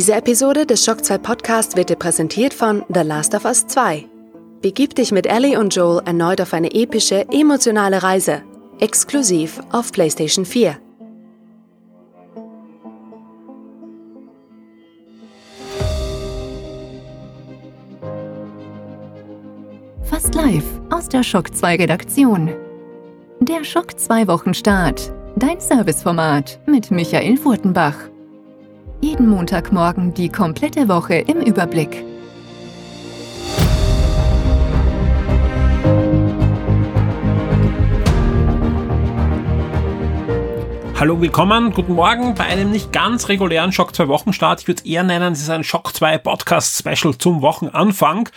Diese Episode des Shock 2 Podcast wird dir präsentiert von The Last of Us 2. Begib dich mit Ellie und Joel erneut auf eine epische, emotionale Reise. Exklusiv auf PlayStation 4. Fast live aus der Shock 2 Redaktion. Der Schock 2 Wochenstart. Dein Serviceformat mit Michael Furtenbach. Jeden Montagmorgen die komplette Woche im Überblick. Hallo, willkommen, guten Morgen bei einem nicht ganz regulären Schock 2 Wochenstart. Ich würde es eher nennen, es ist ein Schock 2 Podcast Special zum Wochenanfang.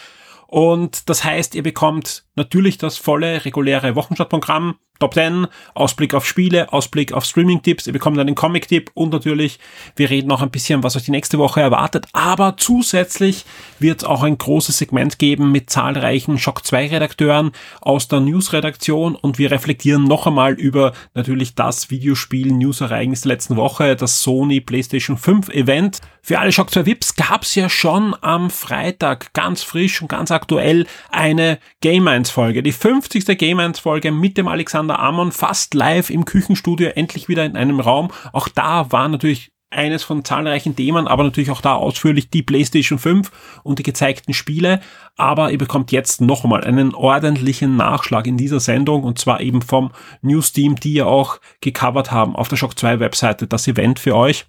Und das heißt, ihr bekommt natürlich das volle reguläre Wochenstartprogramm Top 10, Ausblick auf Spiele, Ausblick auf Streaming-Tipps, ihr bekommt einen Comic-Tipp und natürlich, wir reden noch ein bisschen, was euch die nächste Woche erwartet, aber zusätzlich wird es auch ein großes Segment geben mit zahlreichen Shock 2 Redakteuren aus der News-Redaktion und wir reflektieren noch einmal über natürlich das Videospiel-News-Ereignis der letzten Woche, das Sony PlayStation 5 Event. Für alle Shock 2 VIPs gab es ja schon am Freitag ganz frisch und ganz aktuell eine Game 1 Folge, die 50. Game 1 Folge mit dem Alexander Alexander Amon fast live im Küchenstudio, endlich wieder in einem Raum. Auch da war natürlich eines von zahlreichen Themen, aber natürlich auch da ausführlich die PlayStation 5 und die gezeigten Spiele. Aber ihr bekommt jetzt nochmal einen ordentlichen Nachschlag in dieser Sendung und zwar eben vom News Team, die ja auch gecovert haben auf der Shock 2 Webseite das Event für euch.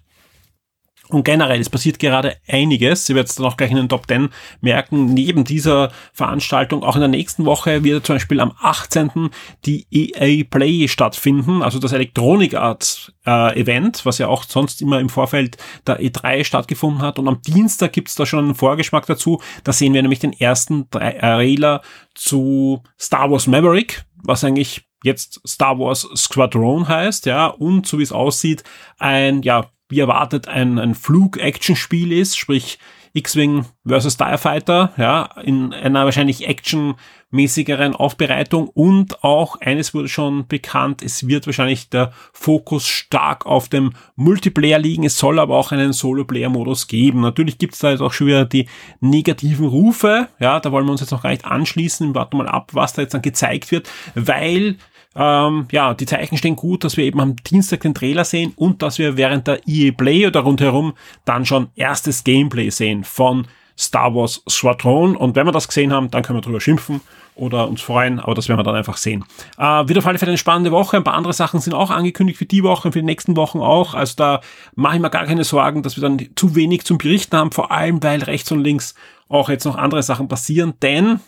Und generell, es passiert gerade einiges. Sie wird es dann auch gleich in den Top 10 merken. Neben dieser Veranstaltung, auch in der nächsten Woche wird zum Beispiel am 18. die EA Play stattfinden, also das Electronic Arts äh, Event, was ja auch sonst immer im Vorfeld der E3 stattgefunden hat. Und am Dienstag gibt's da schon einen Vorgeschmack dazu. Da sehen wir nämlich den ersten Trailer zu Star Wars Maverick, was eigentlich jetzt Star Wars Squadron heißt, ja, und so wie es aussieht, ein, ja, wie erwartet ein, ein Flug-Action-Spiel ist, sprich X-Wing versus Starfighter, ja, in einer wahrscheinlich actionmäßigeren Aufbereitung. Und auch eines wurde schon bekannt, es wird wahrscheinlich der Fokus stark auf dem Multiplayer liegen, es soll aber auch einen Solo-Player-Modus geben. Natürlich gibt es da jetzt auch schon wieder die negativen Rufe, ja, da wollen wir uns jetzt noch gar nicht anschließen, warten mal ab, was da jetzt dann gezeigt wird, weil ähm, ja, die Zeichen stehen gut, dass wir eben am Dienstag den Trailer sehen und dass wir während der EA Play oder rundherum dann schon erstes Gameplay sehen von Star Wars Squadron. Und wenn wir das gesehen haben, dann können wir drüber schimpfen oder uns freuen, aber das werden wir dann einfach sehen. Äh, wieder auf alle Fälle eine spannende Woche. Ein paar andere Sachen sind auch angekündigt für die Woche und für die nächsten Wochen auch. Also da mache ich mir gar keine Sorgen, dass wir dann zu wenig zum Berichten haben, vor allem weil rechts und links auch jetzt noch andere Sachen passieren, denn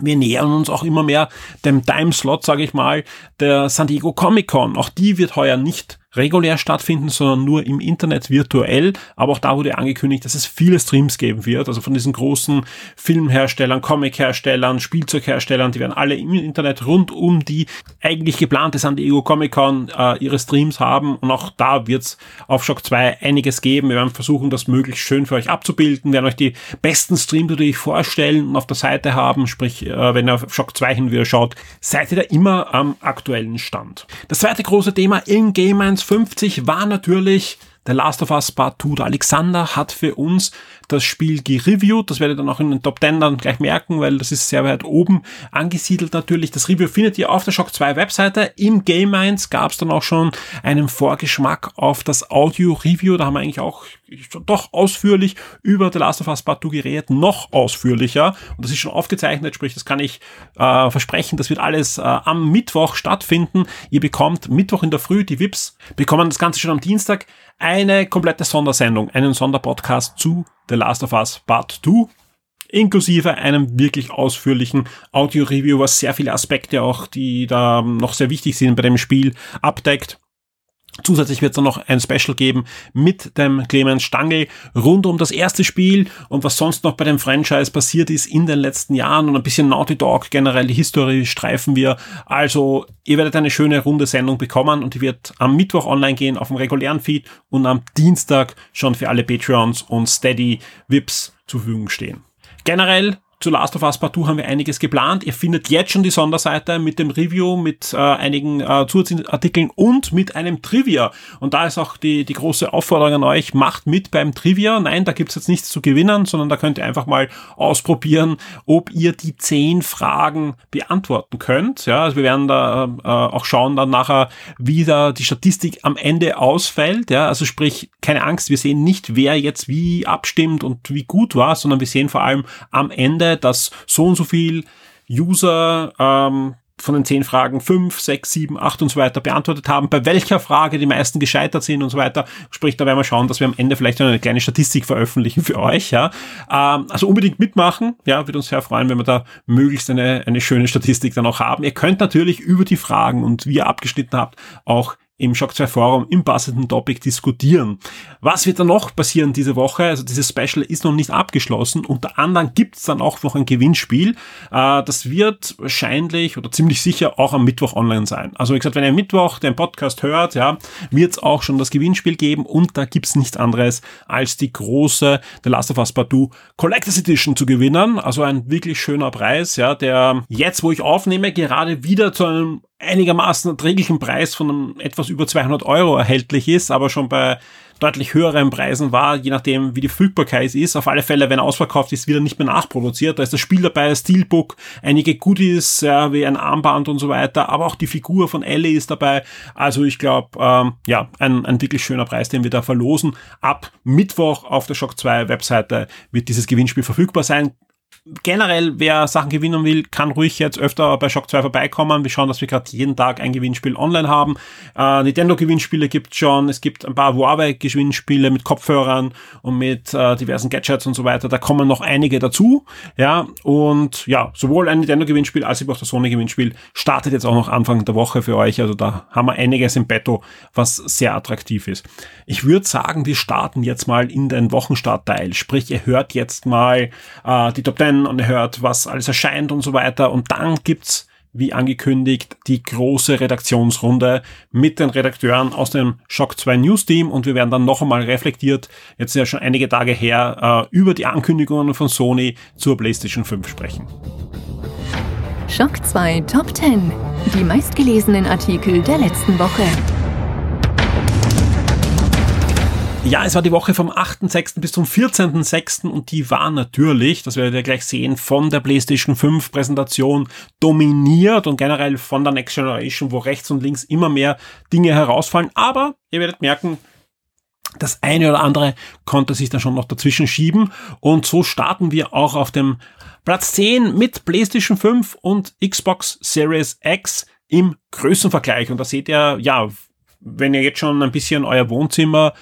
wir nähern uns auch immer mehr dem Timeslot, sage ich mal, der San Diego Comic Con. Auch die wird heuer nicht regulär stattfinden, sondern nur im Internet virtuell. Aber auch da wurde angekündigt, dass es viele Streams geben wird. Also von diesen großen Filmherstellern, Comicherstellern, Spielzeugherstellern, die werden alle im Internet rund um die eigentlich geplante San Diego Comic Con äh, ihre Streams haben. Und auch da wird es auf Shock 2 einiges geben. Wir werden versuchen, das möglichst schön für euch abzubilden. Wir werden euch die besten Streams natürlich vorstellen und auf der Seite haben. Sprich, äh, wenn ihr auf Shock 2 hin wieder schaut, seid ihr da immer am aktuellen Stand. Das zweite große Thema in Game 150 war natürlich The Last of Us Part 2. Der Alexander hat für uns das Spiel gereviewt. Das werdet ihr dann auch in den Top 10 dann gleich merken, weil das ist sehr weit oben angesiedelt natürlich. Das Review findet ihr auf der Shock 2 Webseite. Im Game 1 gab es dann auch schon einen Vorgeschmack auf das Audio-Review. Da haben wir eigentlich auch doch ausführlich über The Last of Us Part 2 geredet. Noch ausführlicher. Und das ist schon aufgezeichnet, sprich, das kann ich äh, versprechen. Das wird alles äh, am Mittwoch stattfinden. Ihr bekommt Mittwoch in der Früh die VIPs, bekommen das Ganze schon am Dienstag eine komplette Sondersendung, einen Sonderpodcast zu The Last of Us Part 2 inklusive einem wirklich ausführlichen Audio-Review, was sehr viele Aspekte auch, die da noch sehr wichtig sind bei dem Spiel, abdeckt. Zusätzlich wird es dann noch ein Special geben mit dem Clemens Stangl rund um das erste Spiel und was sonst noch bei dem Franchise passiert ist in den letzten Jahren und ein bisschen Naughty Dog, generell die Historie streifen wir. Also ihr werdet eine schöne runde Sendung bekommen und die wird am Mittwoch online gehen auf dem regulären Feed und am Dienstag schon für alle Patreons und Steady Vips zur Verfügung stehen. Generell zu Last of Us Part 2 haben wir einiges geplant. Ihr findet jetzt schon die Sonderseite mit dem Review, mit äh, einigen äh, Zusatzartikeln und mit einem Trivia. Und da ist auch die, die große Aufforderung an euch, macht mit beim Trivia. Nein, da gibt's jetzt nichts zu gewinnen, sondern da könnt ihr einfach mal ausprobieren, ob ihr die zehn Fragen beantworten könnt. Ja, also wir werden da äh, auch schauen dann nachher, wie da die Statistik am Ende ausfällt. Ja, also sprich, keine Angst, wir sehen nicht, wer jetzt wie abstimmt und wie gut war, sondern wir sehen vor allem am Ende, dass so und so viel User ähm, von den zehn Fragen fünf, sechs, sieben, acht und so weiter beantwortet haben, bei welcher Frage die meisten gescheitert sind und so weiter. Sprich, da werden wir schauen, dass wir am Ende vielleicht eine kleine Statistik veröffentlichen für euch. Ja, ähm, also unbedingt mitmachen. Ja, wird uns sehr freuen, wenn wir da möglichst eine eine schöne Statistik dann auch haben. Ihr könnt natürlich über die Fragen und wie ihr abgeschnitten habt auch im Shock 2 Forum im passenden Topic diskutieren. Was wird da noch passieren diese Woche? Also dieses Special ist noch nicht abgeschlossen. Unter anderem gibt es dann auch noch ein Gewinnspiel. Äh, das wird wahrscheinlich oder ziemlich sicher auch am Mittwoch online sein. Also wie gesagt, wenn ihr Mittwoch den Podcast hört, ja, wird es auch schon das Gewinnspiel geben und da gibt's nichts anderes als die große The Last of Us Part 2 Collectors Edition zu gewinnen. Also ein wirklich schöner Preis, ja, der jetzt, wo ich aufnehme, gerade wieder zu einem einigermaßen erträglichen Preis von einem etwas über 200 Euro erhältlich ist, aber schon bei deutlich höheren Preisen war, je nachdem wie die Verfügbarkeit ist. Auf alle Fälle, wenn er ausverkauft ist, wieder nicht mehr nachproduziert. Da ist das Spiel dabei, Steelbook, einige Goodies, ja, wie ein Armband und so weiter, aber auch die Figur von Ellie ist dabei. Also ich glaube, ähm, ja, ein, ein wirklich schöner Preis, den wir da verlosen. Ab Mittwoch auf der Shock 2 Webseite wird dieses Gewinnspiel verfügbar sein generell, wer Sachen gewinnen will, kann ruhig jetzt öfter bei Shock 2 vorbeikommen. Wir schauen, dass wir gerade jeden Tag ein Gewinnspiel online haben. Äh, Nintendo-Gewinnspiele gibt schon. Es gibt ein paar Huawei-Gewinnspiele mit Kopfhörern und mit äh, diversen Gadgets und so weiter. Da kommen noch einige dazu. Ja, und ja, sowohl ein Nintendo-Gewinnspiel als auch das Sony-Gewinnspiel startet jetzt auch noch Anfang der Woche für euch. Also da haben wir einiges im Betto, was sehr attraktiv ist. Ich würde sagen, wir starten jetzt mal in den Wochenstartteil. Sprich, ihr hört jetzt mal äh, die Top 10 und hört, was alles erscheint und so weiter. Und dann gibt's wie angekündigt, die große Redaktionsrunde mit den Redakteuren aus dem Shock 2 News Team und wir werden dann noch einmal reflektiert, jetzt ja schon einige Tage her, äh, über die Ankündigungen von Sony zur PlayStation 5 sprechen. Shock 2 Top 10. Die meistgelesenen Artikel der letzten Woche. Ja, es war die Woche vom 8.6. bis zum 14.6. und die war natürlich, das werdet ihr gleich sehen, von der PlayStation 5 Präsentation dominiert und generell von der Next Generation, wo rechts und links immer mehr Dinge herausfallen. Aber ihr werdet merken, das eine oder andere konnte sich dann schon noch dazwischen schieben und so starten wir auch auf dem Platz 10 mit PlayStation 5 und Xbox Series X im Größenvergleich. Und da seht ihr, ja, wenn ihr jetzt schon ein bisschen euer Wohnzimmer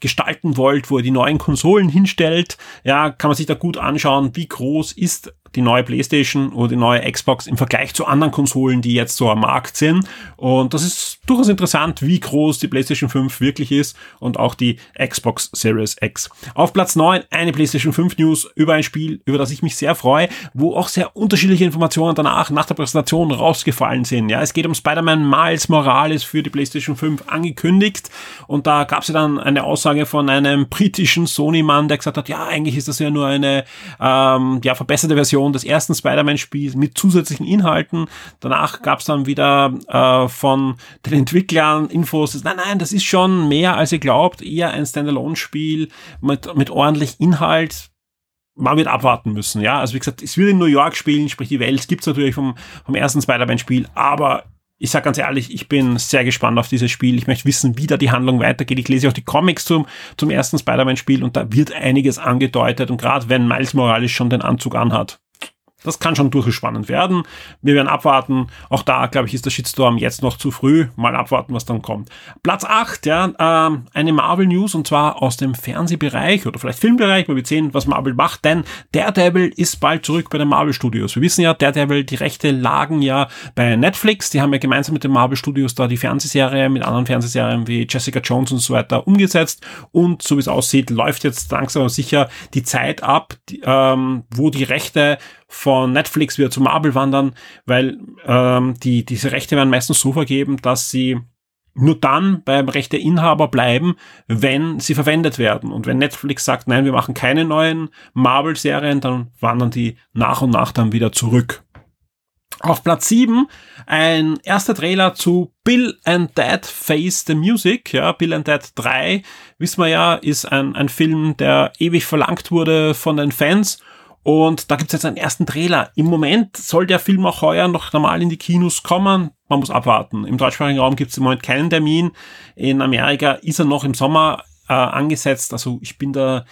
gestalten wollt, wo ihr die neuen Konsolen hinstellt, ja, kann man sich da gut anschauen, wie groß ist die neue PlayStation oder die neue Xbox im Vergleich zu anderen Konsolen, die jetzt so am Markt sind. Und das ist durchaus interessant, wie groß die PlayStation 5 wirklich ist und auch die Xbox Series X. Auf Platz 9 eine PlayStation 5 News über ein Spiel, über das ich mich sehr freue, wo auch sehr unterschiedliche Informationen danach nach der Präsentation rausgefallen sind. Ja, es geht um Spider-Man Miles Morales für die PlayStation 5 angekündigt und da gab es ja dann eine Aussage von einem britischen Sony-Mann, der gesagt hat, ja, eigentlich ist das ja nur eine ähm, ja, verbesserte Version Version des ersten Spider-Man-Spiels mit zusätzlichen Inhalten. Danach gab es dann wieder äh, von den Entwicklern Infos, nein, nein, das ist schon mehr als ihr glaubt, eher ein Standalone-Spiel mit, mit ordentlich Inhalt man wird abwarten müssen, ja. Also wie gesagt, es wird in New York spielen, sprich die Welt gibt's natürlich vom, vom ersten Spider-Man-Spiel, aber ich sage ganz ehrlich, ich bin sehr gespannt auf dieses Spiel. Ich möchte wissen, wie da die Handlung weitergeht. Ich lese auch die Comics zum, zum ersten Spider-Man-Spiel und da wird einiges angedeutet. Und gerade wenn Miles Morales schon den Anzug anhat, das kann schon durchaus spannend werden. Wir werden abwarten. Auch da, glaube ich, ist der Shitstorm jetzt noch zu früh. Mal abwarten, was dann kommt. Platz 8, ja, ähm, eine Marvel News und zwar aus dem Fernsehbereich oder vielleicht Filmbereich, wo wir sehen, was Marvel macht, denn Daredevil ist bald zurück bei den Marvel Studios. Wir wissen ja, Daredevil, die Rechte lagen ja bei Netflix. Die haben ja gemeinsam mit den Marvel Studios da die Fernsehserie mit anderen Fernsehserien wie Jessica Jones und so weiter umgesetzt. Und so wie es aussieht, läuft jetzt langsam aber sicher die Zeit ab, die, ähm, wo die Rechte von Netflix wieder zu Marvel wandern, weil ähm, die, diese Rechte werden meistens so vergeben, dass sie nur dann beim Rechteinhaber bleiben, wenn sie verwendet werden. Und wenn Netflix sagt, nein, wir machen keine neuen Marvel-Serien, dann wandern die nach und nach dann wieder zurück. Auf Platz 7 ein erster Trailer zu Bill and Dad Face the Music. Ja, Bill and Dad 3, wissen wir ja, ist ein, ein Film, der ewig verlangt wurde von den Fans. Und da gibt's jetzt einen ersten Trailer. Im Moment soll der Film auch heuer noch normal in die Kinos kommen. Man muss abwarten. Im deutschsprachigen Raum gibt's im Moment keinen Termin. In Amerika ist er noch im Sommer äh, angesetzt. Also ich bin da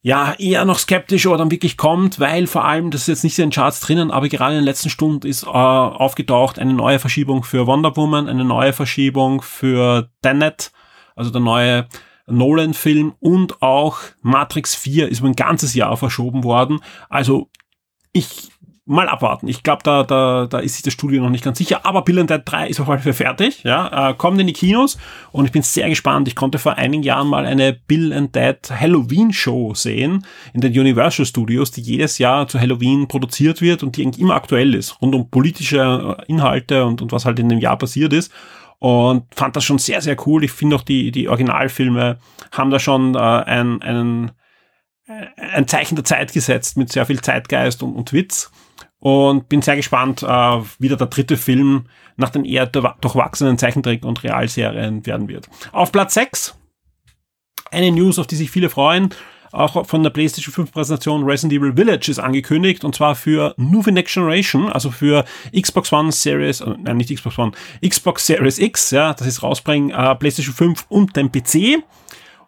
ja, eher noch skeptisch, ob er dann wirklich kommt, weil vor allem, das ist jetzt nicht in den Charts drinnen, aber gerade in den letzten Stunden ist äh, aufgetaucht eine neue Verschiebung für Wonder Woman, eine neue Verschiebung für Tenet, also der neue Nolan-Film und auch Matrix 4 ist um ein ganzes Jahr verschoben worden. Also ich mal abwarten. Ich glaube, da, da, da ist sich das Studio noch nicht ganz sicher. Aber Bill Dead 3 ist auf jeden Fall fertig. Ja, äh, kommt in die Kinos und ich bin sehr gespannt. Ich konnte vor einigen Jahren mal eine Bill Dead Halloween Show sehen in den Universal Studios, die jedes Jahr zu Halloween produziert wird und die eigentlich immer aktuell ist, rund um politische äh, Inhalte und, und was halt in dem Jahr passiert ist und fand das schon sehr, sehr cool. Ich finde auch die, die Originalfilme haben da schon äh, einen, einen, äh, ein Zeichen der Zeit gesetzt mit sehr viel Zeitgeist und, und Witz und bin sehr gespannt, äh, wieder der dritte Film nach den eher durchwachsenen Zeichentrick- und Realserien werden wird. Auf Platz 6 eine News, auf die sich viele freuen. Auch von der PlayStation 5 Präsentation Resident Evil Village ist angekündigt und zwar für New Next Generation, also für Xbox One Series, äh, nein, nicht Xbox One, Xbox Series X, ja, das ist rausbringen, äh, PlayStation 5 und den PC.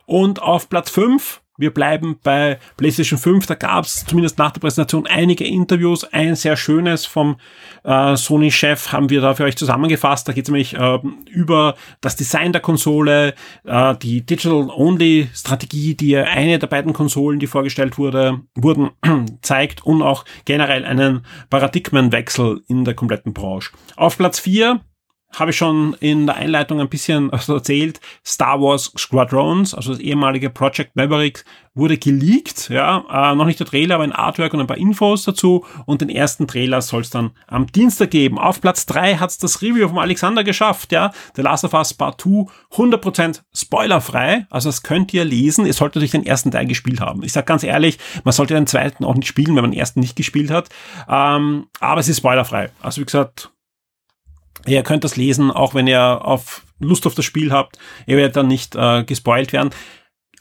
Und auf Platz 5 wir bleiben bei PlayStation 5. Da gab es zumindest nach der Präsentation einige Interviews. Ein sehr schönes vom äh, Sony-Chef haben wir da für euch zusammengefasst. Da geht es nämlich äh, über das Design der Konsole, äh, die Digital-Only-Strategie, die eine der beiden Konsolen, die vorgestellt wurde, wurden, zeigt und auch generell einen Paradigmenwechsel in der kompletten Branche. Auf Platz 4 habe ich schon in der Einleitung ein bisschen erzählt, Star Wars Squadrons, also das ehemalige Project Maverick, wurde geleakt, ja, äh, noch nicht der Trailer, aber ein Artwork und ein paar Infos dazu und den ersten Trailer soll es dann am Dienstag geben. Auf Platz drei hat's das Review vom Alexander geschafft, ja, The Last of Us Part 2, 100% spoilerfrei, also das könnt ihr lesen, ihr solltet euch den ersten Teil gespielt haben. Ich sag ganz ehrlich, man sollte den zweiten auch nicht spielen, wenn man den ersten nicht gespielt hat, ähm, aber es ist spoilerfrei. Also wie gesagt, Ihr könnt das lesen, auch wenn ihr auf Lust auf das Spiel habt. Ihr werdet dann nicht äh, gespoilt werden.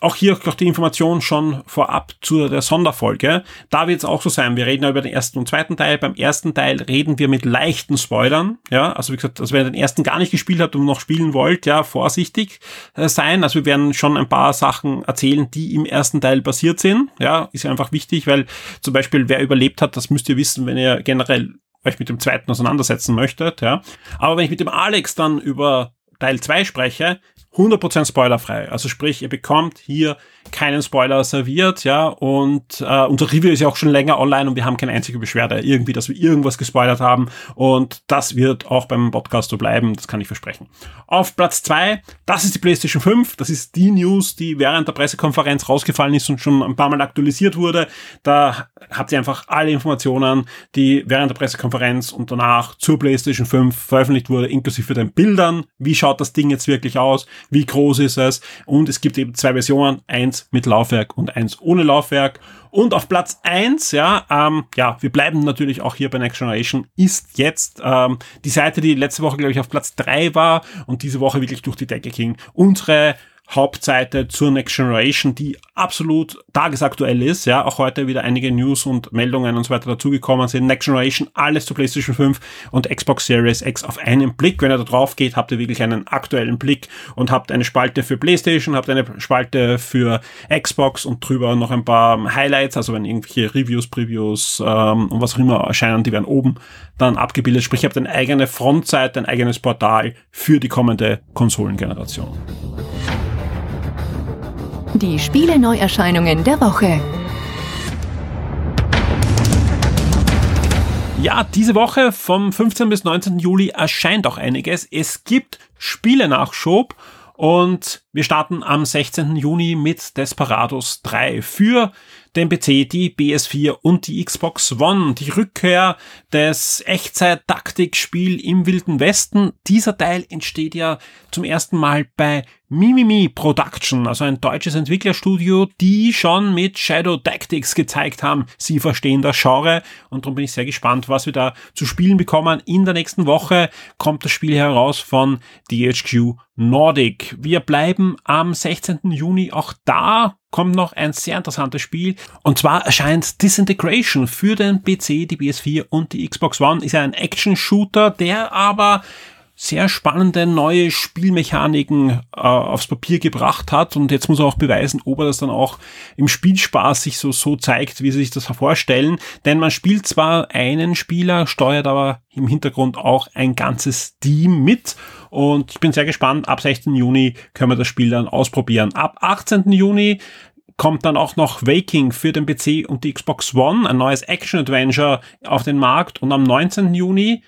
Auch hier auch die Information schon vorab zu der Sonderfolge. Da wird es auch so sein. Wir reden ja über den ersten und zweiten Teil. Beim ersten Teil reden wir mit leichten Spoilern. Ja, also wie gesagt, also wenn ihr den ersten gar nicht gespielt habt und noch spielen wollt, ja, vorsichtig äh, sein. Also wir werden schon ein paar Sachen erzählen, die im ersten Teil passiert sind. Ja, ist einfach wichtig, weil zum Beispiel wer überlebt hat, das müsst ihr wissen, wenn ihr generell euch mit dem zweiten auseinandersetzen möchtet, ja. Aber wenn ich mit dem Alex dann über Teil 2 spreche, 100% spoilerfrei. Also sprich, ihr bekommt hier keinen Spoiler serviert, ja, und äh, unser Review ist ja auch schon länger online und wir haben keine einzige Beschwerde irgendwie, dass wir irgendwas gespoilert haben und das wird auch beim Podcast so bleiben, das kann ich versprechen. Auf Platz zwei, das ist die PlayStation 5, das ist die News, die während der Pressekonferenz rausgefallen ist und schon ein paar Mal aktualisiert wurde. Da habt ihr einfach alle Informationen, die während der Pressekonferenz und danach zur PlayStation 5 veröffentlicht wurde, inklusive den Bildern, wie schaut das Ding jetzt wirklich aus, wie groß ist es und es gibt eben zwei Versionen, eins mit Laufwerk und eins ohne Laufwerk. Und auf Platz eins, ja, ähm, ja, wir bleiben natürlich auch hier bei Next Generation, ist jetzt ähm, die Seite, die letzte Woche, glaube ich, auf Platz drei war und diese Woche wirklich durch die Decke ging. Unsere Hauptseite zur Next Generation, die absolut tagesaktuell ist. Ja, auch heute wieder einige News und Meldungen und so weiter dazugekommen sind. Next Generation, alles zu PlayStation 5 und Xbox Series X auf einen Blick. Wenn ihr da drauf geht, habt ihr wirklich einen aktuellen Blick und habt eine Spalte für PlayStation, habt eine Spalte für Xbox und drüber noch ein paar Highlights. Also wenn irgendwelche Reviews, Previews ähm, und was auch immer erscheinen, die werden oben dann abgebildet. Sprich, ihr habt eine eigene Frontseite, ein eigenes Portal für die kommende Konsolengeneration. Die Spiele-Neuerscheinungen der Woche. Ja, diese Woche vom 15. bis 19. Juli erscheint auch einiges. Es gibt Spiele-Nachschub und wir starten am 16. Juni mit Desperados 3 für den PC, die PS4 und die Xbox One. Die Rückkehr des Echtzeit-Taktikspiel im Wilden Westen. Dieser Teil entsteht ja zum ersten Mal bei Mimimi Production, also ein deutsches Entwicklerstudio, die schon mit Shadow Tactics gezeigt haben, sie verstehen das Genre und darum bin ich sehr gespannt, was wir da zu spielen bekommen. In der nächsten Woche kommt das Spiel heraus von DHQ Nordic. Wir bleiben am 16. Juni auch da kommt noch ein sehr interessantes Spiel. Und zwar erscheint Disintegration für den PC, die PS4 und die Xbox One. Ist ein Action-Shooter, der aber sehr spannende neue Spielmechaniken äh, aufs Papier gebracht hat und jetzt muss er auch beweisen, ob er das dann auch im Spielspaß sich so, so zeigt, wie sie sich das vorstellen. Denn man spielt zwar einen Spieler, steuert aber im Hintergrund auch ein ganzes Team mit und ich bin sehr gespannt. Ab 16. Juni können wir das Spiel dann ausprobieren. Ab 18. Juni kommt dann auch noch Waking für den PC und die Xbox One, ein neues Action-Adventure auf den Markt und am 19. Juni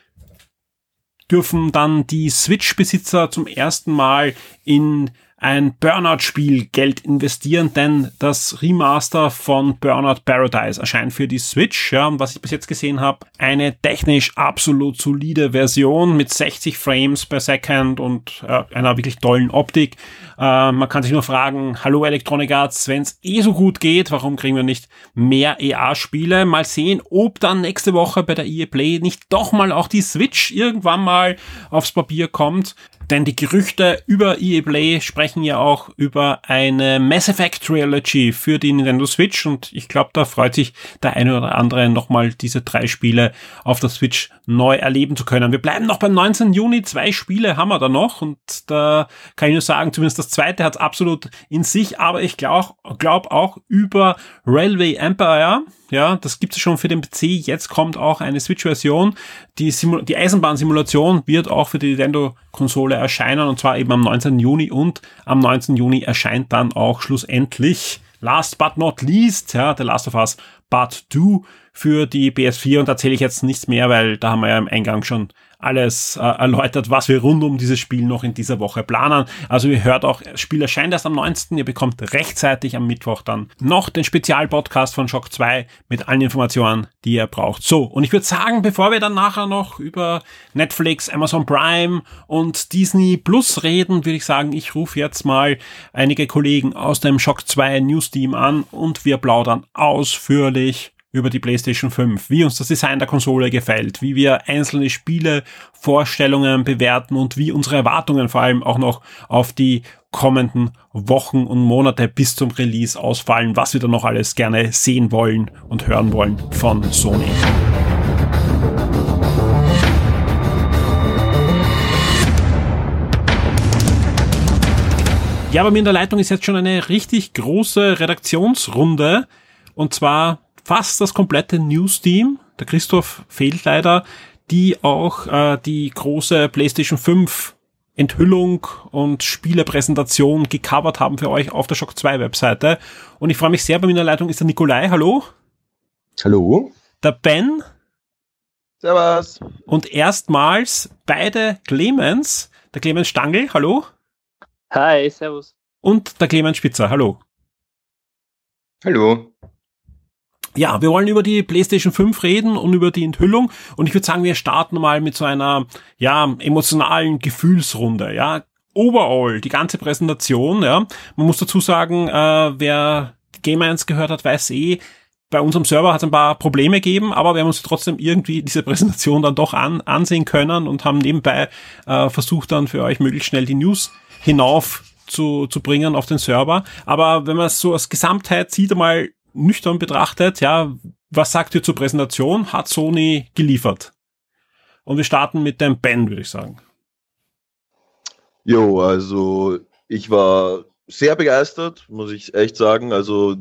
dürfen dann die Switch-Besitzer zum ersten Mal in ein Burnout-Spiel Geld investieren, denn das Remaster von Burnout Paradise erscheint für die Switch. Ja, und was ich bis jetzt gesehen habe, eine technisch absolut solide Version mit 60 Frames per Second und äh, einer wirklich tollen Optik. Äh, man kann sich nur fragen, hallo Electronic Arts, wenn es eh so gut geht, warum kriegen wir nicht mehr EA-Spiele? Mal sehen, ob dann nächste Woche bei der EA Play nicht doch mal auch die Switch irgendwann mal aufs Papier kommt. Denn die Gerüchte über EA Play sprechen ja auch über eine Mass Effect Trilogy für die Nintendo Switch und ich glaube, da freut sich der eine oder andere nochmal diese drei Spiele auf der Switch neu erleben zu können. Wir bleiben noch beim 19. Juni. Zwei Spiele haben wir da noch und da kann ich nur sagen, zumindest das zweite hat es absolut in sich, aber ich glaube glaub auch über Railway Empire ja, das gibt es schon für den PC. Jetzt kommt auch eine Switch-Version. Die, die Eisenbahnsimulation wird auch für die Nintendo-Konsole erscheinen und zwar eben am 19. Juni und am 19. Juni erscheint dann auch schlussendlich last but not least, ja, The Last of Us Part 2 für die PS4 und da erzähle ich jetzt nichts mehr, weil da haben wir ja im Eingang schon alles äh, erläutert, was wir rund um dieses Spiel noch in dieser Woche planen. Also ihr hört auch, das Spiel erscheint erst am 19. Ihr bekommt rechtzeitig am Mittwoch dann noch den Spezialpodcast von Shock 2 mit allen Informationen, die ihr braucht. So, und ich würde sagen, bevor wir dann nachher noch über Netflix, Amazon Prime und Disney Plus reden, würde ich sagen, ich rufe jetzt mal einige Kollegen aus dem Shock 2 News Team an und wir plaudern ausführlich über die PlayStation 5, wie uns das Design der Konsole gefällt, wie wir einzelne Spiele, Vorstellungen bewerten und wie unsere Erwartungen vor allem auch noch auf die kommenden Wochen und Monate bis zum Release ausfallen, was wir dann noch alles gerne sehen wollen und hören wollen von Sony. Ja, bei mir in der Leitung ist jetzt schon eine richtig große Redaktionsrunde. Und zwar fast das komplette News-Team. Der Christoph fehlt leider, die auch äh, die große PlayStation 5 Enthüllung und Spielepräsentation gecovert haben für euch auf der Shock 2 Webseite. Und ich freue mich sehr, bei mir in der Leitung ist der Nikolai. Hallo. Hallo. Der Ben. Servus. Und erstmals beide Clemens. Der Clemens Stangl. Hallo. Hi, servus. Und der Clemens Spitzer. Hallo. Hallo. Ja, wir wollen über die PlayStation 5 reden und über die Enthüllung und ich würde sagen, wir starten mal mit so einer ja, emotionalen Gefühlsrunde, ja. Overall, die ganze Präsentation, ja. Man muss dazu sagen, äh, wer Game 1 gehört hat, weiß eh, bei unserem Server hat es ein paar Probleme gegeben, aber wir haben uns trotzdem irgendwie diese Präsentation dann doch an, ansehen können und haben nebenbei äh, versucht dann für euch möglichst schnell die News hinauf zu, zu bringen auf den Server. Aber wenn man es so als Gesamtheit sieht, einmal nüchtern betrachtet, ja, was sagt ihr zur Präsentation? Hat Sony geliefert? Und wir starten mit dem Ben, würde ich sagen. Jo, also ich war sehr begeistert, muss ich echt sagen. Also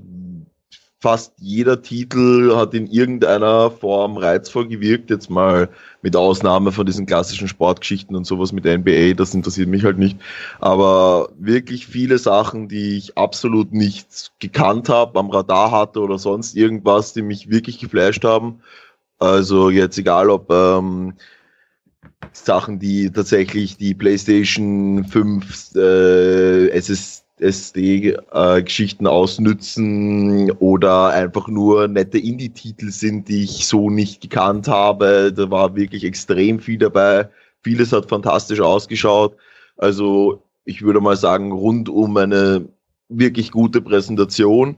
fast jeder Titel hat in irgendeiner Form reizvoll gewirkt. Jetzt mal mit Ausnahme von diesen klassischen Sportgeschichten und sowas mit NBA, das interessiert mich halt nicht. Aber wirklich viele Sachen, die ich absolut nicht gekannt habe, am Radar hatte oder sonst irgendwas, die mich wirklich geflasht haben. Also jetzt egal ob ähm, Sachen, die tatsächlich die PlayStation 5 äh, SS SD-Geschichten ausnützen oder einfach nur nette Indie-Titel sind, die ich so nicht gekannt habe. Da war wirklich extrem viel dabei. Vieles hat fantastisch ausgeschaut. Also ich würde mal sagen, rund um eine wirklich gute Präsentation.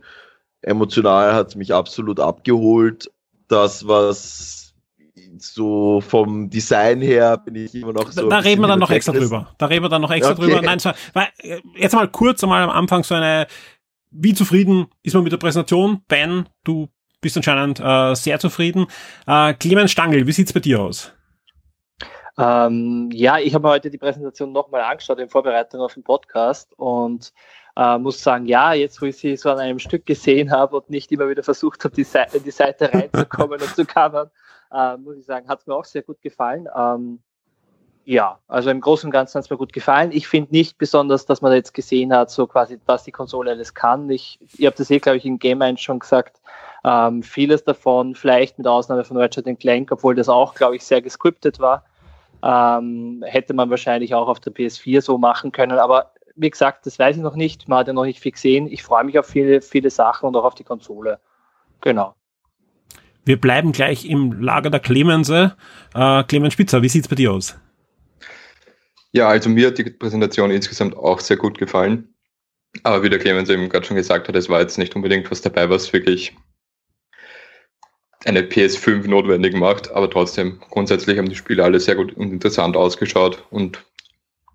Emotional hat es mich absolut abgeholt. Das, was so vom Design her bin ich immer noch so. Da, reden wir dann noch extra drüber. Da reden wir dann noch extra okay. drüber. Nein, zwar, weil, äh, jetzt mal kurz einmal am Anfang so eine, wie zufrieden ist man mit der Präsentation? Ben, du bist anscheinend äh, sehr zufrieden. Äh, Clemens Stangl, wie sieht's bei dir aus? Ähm, ja, ich habe mir heute die Präsentation nochmal angeschaut in Vorbereitung auf den Podcast und äh, muss sagen, ja, jetzt wo ich sie so an einem Stück gesehen habe und nicht immer wieder versucht habe, die, Seite, die Seite reinzukommen und zu covern, äh, muss ich sagen, hat es mir auch sehr gut gefallen. Ähm, ja, also im Großen und Ganzen hat es mir gut gefallen. Ich finde nicht besonders, dass man jetzt gesehen hat, so quasi, was die Konsole alles kann. Ich, ihr habt das eh, glaube ich, im Game 1 schon gesagt. Ähm, vieles davon, vielleicht mit Ausnahme von Ratchet Clank, obwohl das auch, glaube ich, sehr gescriptet war, ähm, hätte man wahrscheinlich auch auf der PS4 so machen können. Aber wie gesagt, das weiß ich noch nicht. Man hat ja noch nicht viel gesehen. Ich freue mich auf viele, viele Sachen und auch auf die Konsole. Genau. Wir bleiben gleich im Lager der Clemense. Äh, Clemens Spitzer, wie sieht's bei dir aus? Ja, also mir hat die Präsentation insgesamt auch sehr gut gefallen. Aber wie der Clemens eben gerade schon gesagt hat, es war jetzt nicht unbedingt was dabei, was wirklich eine PS5 notwendig macht. Aber trotzdem, grundsätzlich haben die Spiele alle sehr gut und interessant ausgeschaut und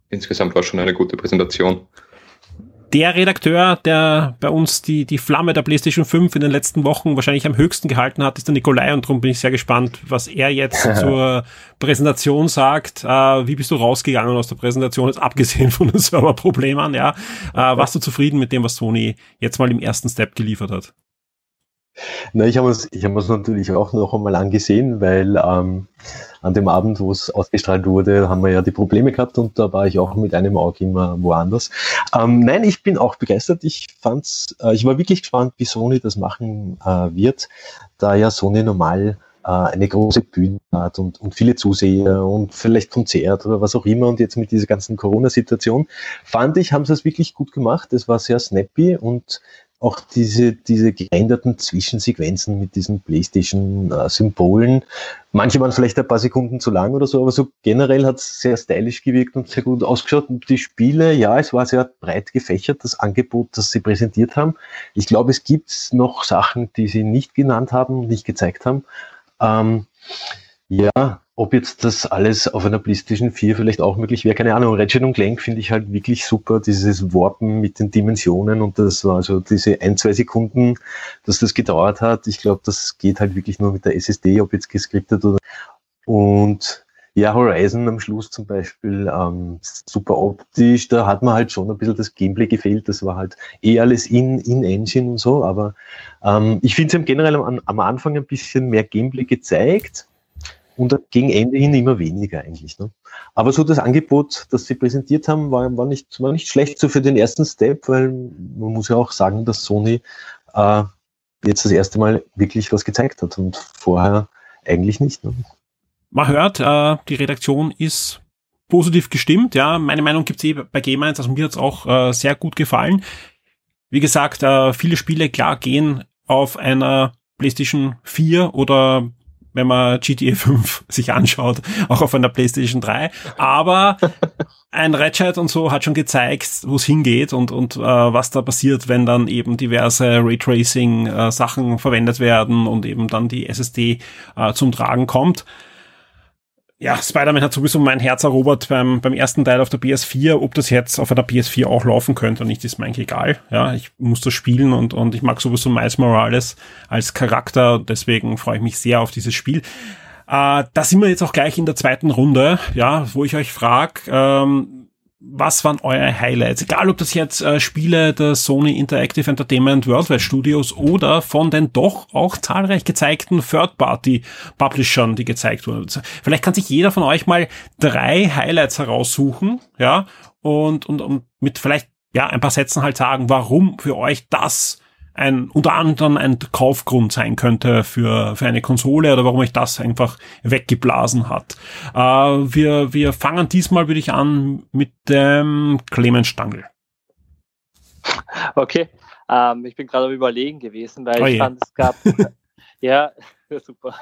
insgesamt war schon eine gute Präsentation der Redakteur, der bei uns die, die Flamme der PlayStation 5 in den letzten Wochen wahrscheinlich am höchsten gehalten hat, ist der Nikolai und darum bin ich sehr gespannt, was er jetzt zur Präsentation sagt. Äh, wie bist du rausgegangen aus der Präsentation, jetzt abgesehen von den Serverproblemen, ja? Äh, warst du zufrieden mit dem, was Sony jetzt mal im ersten Step geliefert hat? Na, ich habe es hab natürlich auch noch einmal angesehen, weil ähm, an dem Abend, wo es ausgestrahlt wurde, haben wir ja die Probleme gehabt und da war ich auch mit einem Auge immer woanders. Ähm, nein, ich bin auch begeistert. Ich fand's, äh, ich war wirklich gespannt, wie Sony das machen äh, wird, da ja Sony normal äh, eine große Bühne hat und, und viele Zuseher und vielleicht Konzert oder was auch immer und jetzt mit dieser ganzen Corona-Situation fand ich, haben sie es wirklich gut gemacht. Es war sehr snappy und auch diese, diese geänderten Zwischensequenzen mit diesen PlayStation-Symbolen. Manche waren vielleicht ein paar Sekunden zu lang oder so, aber so generell hat es sehr stylisch gewirkt und sehr gut ausgeschaut. Und die Spiele, ja, es war sehr breit gefächert, das Angebot, das sie präsentiert haben. Ich glaube, es gibt noch Sachen, die sie nicht genannt haben, nicht gezeigt haben. Ähm, ja, ob jetzt das alles auf einer PlayStation 4 vielleicht auch möglich wäre, keine Ahnung. Ratchet und Clank finde ich halt wirklich super, dieses Warpen mit den Dimensionen und das war also diese ein, zwei Sekunden, dass das gedauert hat. Ich glaube, das geht halt wirklich nur mit der SSD, ob jetzt geskriptet oder und ja, Horizon am Schluss zum Beispiel, ähm, super optisch, da hat man halt schon ein bisschen das Gameplay gefehlt, das war halt eh alles in, in Engine und so, aber ähm, ich finde, sie haben generell am, am Anfang ein bisschen mehr Gameplay gezeigt, und gegen Ende hin immer weniger eigentlich. Ne? Aber so das Angebot, das sie präsentiert haben, war, war, nicht, war nicht schlecht so für den ersten Step, weil man muss ja auch sagen, dass Sony äh, jetzt das erste Mal wirklich was gezeigt hat und vorher eigentlich nicht. Ne? Man hört, äh, die Redaktion ist positiv gestimmt. Ja, meine Meinung gibt's eh bei Game 1, also mir hat's auch äh, sehr gut gefallen. Wie gesagt, äh, viele Spiele klar gehen auf einer PlayStation 4 oder wenn man GTA 5 sich anschaut, auch auf einer PlayStation 3. Aber ein Ratchet und so hat schon gezeigt, wo es hingeht und, und äh, was da passiert, wenn dann eben diverse Raytracing-Sachen äh, verwendet werden und eben dann die SSD äh, zum Tragen kommt ja, Spider-Man hat sowieso mein Herz erobert beim, beim ersten Teil auf der PS4. Ob das jetzt auf einer PS4 auch laufen könnte nicht, ist mir eigentlich egal. Ja, ich muss das spielen und, und ich mag sowieso Miles Morales als Charakter. Deswegen freue ich mich sehr auf dieses Spiel. Äh, da sind wir jetzt auch gleich in der zweiten Runde, ja, wo ich euch frage, ähm, was waren eure Highlights? Egal, ob das jetzt äh, Spiele der Sony Interactive Entertainment Worldwide Studios oder von den doch auch zahlreich gezeigten Third-Party-Publishern, die gezeigt wurden. Vielleicht kann sich jeder von euch mal drei Highlights heraussuchen, ja, und, und, und mit vielleicht, ja, ein paar Sätzen halt sagen, warum für euch das ein, unter anderem ein Kaufgrund sein könnte für, für eine Konsole oder warum euch das einfach weggeblasen hat. Äh, wir, wir fangen diesmal, würde ich an, mit dem Clemens Stangl. Okay, ähm, ich bin gerade am Überlegen gewesen, weil Oh ich fand, es gab. ja, super.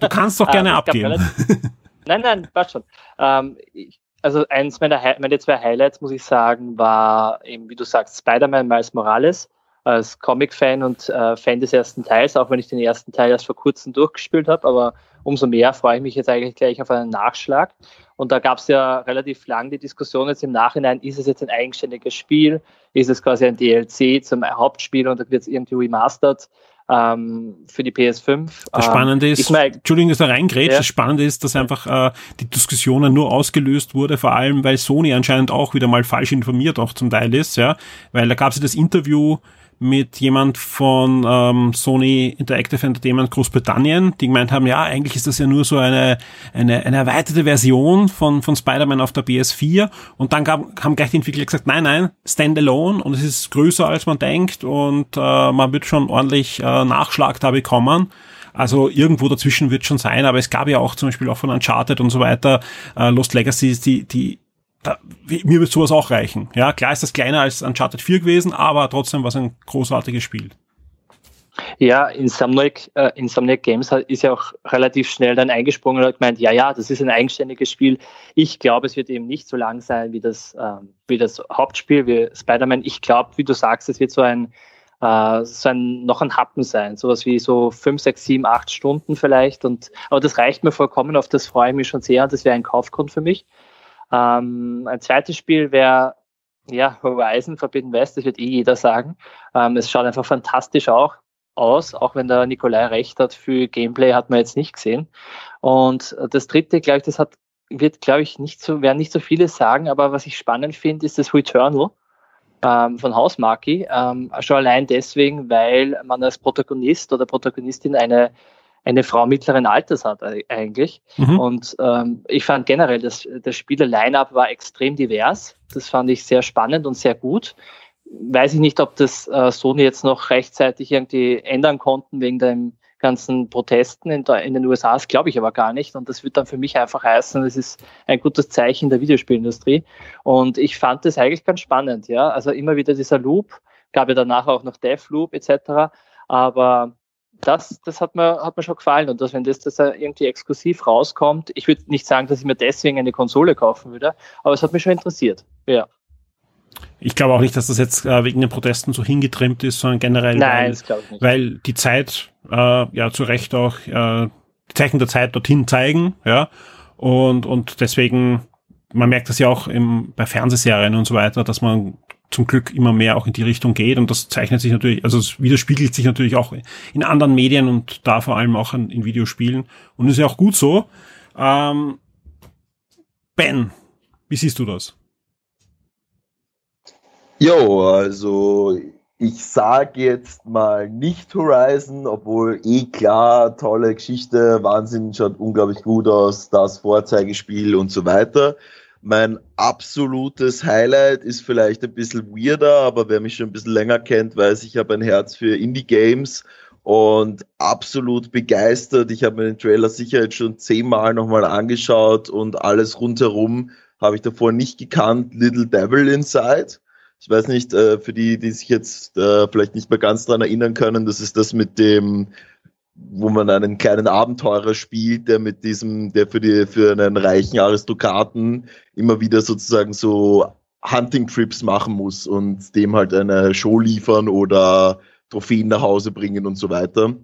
Du kannst doch gerne Ähm, es gab abgeben. Nein, nein, passt schon. Ähm, ich, also eins meiner meine zwei Highlights, muss ich sagen, war eben, wie du sagst, Spider-Man Miles Morales als Comic-Fan und äh, Fan des ersten Teils, auch wenn ich den ersten Teil erst vor kurzem durchgespielt habe, aber umso mehr freue ich mich jetzt eigentlich gleich auf einen Nachschlag. Und da gab es ja relativ lang die Diskussion jetzt im Nachhinein, ist es jetzt ein eigenständiges Spiel, ist es quasi ein DLC zum Hauptspiel und dann wird es irgendwie remastered ähm, für die PS5. Das Ähm, Spannende ist, ist mir- Entschuldigung, dass da reingrätscht, Ja. das Spannende ist, dass einfach äh, die Diskussionen nur ausgelöst wurde, vor allem weil Sony anscheinend auch wieder mal falsch informiert auch zum Teil ist, ja, weil da gab es ja das Interview mit jemand von ähm, Sony Interactive Entertainment Großbritannien, die gemeint haben, ja, eigentlich ist das ja nur so eine, eine, eine erweiterte Version von, von Spider-Man auf der PS4 und dann gab, haben gleich die Entwickler gesagt, nein, nein, Standalone und es ist größer als man denkt und äh, man wird schon ordentlich äh, Nachschlag da bekommen. Also irgendwo dazwischen wird schon sein, aber es gab ja auch zum Beispiel auch von Uncharted und so weiter, äh, Lost Legacy, die, die, da, mir wird sowas auch reichen. Ja, klar ist das kleiner als Uncharted 4 gewesen, aber trotzdem war es ein großartiges Spiel. Ja, Insomniac, äh, Insomniac Games ist ja auch relativ schnell dann eingesprungen und hat gemeint, ja, ja, das ist ein eigenständiges Spiel. Ich glaube, es wird eben nicht so lang sein wie das, ähm, wie das Hauptspiel, wie Spider-Man. Ich glaube, wie du sagst, es wird so ein, äh, so ein, noch ein Happen sein. Sowas wie so fünf, sechs, sieben, acht Stunden vielleicht. Und, aber das reicht mir vollkommen, auf das freue ich mich schon sehr und das wäre ein Kaufgrund für mich. Ähm, ein zweites Spiel wäre ja, Horizon Forbidden West, das wird eh jeder sagen. Ähm, es schaut einfach fantastisch auch aus, auch wenn der Nikolai recht hat, für Gameplay hat man jetzt nicht gesehen. Und das dritte, glaube ich, das hat, wird, glaube ich, nicht so, werden nicht so viele sagen, aber was ich spannend finde, ist das Returnal ähm, von Hausmarki. Ähm, schon allein deswegen, weil man als Protagonist oder Protagonistin eine, eine Frau mittleren Alters hat äh, eigentlich. Mhm. Und ähm, ich fand generell, das, das Spieler-Line-Up war extrem divers. Das fand ich sehr spannend und sehr gut. Weiß ich nicht, ob das äh, Sony jetzt noch rechtzeitig irgendwie ändern konnten wegen den ganzen Protesten in, der, in den USA. Das glaube ich aber gar nicht. Und das wird dann für mich einfach heißen, es ist ein gutes Zeichen der Videospielindustrie. Und ich fand das eigentlich ganz spannend. Ja, also immer wieder dieser Loop. Gab ja danach auch noch Deathloop etc. Aber das, das hat mir, hat mir schon gefallen. Und dass, wenn das, das irgendwie exklusiv rauskommt, ich würde nicht sagen, dass ich mir deswegen eine Konsole kaufen würde, aber es hat mich schon interessiert. Ja. Ich glaube auch nicht, dass das jetzt äh, wegen den Protesten so hingetrimmt ist, sondern generell, Nein, weil, das glaube ich nicht. weil die Zeit äh, ja zu Recht auch äh, die Zeichen der Zeit dorthin zeigen, ja. Und, und deswegen, man merkt das ja auch im, bei Fernsehserien und so weiter, dass man zum Glück immer mehr auch in die Richtung geht und das zeichnet sich natürlich, also es widerspiegelt sich natürlich auch in anderen Medien und da vor allem auch in, in Videospielen und ist ja auch gut so. Ähm, ben, wie siehst du das? Jo, also ich sage jetzt mal nicht Horizon, obwohl eh klar, tolle Geschichte, Wahnsinn, schaut unglaublich gut aus, das Vorzeigespiel und so weiter. Mein absolutes Highlight ist vielleicht ein bisschen weirder, aber wer mich schon ein bisschen länger kennt, weiß, ich habe ein Herz für Indie-Games und absolut begeistert. Ich habe mir den Trailer sicher jetzt schon zehnmal nochmal angeschaut und alles rundherum habe ich davor nicht gekannt. Little Devil Inside. Ich weiß nicht, äh, für die, die sich jetzt äh, vielleicht nicht mehr ganz dran erinnern können, das ist das mit dem, wo man einen kleinen Abenteurer spielt, der mit diesem, der für die, für einen reichen Aristokraten immer wieder sozusagen so Hunting-Trips machen muss und dem halt eine Show liefern oder Trophäen nach Hause bringen und so weiter.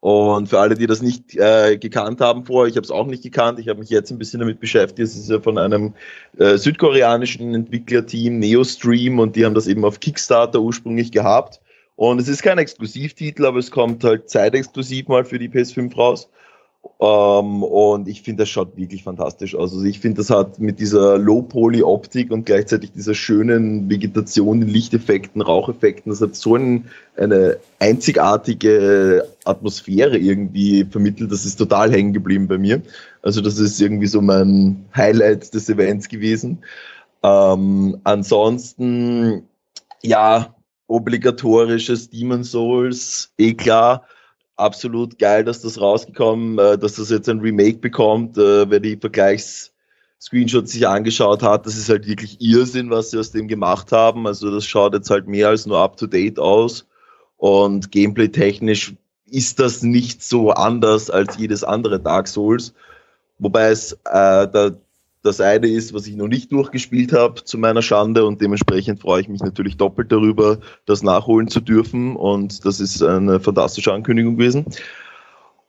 Und für alle, die das nicht äh, gekannt haben vorher, ich habe es auch nicht gekannt, ich habe mich jetzt ein bisschen damit beschäftigt. Es ist ja von einem äh, südkoreanischen Entwicklerteam, Neostream, und die haben das eben auf Kickstarter ursprünglich gehabt. Und es ist kein Exklusivtitel, aber es kommt halt zeitexklusiv mal für die PS5 raus. Ähm, und ich finde, das schaut wirklich fantastisch aus. Also ich finde, das hat mit dieser Low-Poly-Optik und gleichzeitig dieser schönen Vegetation, Lichteffekten, Raucheffekten, das hat so ein, eine einzigartige Atmosphäre irgendwie vermittelt. Das ist total hängen geblieben bei mir. Also das ist irgendwie so mein Highlight des Events gewesen. Ähm, ansonsten, ja, obligatorisches Demon Souls, eh klar absolut geil, dass das rausgekommen, äh, dass das jetzt ein Remake bekommt. Äh, wer die Screenshots sich angeschaut hat, das ist halt wirklich Irrsinn, was sie aus dem gemacht haben. Also das schaut jetzt halt mehr als nur up-to-date aus. Und gameplay-technisch ist das nicht so anders als jedes andere Dark Souls. Wobei es äh, da, das eine ist, was ich noch nicht durchgespielt habe, zu meiner Schande. Und dementsprechend freue ich mich natürlich doppelt darüber, das nachholen zu dürfen. Und das ist eine fantastische Ankündigung gewesen.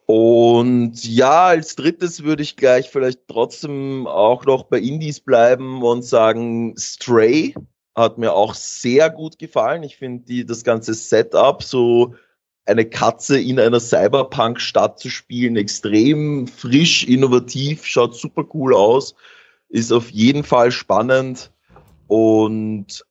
Und ja, als drittes würde ich gleich vielleicht trotzdem auch noch bei Indies bleiben und sagen, Stray hat mir auch sehr gut gefallen. Ich finde das ganze Setup, so eine Katze in einer Cyberpunk-Stadt zu spielen, extrem frisch, innovativ, schaut super cool aus, ist auf jeden Fall spannend und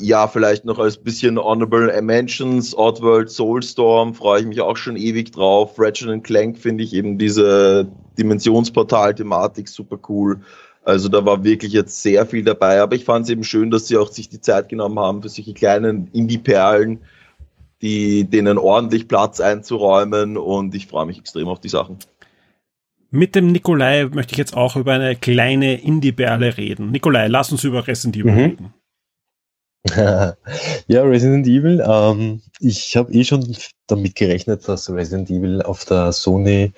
ja, vielleicht noch als bisschen Honorable Mentions, Oddworld Soulstorm, freue ich mich auch schon ewig drauf. Ratchet Clank finde ich eben diese Dimensionsportal-Thematik super cool. Also da war wirklich jetzt sehr viel dabei, aber ich fand es eben schön, dass sie auch sich die Zeit genommen haben für solche kleinen Indie-Perlen, die denen ordentlich Platz einzuräumen und ich freue mich extrem auf die Sachen. Mit dem Nikolai möchte ich jetzt auch über eine kleine Indie-Perle reden. Nikolai, lass uns über Resident Evil mhm. reden. ja, Resident Evil. Ähm, ich habe eh schon damit gerechnet, dass Resident Evil auf der Sony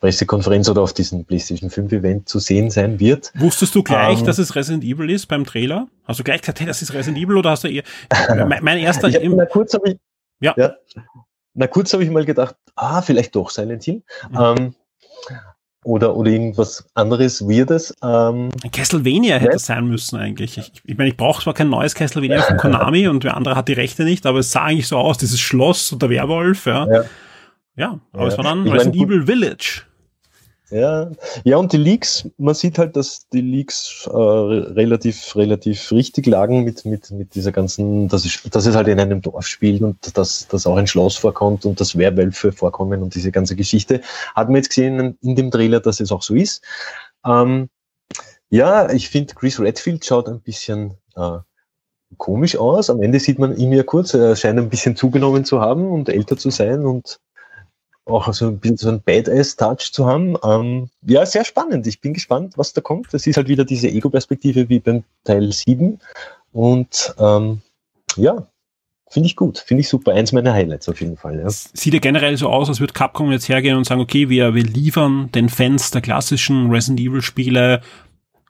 Pressekonferenz oder auf diesem PlayStation 5 Event zu sehen sein wird. Wusstest du gleich, ähm, dass es Resident Evil ist beim Trailer? Hast du gleich gesagt, hey, das ist Resident Evil oder hast du eher mein, mein erster ich hab, na kurz habe ich ja. ja. Na kurz habe ich mal gedacht, ah, vielleicht doch Silent Hill. Mhm. Ähm, oder, oder irgendwas anderes Weirdes. Ähm, Castlevania hätte es sein müssen eigentlich. Ich, ich meine, ich brauche zwar kein neues Castlevania von Konami und wer andere hat die Rechte nicht, aber es sah eigentlich so aus, dieses Schloss und der Werwolf, ja. Ja, ja aber ja. es war dann ich Resident Evil Village. Ja, ja, und die Leaks, man sieht halt, dass die Leaks äh, relativ, relativ richtig lagen mit, mit, mit dieser ganzen, dass es, dass es halt in einem Dorf spielt und dass, dass auch ein Schloss vorkommt und dass Werwölfe vorkommen und diese ganze Geschichte. Hat man jetzt gesehen in dem Trailer, dass es auch so ist. Ähm, ja, ich finde, Chris Redfield schaut ein bisschen äh, komisch aus. Am Ende sieht man ihn ja kurz, er scheint ein bisschen zugenommen zu haben und älter zu sein und auch so ein bisschen so ein Badass-Touch zu haben. Ähm, ja, sehr spannend. Ich bin gespannt, was da kommt. Das ist halt wieder diese Ego-Perspektive wie beim Teil 7. Und ähm, ja, finde ich gut. Finde ich super. Eins meiner Highlights auf jeden Fall. Ja. Sieht ja generell so aus, als würde Capcom jetzt hergehen und sagen, okay, wir, wir liefern den Fans der klassischen Resident Evil-Spiele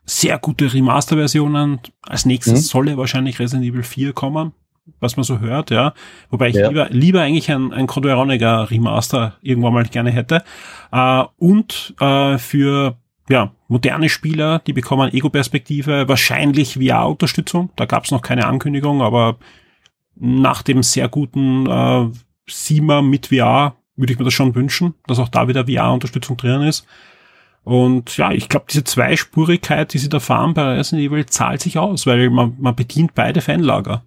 sehr gute Remaster-Versionen. Als nächstes mhm. soll ja wahrscheinlich Resident Evil 4 kommen was man so hört, ja. Wobei ich ja. lieber, lieber eigentlich ein, ein Code Veronica Remaster irgendwann mal gerne hätte. Äh, und äh, für ja, moderne Spieler, die bekommen Ego-Perspektive, wahrscheinlich VR-Unterstützung. Da gab es noch keine Ankündigung, aber nach dem sehr guten äh, Sima mit VR würde ich mir das schon wünschen, dass auch da wieder VR-Unterstützung drin ist. Und ja, ich glaube, diese Zweispurigkeit, die sie da fahren bei Resident Evil, zahlt sich aus, weil man, man bedient beide Fanlager.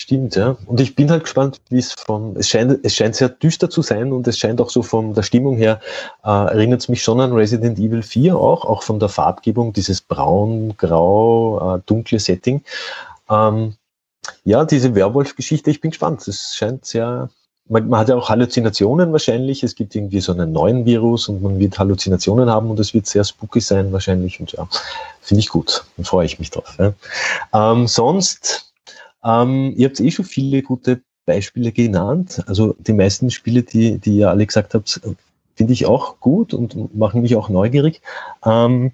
Stimmt, ja. Und ich bin halt gespannt, wie es vom, es scheint, es scheint sehr düster zu sein und es scheint auch so von der Stimmung her, äh, erinnert es mich schon an Resident Evil 4 auch, auch von der Farbgebung, dieses braun, grau, äh, dunkle Setting. Ähm, ja, diese Werwolf-Geschichte, ich bin gespannt. Es scheint sehr, man, man, hat ja auch Halluzinationen wahrscheinlich. Es gibt irgendwie so einen neuen Virus und man wird Halluzinationen haben und es wird sehr spooky sein wahrscheinlich. Und ja, finde ich gut. Dann freue ich mich drauf. Ja. Ähm, sonst, ähm, ihr habt eh schon viele gute Beispiele genannt. Also die meisten Spiele, die, die ihr alle gesagt habt, finde ich auch gut und machen mich auch neugierig. Ähm,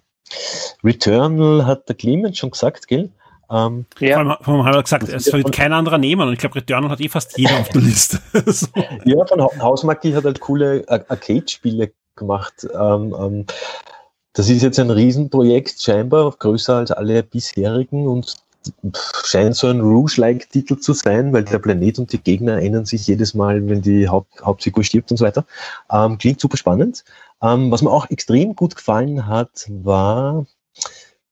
Returnal hat der Clemens schon gesagt, gell? Ähm, ja. Vor allem, vor allem hat er gesagt, es wird kein anderer nehmen und ich glaube, Returnal hat eh fast jeder auf der Liste. so. Ja, von Hausmarki hat halt coole Arcade-Spiele gemacht. Ähm, ähm, das ist jetzt ein Riesenprojekt, scheinbar größer als alle bisherigen und scheint so ein Rouge-like-Titel zu sein, weil der Planet und die Gegner erinnern sich jedes Mal, wenn die Haupt Hauptfigur stirbt und so weiter. Ähm, klingt super spannend. Ähm, was mir auch extrem gut gefallen hat, war,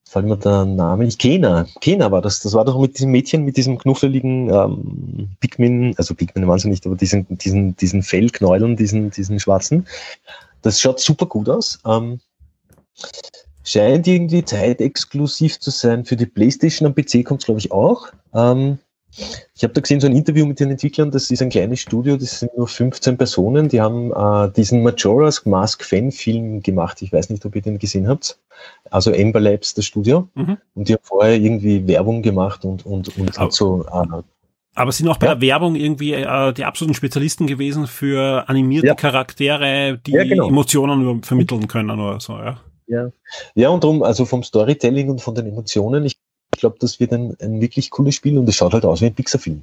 fällt mir der Name nicht, Kena. Kena war das. Das war doch mit diesem Mädchen, mit diesem knuffeligen ähm, Pikmin, also Pikmin waren sie nicht, aber diesen, diesen, diesen Fellknäueln, diesen, diesen schwarzen. Das schaut super gut aus. Ähm, scheint irgendwie zeitexklusiv zu sein. Für die PlayStation am PC kommt es, glaube ich, auch. Ähm, Ich habe da gesehen, so ein Interview mit den Entwicklern, das ist ein kleines Studio, das sind nur 15 Personen, die haben äh, diesen Majora's Mask Fan-Film gemacht. Ich weiß nicht, ob ihr den gesehen habt. Also Ember Labs, das Studio. Mhm. Und die haben vorher irgendwie Werbung gemacht und, und, und aber, so. Äh, aber sind auch bei ja. der Werbung irgendwie äh, die absoluten Spezialisten gewesen für animierte ja. Charaktere, die ja, genau. Emotionen vermitteln können oder so, ja? Ja, ja und darum, also vom Storytelling und von den Emotionen, ich glaube, das wird ein, ein wirklich cooles Spiel und es schaut halt aus wie ein Pixar-Film.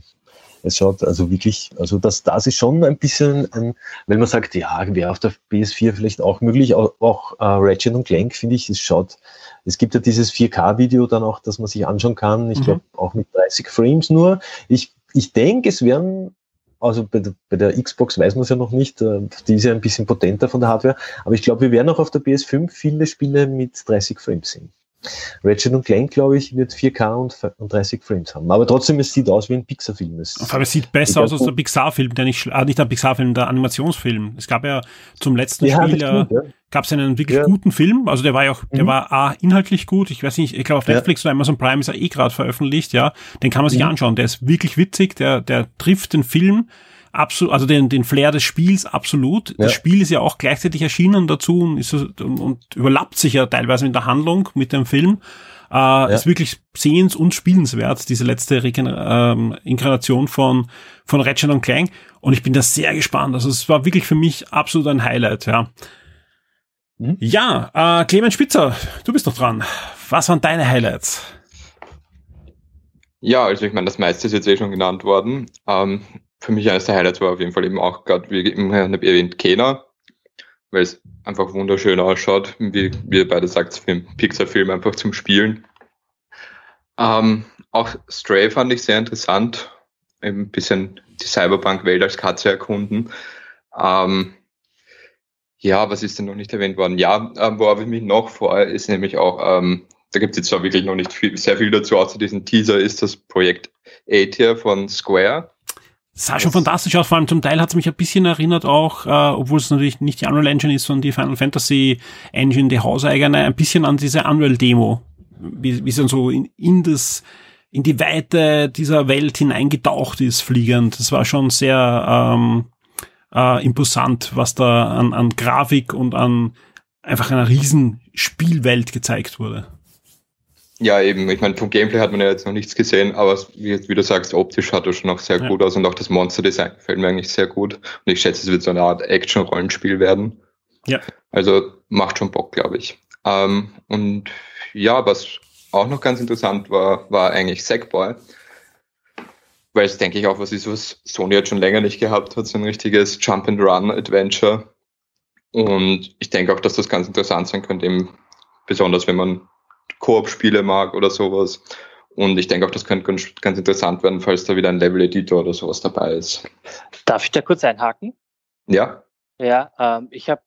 Es schaut also wirklich, also das, das ist schon ein bisschen, ein, wenn man sagt, ja, wäre auf der PS4 vielleicht auch möglich, auch, auch äh, Ratchet und Clank finde ich, es schaut, es gibt ja dieses 4K-Video dann auch, das man sich anschauen kann, ich mhm. glaube auch mit 30 Frames nur. Ich, ich denke, es werden also bei der, bei der Xbox weiß man es ja noch nicht, äh, die ist ja ein bisschen potenter von der Hardware, aber ich glaube, wir werden auch auf der PS5 viele Spiele mit 30 Frames sehen. Ratchet und Clank, glaube ich, wird 4K und 30 Frames haben. Aber trotzdem, es sieht aus wie ein Pixar-Film. Es, Aber es sieht besser aus als der Pixar-Film, der nicht, ah, nicht der Pixar-Film, der Animationsfilm. Es gab ja zum letzten ja, Spiel, ja, ja. gab es einen wirklich ja. guten Film. Also der war ja auch, der mhm. war A, inhaltlich gut. Ich weiß nicht, ich glaube auf Netflix oder Amazon Prime ist er eh gerade veröffentlicht, ja. Den kann man sich mhm. anschauen. Der ist wirklich witzig, der, der trifft den Film absolut, also den, den Flair des Spiels absolut. Ja. Das Spiel ist ja auch gleichzeitig erschienen dazu und, ist, und, und überlappt sich ja teilweise in der Handlung mit dem Film. Äh, ja. Ist wirklich sehens- und spielenswert, diese letzte Regen ähm, Inkarnation von, von Ratchet und Clank. Und ich bin da sehr gespannt. Also es war wirklich für mich absolut ein Highlight, ja. Mhm. Ja, äh, Clemens Spitzer, du bist doch dran. Was waren deine Highlights? Ja, also ich meine, das meiste ist jetzt eh schon genannt worden. Ähm, für mich eines der Highlights war auf jeden Fall eben auch gerade, wie immer erwähnt, Kena, weil es einfach wunderschön ausschaut, wie, wie ihr beide sagt, für einen Pixar-Film einfach zum Spielen. Ähm, auch Stray fand ich sehr interessant, ein bisschen die Cyberpunk-Welt als Katze erkunden. Ähm, ja, was ist denn noch nicht erwähnt worden? Ja, äh, worauf ich mich noch freue, ist nämlich auch, ähm, da gibt es jetzt zwar wirklich noch nicht viel, sehr viel dazu, außer diesen Teaser, ist das Projekt A-Tier von Square sah schon fantastisch aus, vor allem zum Teil hat es mich ein bisschen erinnert auch, äh, obwohl es natürlich nicht die Unreal Engine ist, sondern die Final Fantasy Engine, die hauseigene, ein bisschen an diese Unreal Demo, wie, wie es dann so in, in das in die Weite dieser Welt hineingetaucht ist, fliegend. Das war schon sehr ähm, äh, imposant, was da an, an Grafik und an einfach einer riesen Spielwelt gezeigt wurde. Ja, eben. Ich meine, vom Gameplay hat man ja jetzt noch nichts gesehen, aber wie, wie du sagst, optisch hat er schon noch sehr ja. gut aus und auch das Monster-Design gefällt mir eigentlich sehr gut. Und ich schätze, es wird so eine Art Action-Rollenspiel werden. Ja. Also macht schon Bock, glaube ich. Ähm, und ja, was auch noch ganz interessant war, war eigentlich Sackboy. Weil es, denke ich, auch was ist, was Sony jetzt schon länger nicht gehabt hat, so ein richtiges Jump-and-Run-Adventure. Und ich denke auch, dass das ganz interessant sein könnte, eben besonders wenn man Koop-Spiele mag oder sowas. Und ich denke auch, das könnte ganz, ganz interessant werden, falls da wieder ein Level-Editor oder sowas dabei ist. Darf ich da kurz einhaken? Ja. Ja, ähm, ich habe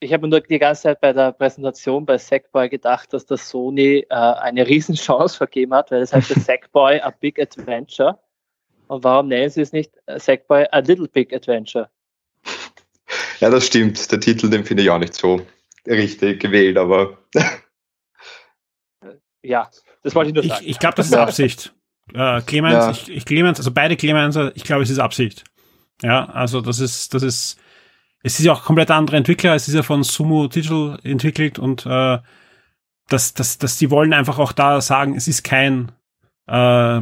ich hab mir nur die ganze Zeit bei der Präsentation bei Sackboy gedacht, dass das Sony äh, eine Riesenchance vergeben hat, weil es heißt Sackboy A Big Adventure. Und warum nennen sie es nicht Sackboy A Little Big Adventure? Ja, das stimmt. Der Titel, den finde ich auch nicht so richtig gewählt, aber ja, das wollte ich nur sagen. Ich, ich glaube, das ist Absicht. Äh, Clemens, ja. ich, ich Clemens, also beide Clemens, ich glaube, es ist Absicht. Ja, also das ist, das ist, es ist ja auch komplett andere Entwickler, es ist ja von Sumo Digital entwickelt und äh, dass, dass, dass die wollen einfach auch da sagen, es ist kein, äh,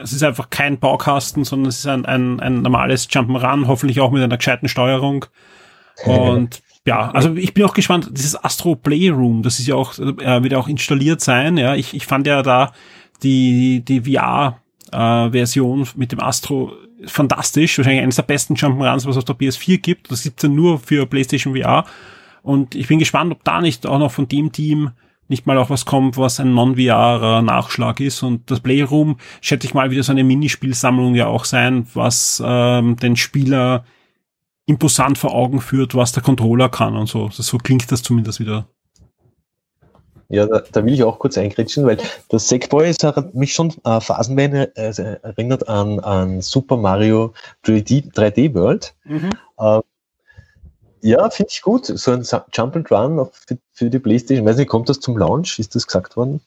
es ist einfach kein Baukasten, sondern es ist ein, ein, ein normales Jump'n'Run, hoffentlich auch mit einer gescheiten Steuerung. Und ja, also ich bin auch gespannt, dieses Astro Playroom, das ist ja auch, äh, wird auch installiert sein, ja. Ich, ich fand ja da die, die VR-Version äh, mit dem Astro fantastisch, wahrscheinlich eines der besten Jump'n'Runs, was es auf der PS4 gibt. Das gibt's ja nur für PlayStation VR. Und ich bin gespannt, ob da nicht auch noch von dem Team nicht mal auch was kommt, was ein Non-VR-Nachschlag ist. Und das Playroom, schätze ich mal, wieder so eine Minispielsammlung ja auch sein, was ähm, den Spieler imposant vor Augen führt, was der Controller kann und so. So klingt das zumindest wieder. Ja, da, da will ich auch kurz eingritschen, weil das Sackboy ist, hat mich schon äh, phasenweise äh, erinnert an, an Super Mario 3D, 3D World. Mhm. Äh, ja, finde ich gut. So ein Jump and Run für, für, die Playstation. Ich weiß nicht, kommt das zum Launch? Ist das gesagt worden?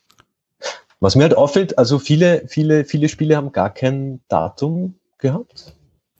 Was mir halt auffällt, also viele, viele, viele Spiele haben gar kein Datum gehabt.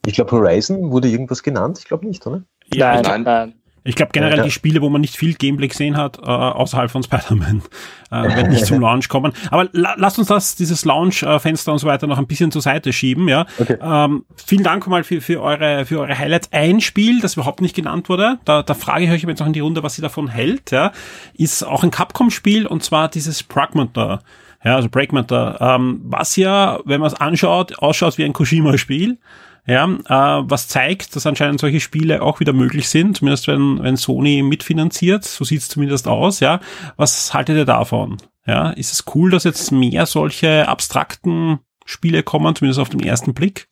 Ich glaube, Horizon wurde irgendwas genannt. Ich glaube nicht, oder? Ja, nein, nein. Ich glaube generell Ja. die Spiele, wo man nicht viel Gameplay gesehen hat, äh, außerhalb von Spider-Man, äh, werden nicht zum Launch kommen. Aber la lasst uns das, dieses Launch-Fenster und so weiter noch ein bisschen zur Seite schieben, ja. Okay. Ähm, vielen Dank mal für, für eure, für eure Highlights. Ein Spiel, das überhaupt nicht genannt wurde, da, da frage ich euch jetzt noch in die Runde, was ihr davon hält, ja, ist auch ein Capcom-Spiel und zwar dieses Pragmater. Ja, also Breakmatter, ähm, was ja, wenn man es anschaut, ausschaut wie ein Kojima-Spiel. Ja, äh, was zeigt, dass anscheinend solche Spiele auch wieder möglich sind, zumindest wenn, wenn Sony mitfinanziert, so sieht's zumindest aus, ja. Was haltet ihr davon? Ja, ist es cool, dass jetzt mehr solche abstrakten Spiele kommen, zumindest auf den ersten Blick?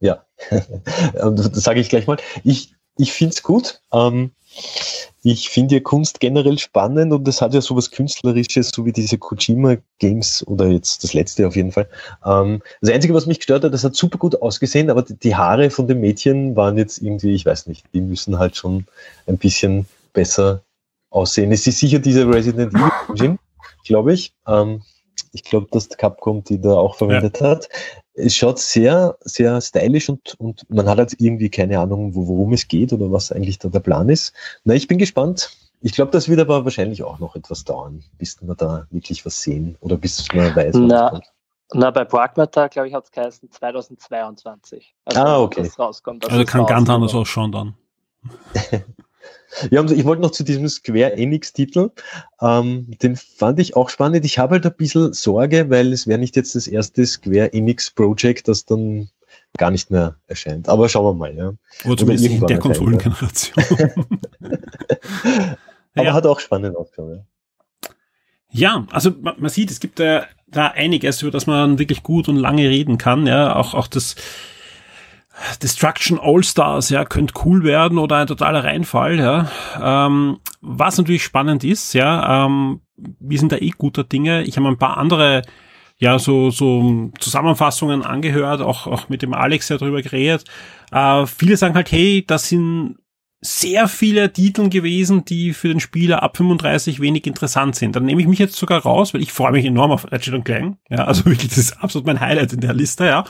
Ja, das sage ich gleich mal. Ich, ich finde es gut. Ähm, ich finde ja Kunst generell spannend und es hat ja sowas Künstlerisches, so wie diese Kojima-Games oder jetzt das letzte auf jeden Fall. Ähm, das Einzige, was mich gestört hat, das hat super gut ausgesehen, aber die- Haare von den Mädchen waren jetzt irgendwie, ich weiß nicht, die müssen halt schon ein bisschen besser aussehen. Es ist sicher diese Resident Evil glaube ich. Ähm, ich glaube, dass Capcom die da auch verwendet hat. Es schaut sehr, sehr stylisch und, und man hat halt irgendwie keine Ahnung, wo, worum es geht oder was eigentlich da der Plan ist. Na, ich bin gespannt. Ich glaube, das wird aber wahrscheinlich auch noch etwas dauern, bis wir da wirklich was sehen oder bis man weiß, was Na, kommt. Na, bei Pragmata, glaube ich, hat es geheißen 2022. Also, Ah, okay. Das rauskommt. Also kann raus, ganz anders ausschauen dann. Ja, und ich wollte noch zu diesem Square Enix-Titel. Ähm, den fand ich auch spannend. Ich habe halt ein bisschen Sorge, weil es wäre nicht jetzt das erste Square Enix-Project, das dann gar nicht mehr erscheint. Aber schauen wir mal. Ja. Oder zumindest in der Konsolengeneration. Aber Ja. hat auch spannend ausgeschaut. Ja. Ja, also man, man sieht, es gibt äh, da einiges, über das man wirklich gut und lange reden kann. Ja, auch auch das Destruction All Stars, ja, könnte cool werden oder ein totaler Reinfall. Ja, ähm, was natürlich spannend ist, ja, ähm, wir sind da eh guter Dinge. Ich habe ein paar andere ja, so, so Zusammenfassungen angehört, auch, auch mit dem Alex ja drüber geredet. Äh, viele sagen halt, hey, das sind sehr viele Titel gewesen, die für den Spieler ab 35 wenig interessant sind. Dann nehme ich mich jetzt sogar raus, weil ich freue mich enorm auf Ratchet Clank. Ja, also wirklich, das ist absolut mein Highlight in der Liste, ja.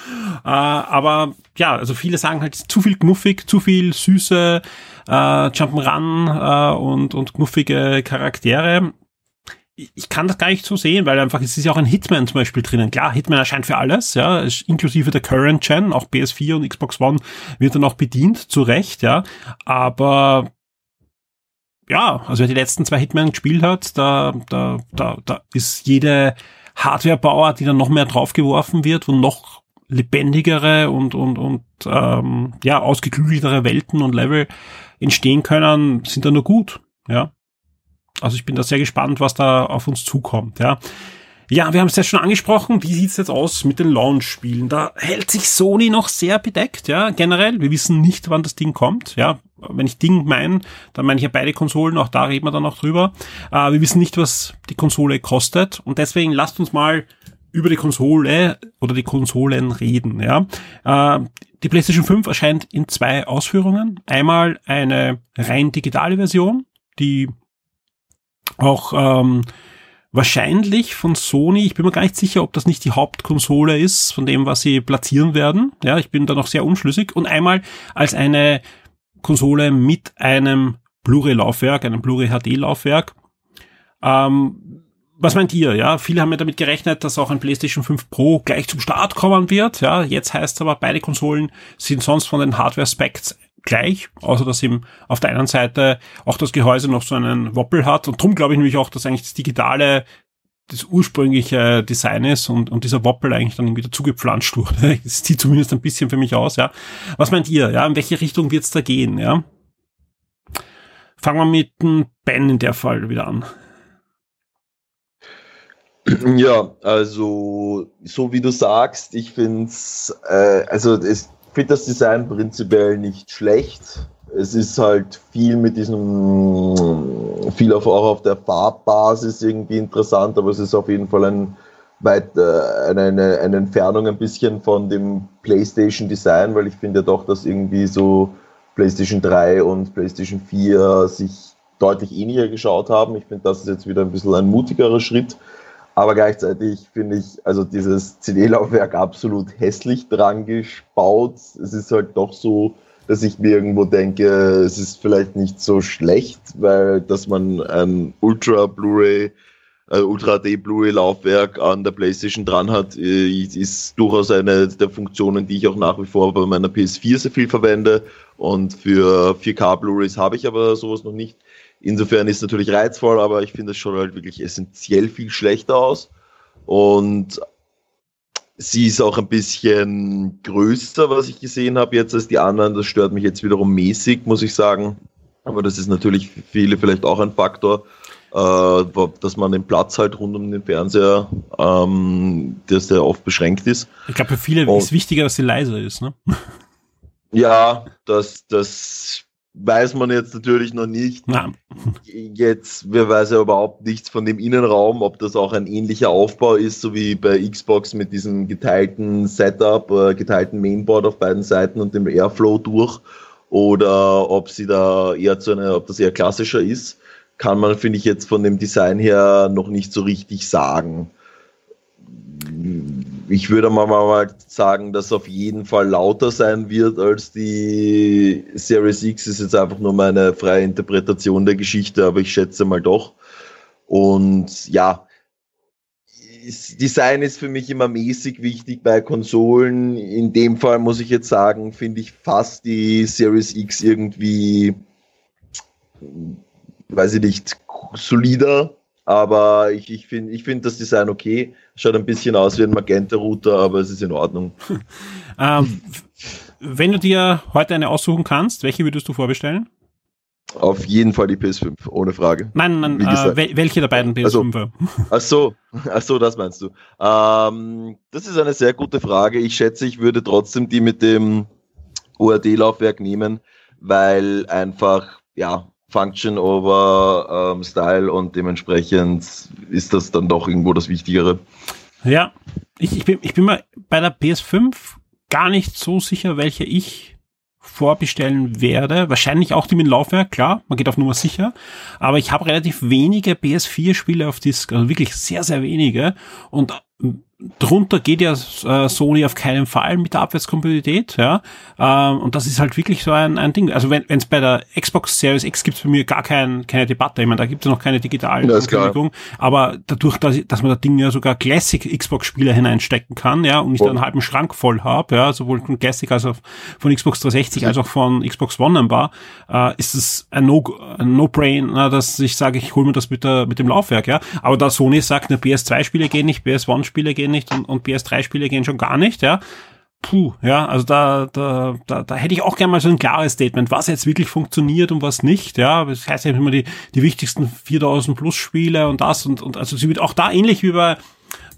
Äh, aber ja, also viele sagen halt, zu viel knuffig, zu viel süße äh, Jump'n'Run äh, und, und knuffige Charaktere ich kann das gar nicht so sehen, weil einfach es ist ja auch ein Hitman zum Beispiel drinnen. Klar, Hitman erscheint für alles, ja, inklusive der Current Gen, auch PS4 und Xbox One wird dann auch bedient, zu Recht, ja. Aber ja, also wer die letzten zwei Hitman gespielt hat, da, da, da, da ist jede Hardwarebauer, die dann noch mehr draufgeworfen wird und noch lebendigere und, und, und ähm, ja, ausgeklügeltere Welten und Level entstehen können, sind da nur gut, ja. Also ich bin da sehr gespannt, was da auf uns zukommt, ja. Ja, wir haben es ja schon angesprochen. Wie sieht's jetzt aus mit den Launch-Spielen? Da hält sich Sony noch sehr bedeckt, ja, generell. Wir wissen nicht, wann das Ding kommt, ja. Wenn ich Ding meine, dann meine ich ja beide Konsolen, auch da reden wir dann noch drüber. Äh, wir wissen nicht, was die Konsole kostet und deswegen lasst uns mal über die Konsole oder die Konsolen reden, ja. Äh, die PlayStation 5 erscheint in zwei Ausführungen. Einmal eine rein digitale Version, die auch ähm, wahrscheinlich von Sony, ich bin mir gar nicht sicher, ob das nicht die Hauptkonsole ist, von dem, was sie platzieren werden. Ja, ich bin da noch sehr unschlüssig. Und einmal als eine Konsole mit einem Blu-ray-Laufwerk, einem Blu-ray-HD-Laufwerk. Ähm, was meint ihr? Ja, viele haben ja damit gerechnet, dass auch ein PlayStation 5 Pro gleich zum Start kommen wird. Ja, jetzt heißt es aber, beide Konsolen sind sonst von den Hardware-Specs gleich, außer dass eben auf der einen Seite auch das Gehäuse noch so einen Woppel hat und drum glaube ich nämlich auch, dass eigentlich das digitale das ursprüngliche Design ist und, und dieser Woppel eigentlich dann wieder zugepflanscht wurde. Es sieht zumindest ein bisschen für mich aus, ja. Was meint ihr? Ja, in welche Richtung wird's da gehen, ja? Fangen wir mit dem Ben in der Fall wieder an. Ja, also so wie du sagst, ich finde äh, also es finde das Design prinzipiell nicht schlecht. Es ist halt viel mit diesem, viel auf, auch auf der Farbbasis irgendwie interessant, aber es ist auf jeden Fall ein, weit, äh, eine, eine, eine Entfernung ein bisschen von dem PlayStation Design, weil ich finde ja doch, dass irgendwie so PlayStation 3 und PlayStation 4 sich deutlich ähnlicher geschaut haben. Ich finde, das ist jetzt wieder ein bisschen ein mutigerer Schritt. Aber gleichzeitig finde ich, also dieses CD-Laufwerk absolut hässlich dran gespaut. Es ist halt doch so, dass ich mir irgendwo denke, es ist vielleicht nicht so schlecht, weil dass man ein Ultra Blu-ray, äh, Ultra D Blu-ray Laufwerk an der PlayStation dran hat, äh, ist durchaus eine der Funktionen, die ich auch nach wie vor bei meiner PS4 sehr viel verwende. Und für 4K Blu-rays habe ich aber sowas noch nicht. Insofern ist es natürlich reizvoll, aber ich finde es schon halt wirklich essentiell viel schlechter aus. Und sie ist auch ein bisschen größer, was ich gesehen habe jetzt als die anderen. Das stört mich jetzt wiederum mäßig, muss ich sagen. Aber das ist natürlich für viele vielleicht auch ein Faktor, äh, dass man den Platz halt rund um den Fernseher, ähm, dass der oft beschränkt ist. Ich glaube, für viele Und, ist wichtiger, dass sie leiser ist, ne? Ja, das, das weiß man jetzt natürlich noch nicht. Na. Jetzt, wer weiß ja überhaupt nichts von dem Innenraum, ob das auch ein ähnlicher Aufbau ist, so wie bei Xbox mit diesem geteilten Setup, äh, geteilten Mainboard auf beiden Seiten und dem Airflow durch, oder ob sie da eher zu einer, ob das eher klassischer ist, kann man, finde ich, jetzt von dem Design her noch nicht so richtig sagen ich würde mal, mal sagen, dass auf jeden Fall lauter sein wird als die Series X. Ist jetzt einfach nur meine freie Interpretation der Geschichte, aber ich schätze mal doch. Und ja, Design ist für mich immer mäßig wichtig bei Konsolen. In dem Fall muss ich jetzt sagen, finde ich fast die Series X irgendwie, weiß ich nicht, solider aber ich, ich finde ich find das Design okay. Schaut ein bisschen aus wie ein Magenta-Router, aber es ist in Ordnung. ähm, wenn du dir heute eine aussuchen kannst, welche würdest du vorbestellen? Auf jeden Fall die PS5, ohne Frage. Nein, nein, äh, welche der beiden PS5? Also, ach so, ach so, das meinst du. Ähm, das ist eine sehr gute Frage. Ich schätze, ich würde trotzdem die mit dem ORD-Laufwerk nehmen, weil einfach, ja, Function over ähm, Style und dementsprechend ist das dann doch irgendwo das Wichtigere. Ja, ich, ich, bin, ich bin mir bei der PS5 gar nicht so sicher, welche ich vorbestellen werde. Wahrscheinlich auch die mit Laufwerk, klar, man geht auf Nummer sicher. Aber ich habe relativ wenige PS4-Spiele auf Disk, also wirklich sehr, sehr wenige. Und drunter geht ja äh, Sony auf keinen Fall mit der Abwärtskompatibilität, ja. Ähm, und das ist halt wirklich so ein, ein Ding. Also wenn es bei der Xbox Series X gibt es bei mir gar kein, keine Debatte. Ich meine, da gibt es noch keine digitale Ankündigung. Aber dadurch, dass, dass man das Ding ja sogar Classic Xbox-Spiele hineinstecken kann, ja, und ich oh. da einen halben Schrank voll habe, ja, sowohl von Classic als auch von Xbox 360 als auch von Xbox One war, äh, ist es ein No, ein No-Brain, dass ich sage, ich hole mir das mit der mit dem Laufwerk, ja. Aber da Sony sagt, ne, PS2-Spiele gehen nicht, PS1-Spiele gehen gehen nicht und, und PS3-Spiele gehen schon gar nicht, ja. Puh, ja, also da, da, da, da hätte ich auch gerne mal so ein klares Statement, was jetzt wirklich funktioniert und was nicht, ja. Das heißt ja immer die, die wichtigsten 4000 Plus Spiele und das und, und also sie wird auch da ähnlich wie bei,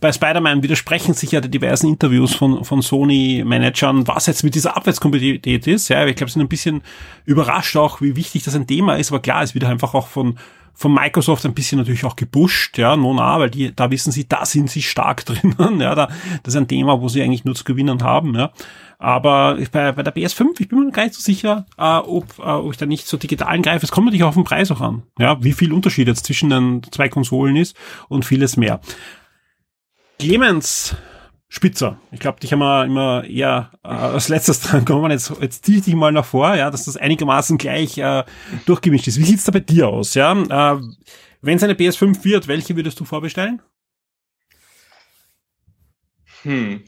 bei Spider-Man widersprechen sich ja die diversen Interviews von, von Sony-Managern, was jetzt mit dieser Abwärtskompatibilität ist. Ja, ich glaube, sie sind ein bisschen überrascht auch, wie wichtig das ein Thema ist, aber klar, es wird einfach auch von, von Microsoft ein bisschen natürlich auch gepusht, ja, nona, weil die, da wissen sie, da sind sie stark drinnen, ja, da, das ist ein Thema, wo sie eigentlich nur zu gewinnen haben, ja. Aber bei, bei der PS5, ich bin mir gar nicht so sicher, äh, ob, äh, ob ich da nicht so digital greife. Es kommt natürlich auf den Preis auch an, ja, wie viel Unterschied jetzt zwischen den zwei Konsolen ist und vieles mehr. Clemens, Spitzer. Ich glaube, dich haben wir immer eher äh, als letztes dran kommen. Jetzt, jetzt ziehe ich dich mal nach vor, ja, dass das einigermaßen gleich äh, durchgemischt ist. Wie sieht's da bei dir aus? Ja, äh, wenn es eine PS5 wird, welche würdest du vorbestellen? Hm.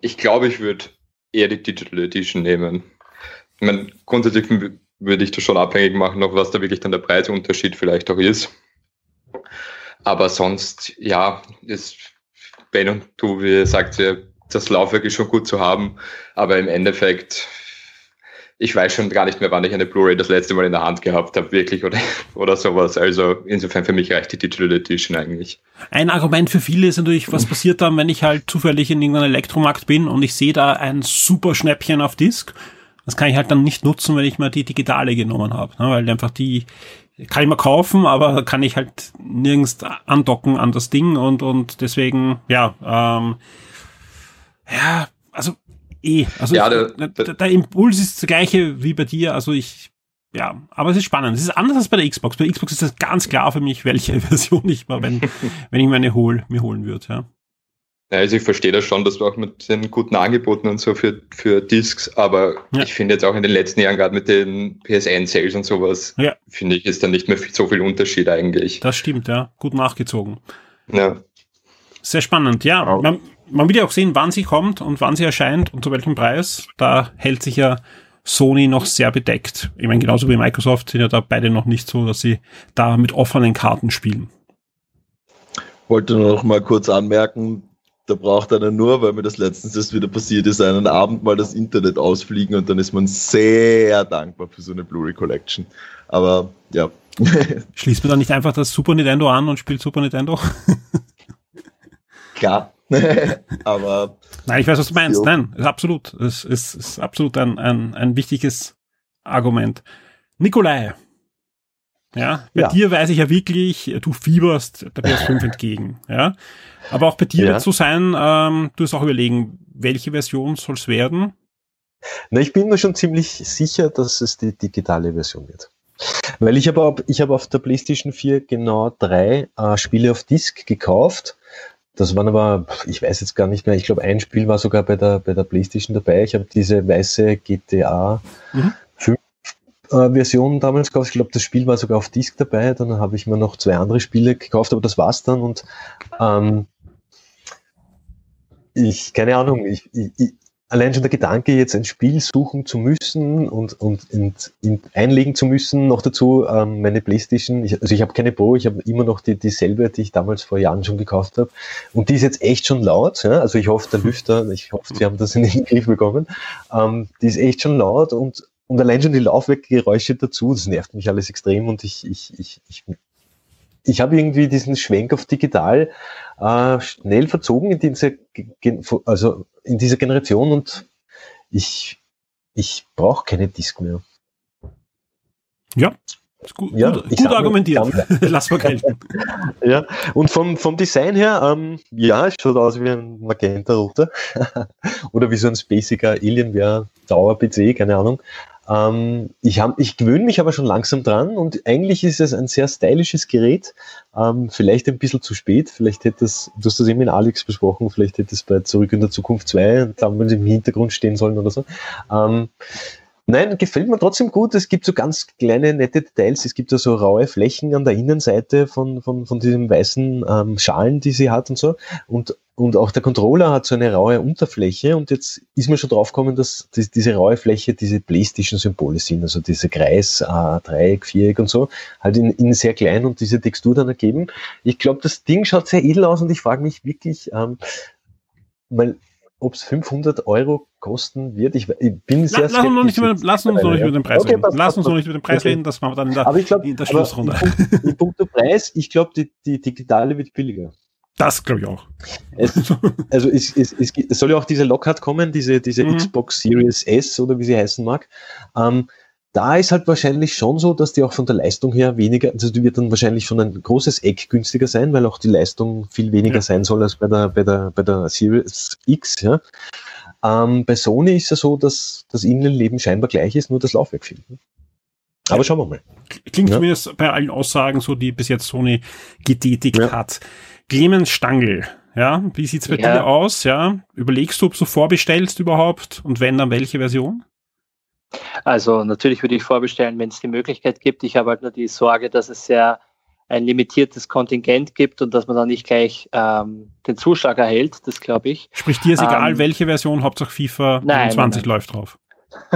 Ich glaube, ich würde eher die Digital Edition nehmen. Ich meine, grundsätzlich würde ich das schon abhängig machen, noch was da wirklich dann der Preisunterschied vielleicht auch ist. Aber sonst, ja, ist Ben und du, wie sagt ihr, das Laufwerk ist schon gut zu haben, aber im Endeffekt, ich weiß schon gar nicht mehr, wann ich eine Blu-ray das letzte Mal in der Hand gehabt habe, wirklich oder, oder sowas. Also insofern für mich reicht die Digital Edition eigentlich. Ein Argument für viele ist natürlich, was passiert dann, wenn ich halt zufällig in irgendeinem Elektromarkt bin und ich sehe da ein super Schnäppchen auf Disk. Das kann ich halt dann nicht nutzen, wenn ich mal die digitale genommen habe, ne? weil einfach die kann ich mal kaufen, aber kann ich halt nirgends andocken an das Ding und, und deswegen, ja, ähm, ja, also eh, also ja, der, der, der, Impuls ist das gleiche wie bei dir, also ich ja, aber es ist spannend. Es ist anders als bei der Xbox. Bei der Xbox ist das ganz klar für mich, welche Version ich mal, wenn, wenn ich meine hol, mir holen würde, ja. Ja, also ich verstehe das schon, dass du auch mit den guten Angeboten und so für, für Discs, aber ja. ich finde jetzt auch in den letzten Jahren, gerade mit den PSN-Sales und sowas, ja. finde ich, ist da nicht mehr so viel Unterschied eigentlich. Das stimmt, ja. Gut nachgezogen. Ja. Sehr spannend, ja. Man, man will ja auch sehen, wann sie kommt und wann sie erscheint und zu welchem Preis. Da hält sich ja Sony noch sehr bedeckt. Ich meine, genauso wie Microsoft sind ja da beide noch nicht so, dass sie da mit offenen Karten spielen. Wollte nur noch mal kurz anmerken, da braucht einer nur, weil mir das letztens erst wieder passiert ist, einen Abend mal das Internet ausfliegen und dann ist man sehr dankbar für so eine Blu-ray Collection. Aber ja. Schließt man dann nicht einfach das Super Nintendo an und spielt Super Nintendo? Klar. Aber. Nein, ich weiß, was du meinst. Nein, ist absolut. Es ist, ist absolut ein, ein, ein wichtiges Argument. Nikolai, ja, bei ja. dir weiß ich ja wirklich, du fieberst der PS5 entgegen. Ja, aber auch bei dir ja. wird so sein, ähm, du wirst auch überlegen, welche Version soll es werden? Na, ich bin mir schon ziemlich sicher, dass es die digitale Version wird. Weil ich habe ich habe auf der PlayStation 4 genau drei äh, Spiele auf Disk gekauft. Das waren aber, ich weiß jetzt gar nicht mehr, ich glaube ein Spiel war sogar bei der, bei der PlayStation dabei. Ich habe diese weiße GTA mhm. Äh, Version damals gekauft. Ich glaube, das Spiel war sogar auf Disk dabei. Dann habe ich mir noch zwei andere Spiele gekauft, aber das war's dann. Und ähm, ich, keine Ahnung, ich, ich, allein schon der Gedanke, jetzt ein Spiel suchen zu müssen und, und in, in einlegen zu müssen, noch dazu ähm, meine Playstation, ich, also ich habe keine Pro, ich habe immer noch die, dieselbe, die ich damals vor Jahren schon gekauft habe und die ist jetzt echt schon laut, ja? also ich hoffe, der Lüfter, ich hoffe, sie haben das in den Griff bekommen, ähm, die ist echt schon laut und und allein schon die Laufwerkgeräusche dazu, das nervt mich alles extrem und ich, ich, ich, ich, ich habe irgendwie diesen Schwenk auf digital äh, schnell verzogen in dieser, also in dieser Generation und ich, ich brauche keine Disk mehr. Ja, ist gut, ja, gut, gut argumentiert. Lass mal gelten. ja, und vom, vom Design her, ähm, ja, es schaut aus wie ein Magenta-Roter. Oder wie so ein spaciger Alienware Dauer-PC, keine Ahnung. Ähm, ich ich gewöhne mich aber schon langsam dran und eigentlich ist es ein sehr stylisches Gerät. Ähm, vielleicht ein bisschen zu spät. Vielleicht hätte es, du hast das eben mit Alex besprochen, vielleicht hätte es bei Zurück in der Zukunft 2 damals im Hintergrund stehen sollen oder so. Ähm, Nein, gefällt mir trotzdem gut. Es gibt so ganz kleine, nette Details. Es gibt ja so raue Flächen an der Innenseite von, von, von diesem weißen ähm, Schalen, die sie hat und so. Und, und auch der Controller hat so eine raue Unterfläche. Und jetzt ist mir schon draufgekommen, dass die, diese raue Fläche diese Playstation-Symbole sind. Also diese Kreis, äh, Dreieck, Viereck und so. Halt in, in sehr klein und diese Textur dann ergeben. Ich glaube, das Ding schaut sehr edel aus und ich frage mich wirklich, ähm, weil ob es 500 Euro kosten wird. Ich, ich bin sehr lass, uns noch nicht über, lass uns noch nicht über den Preis okay, reden. Pass, lass uns noch nicht über den Preis okay. reden, das machen wir dann in der, aber ich glaub, in der Schlussrunde. In, puncto Preis, ich glaube, die, die digitale wird billiger. Das glaube ich auch. Es, also es, es, es, es, soll ja auch diese Lockhart kommen, diese, diese mhm. Xbox Series S oder wie sie heißen mag. Ähm, da ist halt wahrscheinlich schon so, dass die auch von der Leistung her weniger, also die wird dann wahrscheinlich schon ein großes Eck günstiger sein, weil auch die Leistung viel weniger ja. sein soll als bei der, bei der, bei der Series X, ja. Ähm, bei Sony ist es so, dass das Innenleben scheinbar gleich ist, nur das Laufwerk fehlt. Ne? Aber schauen wir mal. Klingt ja. zumindest bei allen Aussagen so, die bis jetzt Sony getätigt ja. hat. Clemens Stangl, ja, wie sieht's bei ja. dir aus? Ja, überlegst du, ob du vorbestellst überhaupt und wenn, dann welche Version? Also natürlich würde ich vorbestellen, wenn es die Möglichkeit gibt. Ich habe halt nur die Sorge, dass es sehr ein limitiertes Kontingent gibt und dass man dann nicht gleich ähm, den Zuschlag erhält, das glaube ich. Sprich, dir ist egal, ähm, welche Version, Hauptsache FIFA nein, 20 nein. läuft drauf.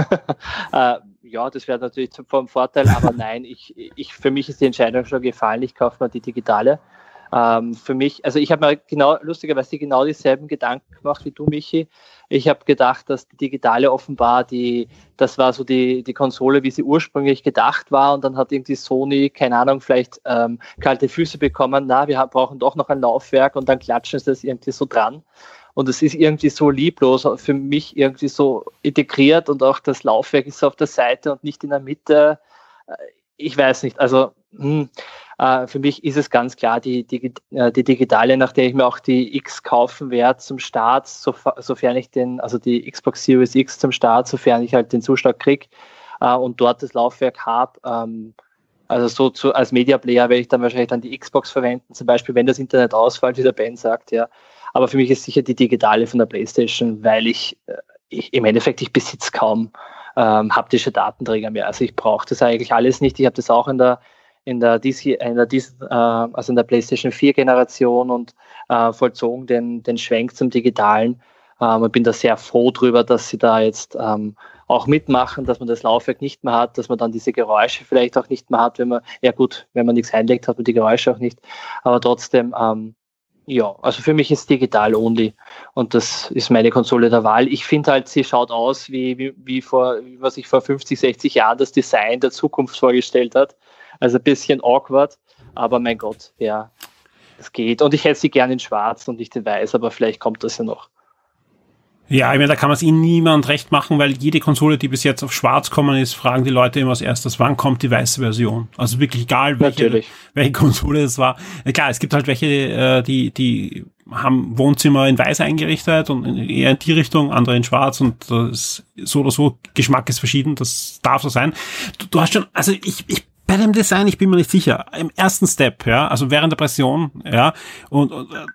äh, ja, das wäre natürlich vom Vorteil, aber nein, ich, ich, für mich ist die Entscheidung schon gefallen, ich kaufe mal die digitale. Ähm, für mich, also ich habe mir genau, lustigerweise genau dieselben Gedanken gemacht wie du, Michi. Ich habe gedacht, dass die digitale offenbar die, das war so die, die Konsole, wie sie ursprünglich gedacht war und dann hat irgendwie Sony, keine Ahnung, vielleicht ähm, kalte Füße bekommen, na, wir brauchen doch noch ein Laufwerk und dann klatschen sie das irgendwie so dran. Und es ist irgendwie so lieblos, für mich irgendwie so integriert und auch das Laufwerk ist auf der Seite und nicht in der Mitte. Äh, ich weiß nicht, also äh, für mich ist es ganz klar die, die, äh, die digitale, nach der ich mir auch die X kaufen werde zum Start, so, sofern ich den, also die Xbox Series X zum Start, sofern ich halt den Zuschlag kriege. äh, und dort das Laufwerk habe, ähm, also so zu, als Media Player werde ich dann wahrscheinlich dann die Xbox verwenden, zum Beispiel, wenn das Internet ausfällt, wie der Ben sagt, ja. Aber für mich ist sicher die digitale von der PlayStation, weil ich, äh, ich im Endeffekt, ich besitze kaum ähm, haptische Datenträger mehr. Also ich brauche das eigentlich alles nicht. Ich habe das auch in der in der DC, in der DC, äh, also in der PlayStation 4 Generation und äh, vollzogen den, den Schwenk zum Digitalen. Ähm, ich bin da sehr froh drüber, dass sie da jetzt ähm, auch mitmachen, dass man das Laufwerk nicht mehr hat, dass man dann diese Geräusche vielleicht auch nicht mehr hat, wenn man, ja gut, wenn man nichts einlegt, hat man die Geräusche auch nicht. Aber trotzdem, ähm, ja, also für mich ist digital only und das ist meine Konsole der Wahl. Ich finde halt, sie schaut aus wie, wie, wie vor, was ich vor 50, 60 Jahren das Design der Zukunft vorgestellt hat. Also ein bisschen awkward, aber mein Gott, ja, es geht. Und ich hätte sie gerne in schwarz und nicht in weiß, aber vielleicht kommt das ja noch. Ja, ich meine, da kann man es ihnen niemand recht machen, weil jede Konsole, die bis jetzt auf schwarz kommen ist, fragen die Leute immer als erstes, wann kommt die weiße Version? Also wirklich egal, welche, welche Konsole es war. Klar, es gibt halt welche, äh, die, die haben Wohnzimmer in weiß eingerichtet und eher in die Richtung, andere in schwarz und das so oder so, Geschmack ist verschieden, das darf so sein. Du, du hast schon, also ich, ich bei dem Design, ich bin mir nicht sicher. Im ersten Step, ja, also während der Pression, ja, und, und äh,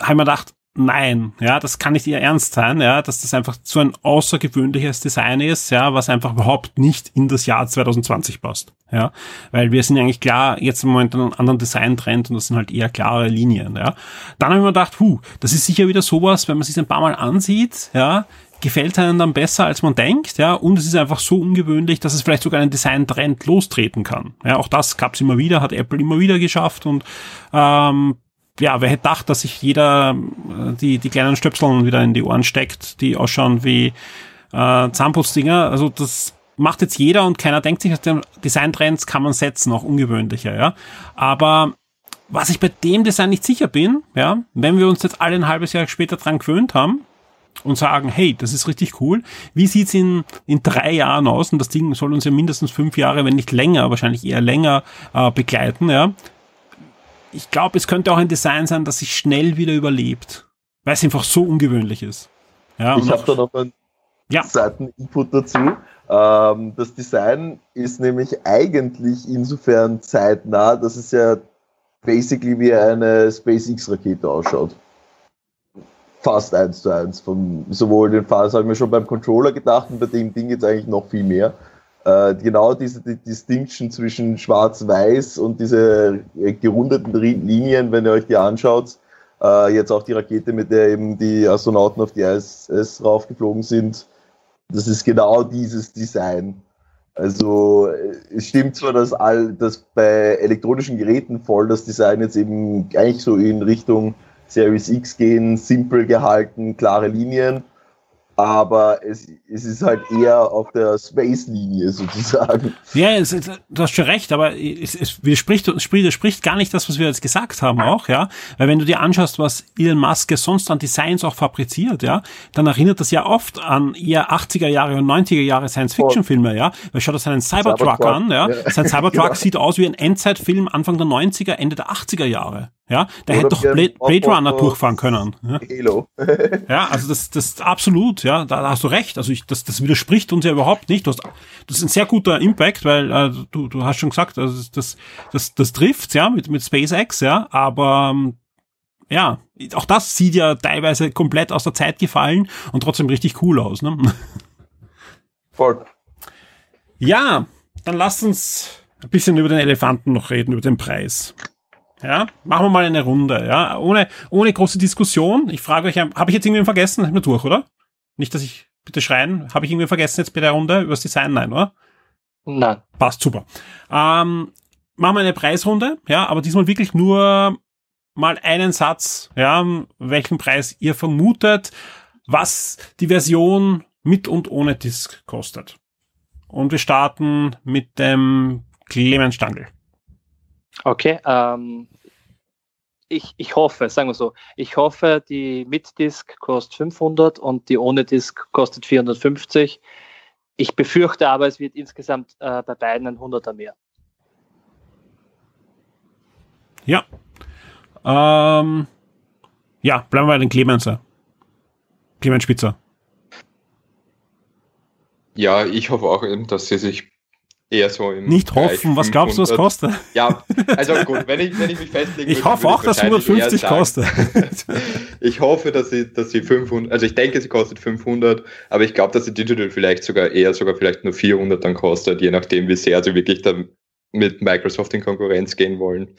habe mir gedacht, nein, ja, das kann nicht ihr ernst sein, ja, dass das einfach so ein außergewöhnliches Design ist, ja, was einfach überhaupt nicht in das Jahr 2020 passt, ja, weil wir sind eigentlich klar jetzt im Moment einen anderen Design-Trend und das sind halt eher klare Linien, ja. Dann habe ich mir gedacht, hu, das ist sicher wieder sowas, wenn man sich ein paar Mal ansieht, ja, gefällt einem dann besser, als man denkt, ja, und es ist einfach so ungewöhnlich, dass es vielleicht sogar einen Design-Trend lostreten kann. Ja, auch das gab es immer wieder, hat Apple immer wieder geschafft und ähm, ja, wer hätte gedacht, dass sich jeder äh, die, die kleinen Stöpseln wieder in die Ohren steckt, die ausschauen wie äh, Zahnputzdinger. Also das macht jetzt jeder und keiner denkt sich, Designtrends kann man setzen, auch ungewöhnlicher, ja. Aber was ich bei dem Design nicht sicher bin, ja, wenn wir uns jetzt alle ein halbes Jahr später dran gewöhnt haben und sagen, hey, das ist richtig cool, wie sieht's in, in drei Jahren aus? Und das Ding soll uns ja mindestens fünf Jahre, wenn nicht länger, wahrscheinlich eher länger äh, begleiten, ja ich glaube, es könnte auch ein Design sein, das sich schnell wieder überlebt, weil es einfach so ungewöhnlich ist. Ja, ich habe da noch einen ja. Seiteninput dazu. Ähm, das Design ist nämlich eigentlich insofern zeitnah, dass es ja basically wie eine SpaceX-Rakete ausschaut. Fast eins zu eins. Von sowohl den Fall, habe ich mir schon beim Controller gedacht und bei dem Ding jetzt eigentlich noch viel mehr äh, genau diese die Distinction zwischen Schwarz-Weiß und diese äh, gerundeten Linien, wenn ihr euch die anschaut, äh, jetzt auch die Rakete, mit der eben die Astronauten auf die ISS raufgeflogen sind, das ist genau dieses Design. Also äh, es stimmt zwar, dass, all, dass bei elektronischen Geräten voll das Design jetzt eben eigentlich so in Richtung Series X gehen, simpel gehalten, klare Linien aber es, es ist halt eher auf der Space-Linie sozusagen. Ja, es, du hast schon recht, aber es, es widerspricht, widerspricht gar nicht das, was wir jetzt gesagt haben auch, ja, weil wenn du dir anschaust, was Elon Musk sonst an Designs auch fabriziert, ja, dann erinnert das ja oft an eher 80er Jahre und 90er Jahre Science-Fiction-Filme, ja, weil schau dir seinen Cybertruck, Cybertruck an, ja, ja. sein Cybertruck ja. sieht aus wie ein Endzeitfilm Anfang der 90er, Ende der 80er Jahre, ja, der hätte doch Blade, Blade Runner durchfahren können. Ja, Halo. ja also das, das absolut, ja, da hast du recht. Also ich, das, das widerspricht uns ja überhaupt nicht. Du hast, das ist ein sehr guter Impact, weil äh, du, du hast schon gesagt, also das, das, das trifft, ja, mit, mit SpaceX, ja, aber ähm, ja, auch das sieht ja teilweise komplett aus der Zeit gefallen und trotzdem richtig cool aus, ne? Voll. Ja, dann lass uns ein bisschen über den Elefanten noch reden, über den Preis. Ja, machen wir mal eine Runde, ja, ohne, ohne große Diskussion. Ich frage euch, habe ich jetzt irgendwie vergessen? Sind wir durch, oder? Nicht, dass ich bitte schreien. Habe ich irgendwie vergessen jetzt bei der Runde über das Design? Nein, oder? Nein. Passt super. Ähm, machen wir eine Preisrunde, ja, aber diesmal wirklich nur mal einen Satz, ja, welchen Preis ihr vermutet, was die Version mit und ohne Disk kostet. Und wir starten mit dem Clemens Stangl. Okay, ähm, ich, ich hoffe, sagen wir so, ich hoffe, die mit Disk kostet 500 und die ohne Disk kostet 450. Ich befürchte aber, es wird insgesamt äh, bei beiden ein 100er mehr. Ja. Ähm, ja, bleiben wir bei den Clemenser. Clemens Spitzer. Ja, ich hoffe auch eben, dass sie sich eher so im Nicht hoffen, was glaubst du, was kostet? Ja, also gut, wenn ich, wenn ich mich festlege. Ich hoffe auch, dass 150 kostet. ich hoffe, dass sie, dass sie 500, also ich denke, sie kostet 500, aber ich glaube, dass sie Digital vielleicht sogar eher sogar vielleicht nur 400 dann kostet, je nachdem, wie sehr sie wirklich dann mit Microsoft in Konkurrenz gehen wollen.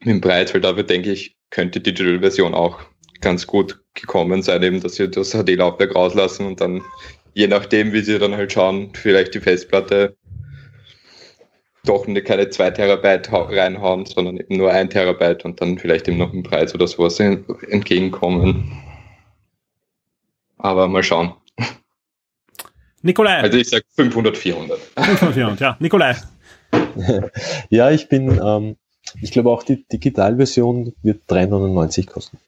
Mit dem Preis, weil dafür denke ich, könnte die Digital-Version auch ganz gut gekommen sein, eben, dass sie das HD-Laufwerk rauslassen und dann je nachdem, wie sie dann halt schauen, vielleicht die Festplatte doch keine 2 Terabyte reinhauen, sondern eben nur 1 Terabyte und dann vielleicht eben noch einen Preis oder sowas entgegenkommen. Aber mal schauen. Nikolai. Also ich sage 500, 400. 500, 400, ja. Nikolai. ja, ich bin, ähm, ich glaube auch die Digitalversion wird 3,99 kosten.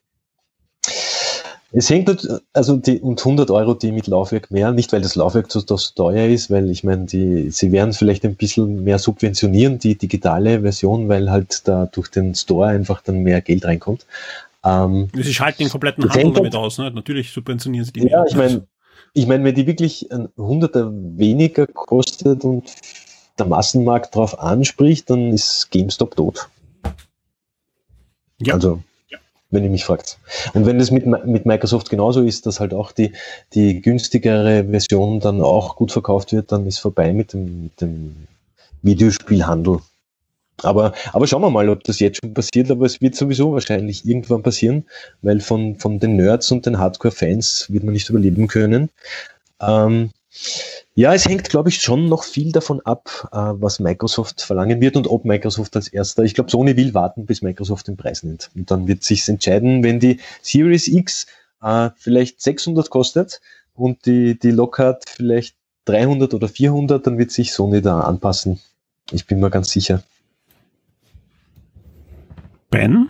Es hängt, also die, und 100 Euro die mit Laufwerk mehr, nicht weil das Laufwerk so, so teuer ist, weil ich meine, die, sie werden vielleicht ein bisschen mehr subventionieren, die digitale Version, weil halt da durch den Store einfach dann mehr Geld reinkommt. Ähm, sie schalten den kompletten Handel damit aus, ne? Natürlich subventionieren sie die Ja, mehr. ich meine, ich meine, wenn die wirklich ein Hunderter weniger kostet und der Massenmarkt darauf anspricht, dann ist GameStop tot. Ja. Also wenn ihr mich fragt. Und wenn es mit, mit Microsoft genauso ist, dass halt auch die, die günstigere Version dann auch gut verkauft wird, dann ist vorbei mit dem, mit dem Videospielhandel. Aber, aber schauen wir mal, ob das jetzt schon passiert, aber es wird sowieso wahrscheinlich irgendwann passieren, weil von, von den Nerds und den Hardcore-Fans wird man nicht überleben können. Ähm, ja, es hängt, glaube ich, schon noch viel davon ab, äh, was Microsoft verlangen wird und ob Microsoft als erster, ich glaube, Sony will warten, bis Microsoft den Preis nennt. Und dann wird sich entscheiden, wenn die Series X äh, vielleicht 600 kostet und die, die Lockhart vielleicht 300 oder 400, dann wird sich Sony da anpassen. Ich bin mir ganz sicher. Ben?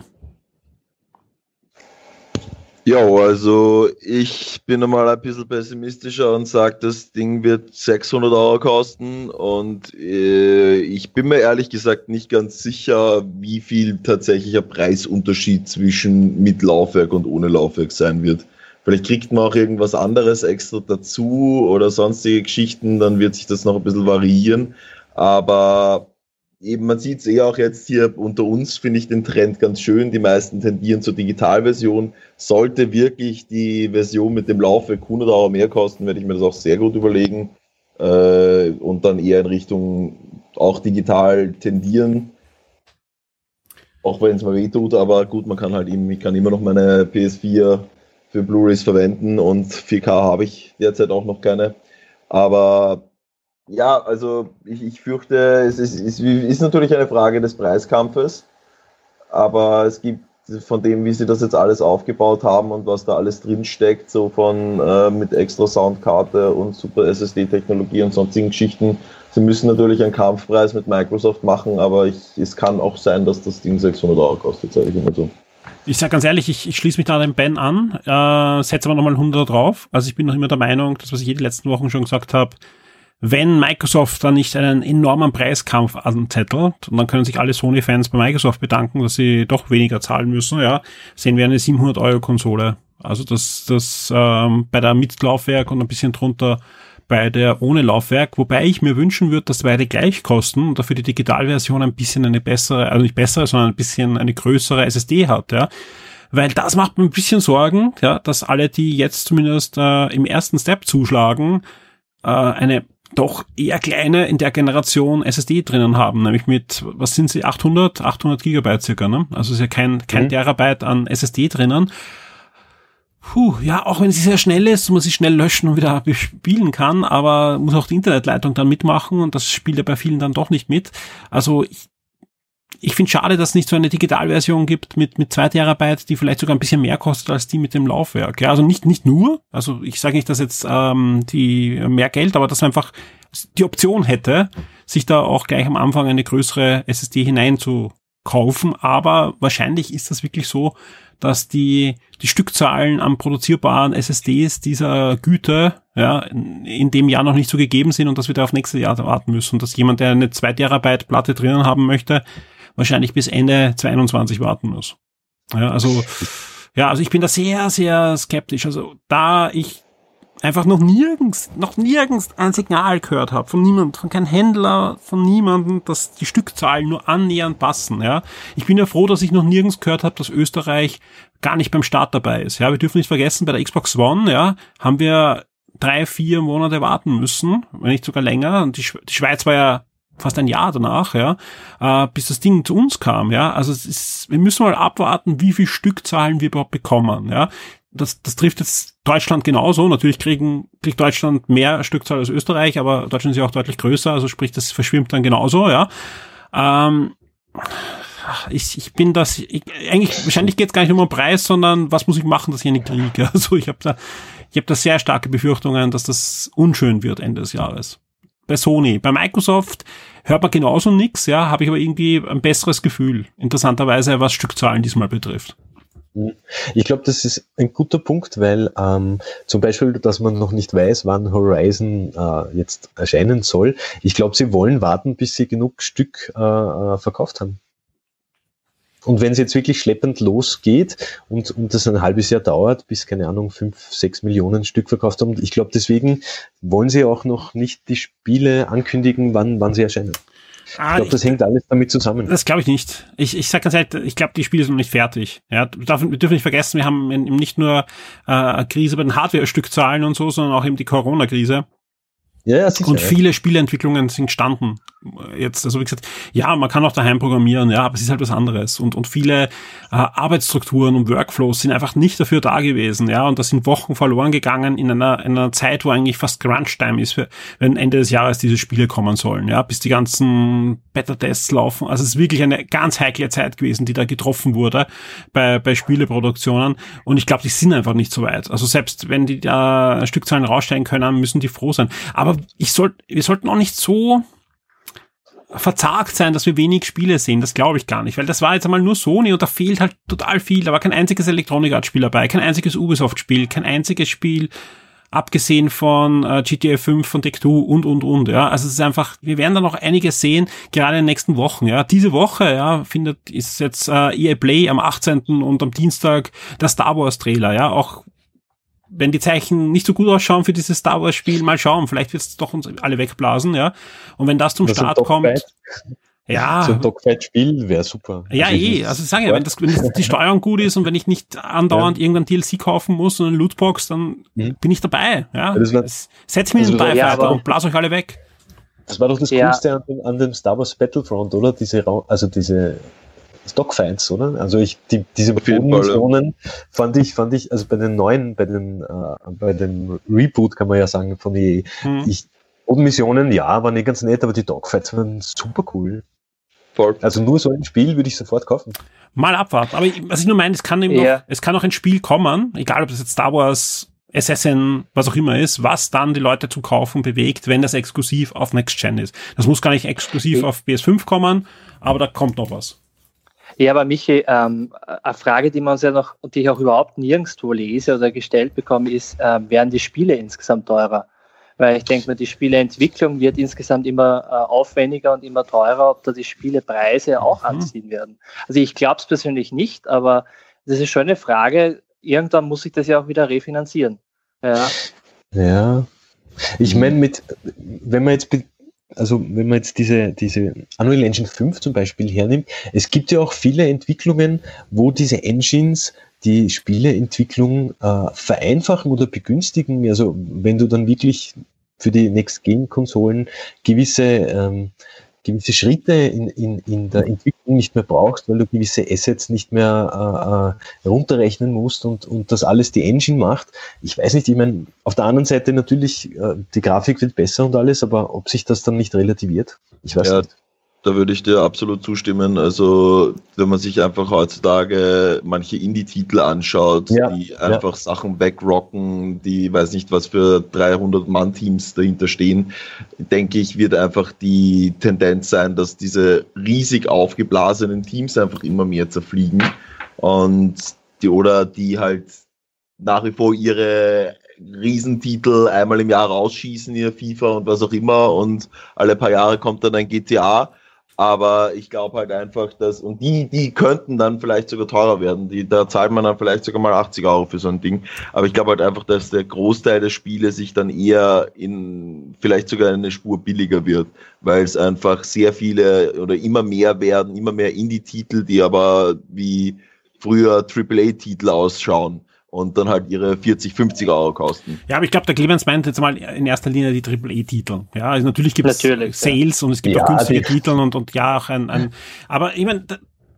Ja, also ich bin einmal ein bisschen pessimistischer und sage, das Ding wird 600 Euro kosten und äh, ich bin mir ehrlich gesagt nicht ganz sicher, wie viel tatsächlicher Preisunterschied zwischen mit Laufwerk und ohne Laufwerk sein wird. Vielleicht kriegt man auch irgendwas anderes extra dazu oder sonstige Geschichten, dann wird sich das noch ein bisschen variieren. Aber eben, man sieht es eh auch jetzt hier unter uns, finde ich den Trend ganz schön. Die meisten tendieren zur Digitalversion. Sollte wirklich die Version mit dem Laufwerk 100 Euro mehr kosten, werde ich mir das auch sehr gut überlegen äh, und dann eher in Richtung auch digital tendieren. Auch wenn es mal weh tut, aber gut, man kann halt eben, ich kann immer noch meine PS4 für Blu-rays verwenden und 4K habe ich derzeit auch noch keine. Aber ja, also ich, ich fürchte, es ist, ist, ist natürlich eine Frage des Preiskampfes, aber es gibt von dem, wie sie das jetzt alles aufgebaut haben und was da alles drinsteckt, so von äh, mit extra Soundkarte und super SSD-Technologie und sonstigen Geschichten. Sie müssen natürlich einen Kampfpreis mit Microsoft machen, aber ich, es kann auch sein, dass das Ding 600 Euro kostet, sage ich immer so. Ich sage ganz ehrlich, ich, ich schließe mich da dem Ben an, äh, setze aber nochmal 100 drauf. Also ich bin noch immer der Meinung, das, was ich die letzten Wochen schon gesagt habe, wenn Microsoft dann nicht einen enormen Preiskampf anzettelt, und dann können sich alle Sony-Fans bei Microsoft bedanken, dass sie doch weniger zahlen müssen, ja, sehen wir eine 700 Euro Konsole. Also das, das ähm, bei der mit Laufwerk und ein bisschen drunter bei der ohne Laufwerk, wobei ich mir wünschen würde, dass beide gleich kosten und dafür die Digitalversion ein bisschen eine bessere, also nicht bessere, sondern ein bisschen eine größere SSD hat, ja. Weil das macht mir ein bisschen Sorgen, ja, dass alle, die jetzt zumindest äh, im ersten Step zuschlagen, äh, eine doch eher kleine in der Generation SSD drinnen haben, nämlich mit, was sind sie, 800, 800 Gigabyte circa, ne? Also ist ja kein, kein mhm. Terabyte an SSD drinnen. Puh, ja, auch wenn sie sehr schnell ist, man sie schnell löschen und wieder bespielen kann, aber muss auch die Internetleitung dann mitmachen und das spielt ja bei vielen dann doch nicht mit. Also ich ich finde schade, dass es nicht so eine Digitalversion gibt mit, mit zwei Terabyte, die vielleicht sogar ein bisschen mehr kostet als die mit dem Laufwerk. Ja, also nicht, nicht nur, also ich sage nicht, dass jetzt ähm, die mehr Geld, aber dass einfach die Option hätte, sich da auch gleich am Anfang eine größere SSD hineinzukaufen. Aber wahrscheinlich ist das wirklich so, dass die, die Stückzahlen an produzierbaren SSDs dieser Güte ja, in, in dem Jahr noch nicht so gegeben sind und dass wir da auf nächstes Jahr warten müssen. Dass jemand, der eine 2 Terabyte Platte drinnen haben möchte, wahrscheinlich bis Ende 22 warten muss. Ja, also, ja, also ich bin da sehr, sehr skeptisch. Also da ich einfach noch nirgends, noch nirgends ein Signal gehört habe, von niemandem, von keinem Händler, von niemandem, dass die Stückzahlen nur annähernd passen, ja. Ich bin ja froh, dass ich noch nirgends gehört habe, dass Österreich gar nicht beim Start dabei ist, ja. Wir dürfen nicht vergessen, bei der Xbox One, ja, haben wir drei, vier Monate warten müssen, wenn nicht sogar länger. Und die, Sch die Schweiz war ja fast ein Jahr danach, ja, äh, bis das Ding zu uns kam, ja. Also es ist, wir müssen mal abwarten, wie viel Stückzahlen wir überhaupt bekommen, ja das, das trifft jetzt Deutschland genauso. Natürlich kriegen, kriegt Deutschland mehr Stückzahl als Österreich, aber Deutschland ist ja auch deutlich größer, also sprich, das verschwimmt dann genauso, ja. Ähm, ich, ich bin das, ich, eigentlich, wahrscheinlich geht es gar nicht um den Preis, sondern was muss ich machen, dass ich eine kriege. Also ich habe da, ich habe da sehr starke Befürchtungen, dass das unschön wird Ende des Jahres. Bei Sony, bei Microsoft hört man genauso nix, ja, habe ich aber irgendwie ein besseres Gefühl, interessanterweise, was Stückzahlen diesmal betrifft. Mhm. Ich glaube, das ist ein guter Punkt, weil ähm, zum Beispiel, dass man noch nicht weiß, wann Horizon äh, jetzt erscheinen soll. Ich glaube, sie wollen warten, bis sie genug Stück äh, äh, verkauft haben. Und wenn es jetzt wirklich schleppend losgeht und, und das ein halbes Jahr dauert, bis, keine Ahnung, fünf, sechs Millionen Stück verkauft haben, ich glaube, deswegen wollen sie auch noch nicht die Spiele ankündigen, wann, wann sie erscheinen. Ah, ich glaube, das hängt alles damit zusammen. Das glaube ich nicht. Ich, ich sage ganz ehrlich, ich glaube, die Spiele sind noch nicht fertig. Ja, wir dürfen nicht vergessen, wir haben nicht nur äh, eine Krise bei den Hardware-Stückzahlen und so, sondern auch eben die Corona-Krise. Ja, ja, sicher, und viele Spieleentwicklungen sind gestanden. Jetzt, also wie gesagt, ja, man kann auch daheim programmieren, ja, aber es ist halt was anderes. Und, und viele äh, Arbeitsstrukturen und Workflows sind einfach nicht dafür da gewesen, ja, und da sind Wochen verloren gegangen in einer, in einer Zeit, wo eigentlich fast Crunch-Time ist, für, wenn Ende des Jahres diese Spiele kommen sollen, ja, bis die ganzen Beta-Tests laufen. Also es ist wirklich eine ganz heikle Zeit gewesen, die da getroffen wurde bei, bei Spieleproduktionen. Und ich glaube, die sind einfach nicht so weit. Also selbst wenn die da Stückzahlen raussteigen können, müssen die froh sein. Aber aber ich soll, wir sollten auch nicht so verzagt sein, dass wir wenig Spiele sehen. Das glaube ich gar nicht, weil das war jetzt einmal nur Sony und da fehlt halt total viel. Da war kein einziges Electronic Arts Spiel dabei, kein einziges Ubisoft Spiel, kein einziges Spiel abgesehen von äh, GTA 5, von Take Two und, und, und, ja. Also es ist einfach, wir werden da noch einiges sehen, gerade in den nächsten Wochen, ja. Diese Woche, ja, findet, ist jetzt äh, EA Play am 18. und am Dienstag der Star Wars Trailer, ja. Auch wenn die Zeichen nicht so gut ausschauen für dieses Star Wars Spiel, mal schauen, vielleicht wird es doch uns alle wegblasen, ja. Und wenn das zum das Start kommt, ja. So ein Dogfight-Spiel wäre super. Ja, also eh. Also sagen ja, wenn, das, wenn die Steuerung gut ist und wenn ich nicht andauernd ja. irgendein DLC kaufen muss und eine Lootbox, dann mhm. bin ich dabei. Ja. Setz mich in den TIE ja, und blas euch alle weg. Das war doch das ja. Coolste an dem, an dem Star Wars Battlefront, oder? Diese, also diese Stockfights, oder? Also ich, die, diese Bodenmissionen fand ich, fand ich, also bei den neuen, bei den, äh, bei dem Reboot kann man ja sagen von EA, hm. ich, Bodenmissionen, ja, waren nicht ganz nett, aber die Dogfights waren super cool. Voll. Also nur so ein Spiel würde ich sofort kaufen. Mal abwarten. Aber ich, was ich nur meine, es kann eben ja. noch, es kann auch ein Spiel kommen, egal ob das jetzt Star Wars, Assassin, was auch immer ist, was dann die Leute zum Kaufen bewegt, wenn das exklusiv auf Next Gen ist. Das muss gar nicht exklusiv auf PS5 kommen, aber da kommt noch was. Ja, aber Michi, ähm, eine Frage, die man uns ja noch und die ich auch überhaupt nirgendwo lese oder gestellt bekomme, ist, äh, werden die Spiele insgesamt teurer? Weil ich denke mir, die Spieleentwicklung wird insgesamt immer äh, aufwendiger und immer teurer, ob da die Spielepreise auch mhm. anziehen werden. Also ich glaube es persönlich nicht, aber das ist eine schöne Frage. Irgendwann muss ich das ja auch wieder refinanzieren. Ja. Ja. Ich meine, mit, wenn man jetzt also wenn man jetzt diese, diese Unreal Engine 5 zum Beispiel hernimmt, es gibt ja auch viele Entwicklungen, wo diese Engines die Spieleentwicklung äh, vereinfachen oder begünstigen. Also wenn du dann wirklich für die Next-Gen-Konsolen gewisse ähm, gewisse Schritte in, in, in der Entwicklung nicht mehr brauchst, weil du gewisse Assets nicht mehr äh, äh, runterrechnen musst und, und das alles die Engine macht. Ich weiß nicht, ich meine, auf der anderen Seite natürlich, äh, die Grafik wird besser und alles, aber ob sich das dann nicht relativiert, ich weiß ja, nicht. Da würde ich dir absolut zustimmen. Also, wenn man sich einfach heutzutage manche Indie-Titel anschaut, ja, die einfach ja. Sachen wegrocken, die weiß nicht, was für 300 Mann-Teams dahinter stehen, denke ich, wird einfach die Tendenz sein, dass diese riesig aufgeblasenen Teams einfach immer mehr zerfliegen und die oder die halt nach wie vor ihre Riesentitel einmal im Jahr rausschießen, ihr FIFA und was auch immer und alle paar Jahre kommt dann ein GTA Aber ich glaube halt einfach, dass, und die, die könnten dann vielleicht sogar teurer werden. Die, da zahlt man dann vielleicht sogar mal 80 Euro für so ein Ding. Aber ich glaube halt einfach, dass der Großteil der Spiele sich dann eher in, vielleicht sogar eine Spur billiger wird, weil es einfach sehr viele oder immer mehr werden, immer mehr Indie-Titel, die aber wie früher AAA-Titel ausschauen und dann halt ihre 40, 50 Euro kosten. Ja, aber ich glaube, der Clemens meint jetzt mal in erster Linie die Triple-E-Titel. Ja, also natürlich gibt es Sales ja. und es gibt ja, auch günstige Titel und, und ja, auch ein, ein aber ich meine,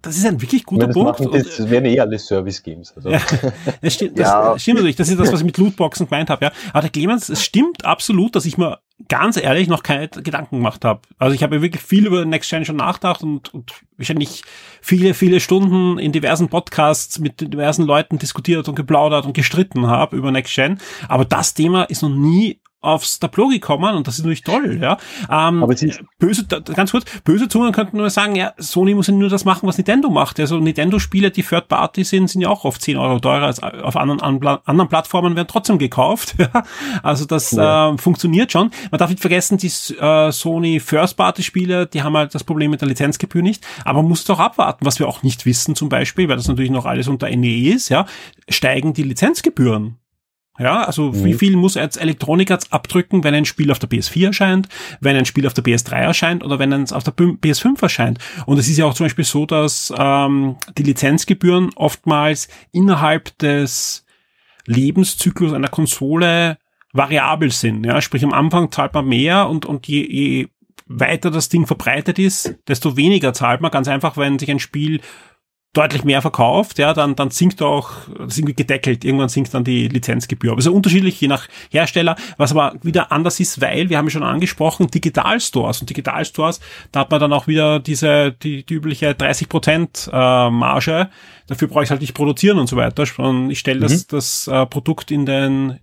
das ist ein wirklich guter das Punkt. Machen, das wären eh alle Service-Games. Also. Ja, das, stimmt, das ja. stimmt natürlich. Das ist das, was ich mit Lootboxen gemeint habe. Ja. Aber der Clemens, es stimmt absolut, dass ich mir ganz ehrlich noch keine Gedanken gemacht habe. Also ich habe wirklich viel über Next Gen schon nachgedacht und, und wahrscheinlich viele, viele Stunden in diversen Podcasts mit diversen Leuten diskutiert und geplaudert und gestritten habe über Next Gen. Aber das Thema ist noch nie aufs Tableau gekommen und das ist natürlich toll, ja. Ähm, Aber böse, ganz kurz, böse Zungen könnten nur sagen, ja, Sony muss ja nur das machen, was Nintendo macht. Also Nintendo-Spiele, die Third Party sind, sind ja auch auf 10 Euro teurer als auf anderen, anderen Plattformen werden trotzdem gekauft. also das ja. äh, funktioniert schon. Man darf nicht vergessen, die äh, Sony First Party Spiele, die haben halt das Problem mit der Lizenzgebühr nicht. Aber man muss doch abwarten, was wir auch nicht wissen zum Beispiel, weil das natürlich noch alles unter NEE ist, ja, steigen die Lizenzgebühren. Ja, also mhm. wie viel muss jetzt Elektronik jetzt abdrücken, wenn ein Spiel auf der PS4 erscheint, wenn ein Spiel auf der PS3 erscheint oder wenn es auf der PS5 erscheint? Und es ist ja auch zum Beispiel so, dass ähm, die Lizenzgebühren oftmals innerhalb des Lebenszyklus einer Konsole variabel sind. Ja, sprich am Anfang zahlt man mehr und, und je, je weiter das Ding verbreitet ist, desto weniger zahlt man. Ganz einfach, wenn sich ein Spiel deutlich mehr verkauft, ja, dann, dann sinkt auch, das ist irgendwie gedeckelt, irgendwann sinkt dann die Lizenzgebühr. Aber es ist unterschiedlich, je nach Hersteller, was aber wieder anders ist, weil, wir haben ja schon angesprochen, Digitalstores und Digitalstores, da hat man dann auch wieder diese, die, die übliche 30% äh, Marge, dafür brauche ich halt nicht produzieren und so weiter. Und ich stelle das, mhm. das äh, Produkt in den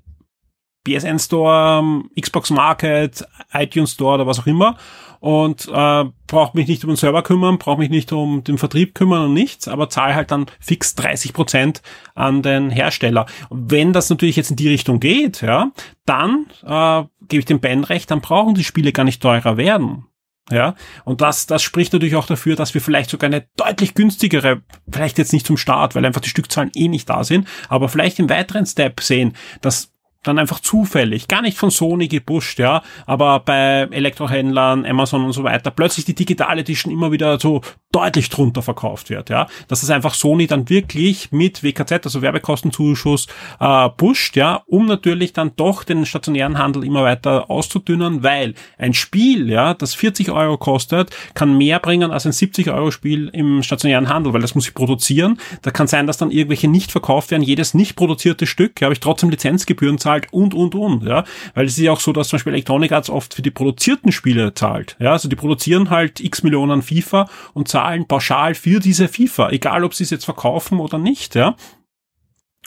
BSN Store, Xbox Market, iTunes Store oder was auch immer und äh, braucht mich nicht um den Server kümmern, braucht mich nicht um den Vertrieb kümmern und nichts, aber zahle halt dann fix 30 Prozent an den Hersteller. wenn das natürlich jetzt in die Richtung geht, ja, dann äh, gebe ich dem Ben recht, dann brauchen die Spiele gar nicht teurer werden. Ja, und das, das spricht natürlich auch dafür, dass wir vielleicht sogar eine deutlich günstigere, vielleicht jetzt nicht zum Start, weil einfach die Stückzahlen eh nicht da sind, aber vielleicht im weiteren Step sehen, dass dann einfach zufällig, gar nicht von Sony gepusht, ja, aber bei Elektrohändlern, Amazon und so weiter, plötzlich die Digital Edition immer wieder so deutlich drunter verkauft wird, ja, dass es einfach Sony dann wirklich mit WKZ, also Werbekostenzuschuss, äh, pusht, ja, um natürlich dann doch den stationären Handel immer weiter auszudünnen, weil ein Spiel, ja, das 40 Euro kostet, kann mehr bringen als ein 70 Euro Spiel im stationären Handel, weil das muss ich produzieren. Da kann sein, dass dann irgendwelche nicht verkauft werden. Jedes nicht produzierte Stück, ja, habe ich trotzdem Lizenzgebühren zahlen zahlt und, und, und, ja. Weil es ist ja auch so, dass zum Beispiel Electronic Arts oft für die produzierten Spiele zahlt, ja. Also die produzieren halt x Millionen FIFA und zahlen pauschal für diese FIFA, egal ob sie es jetzt verkaufen oder nicht, ja.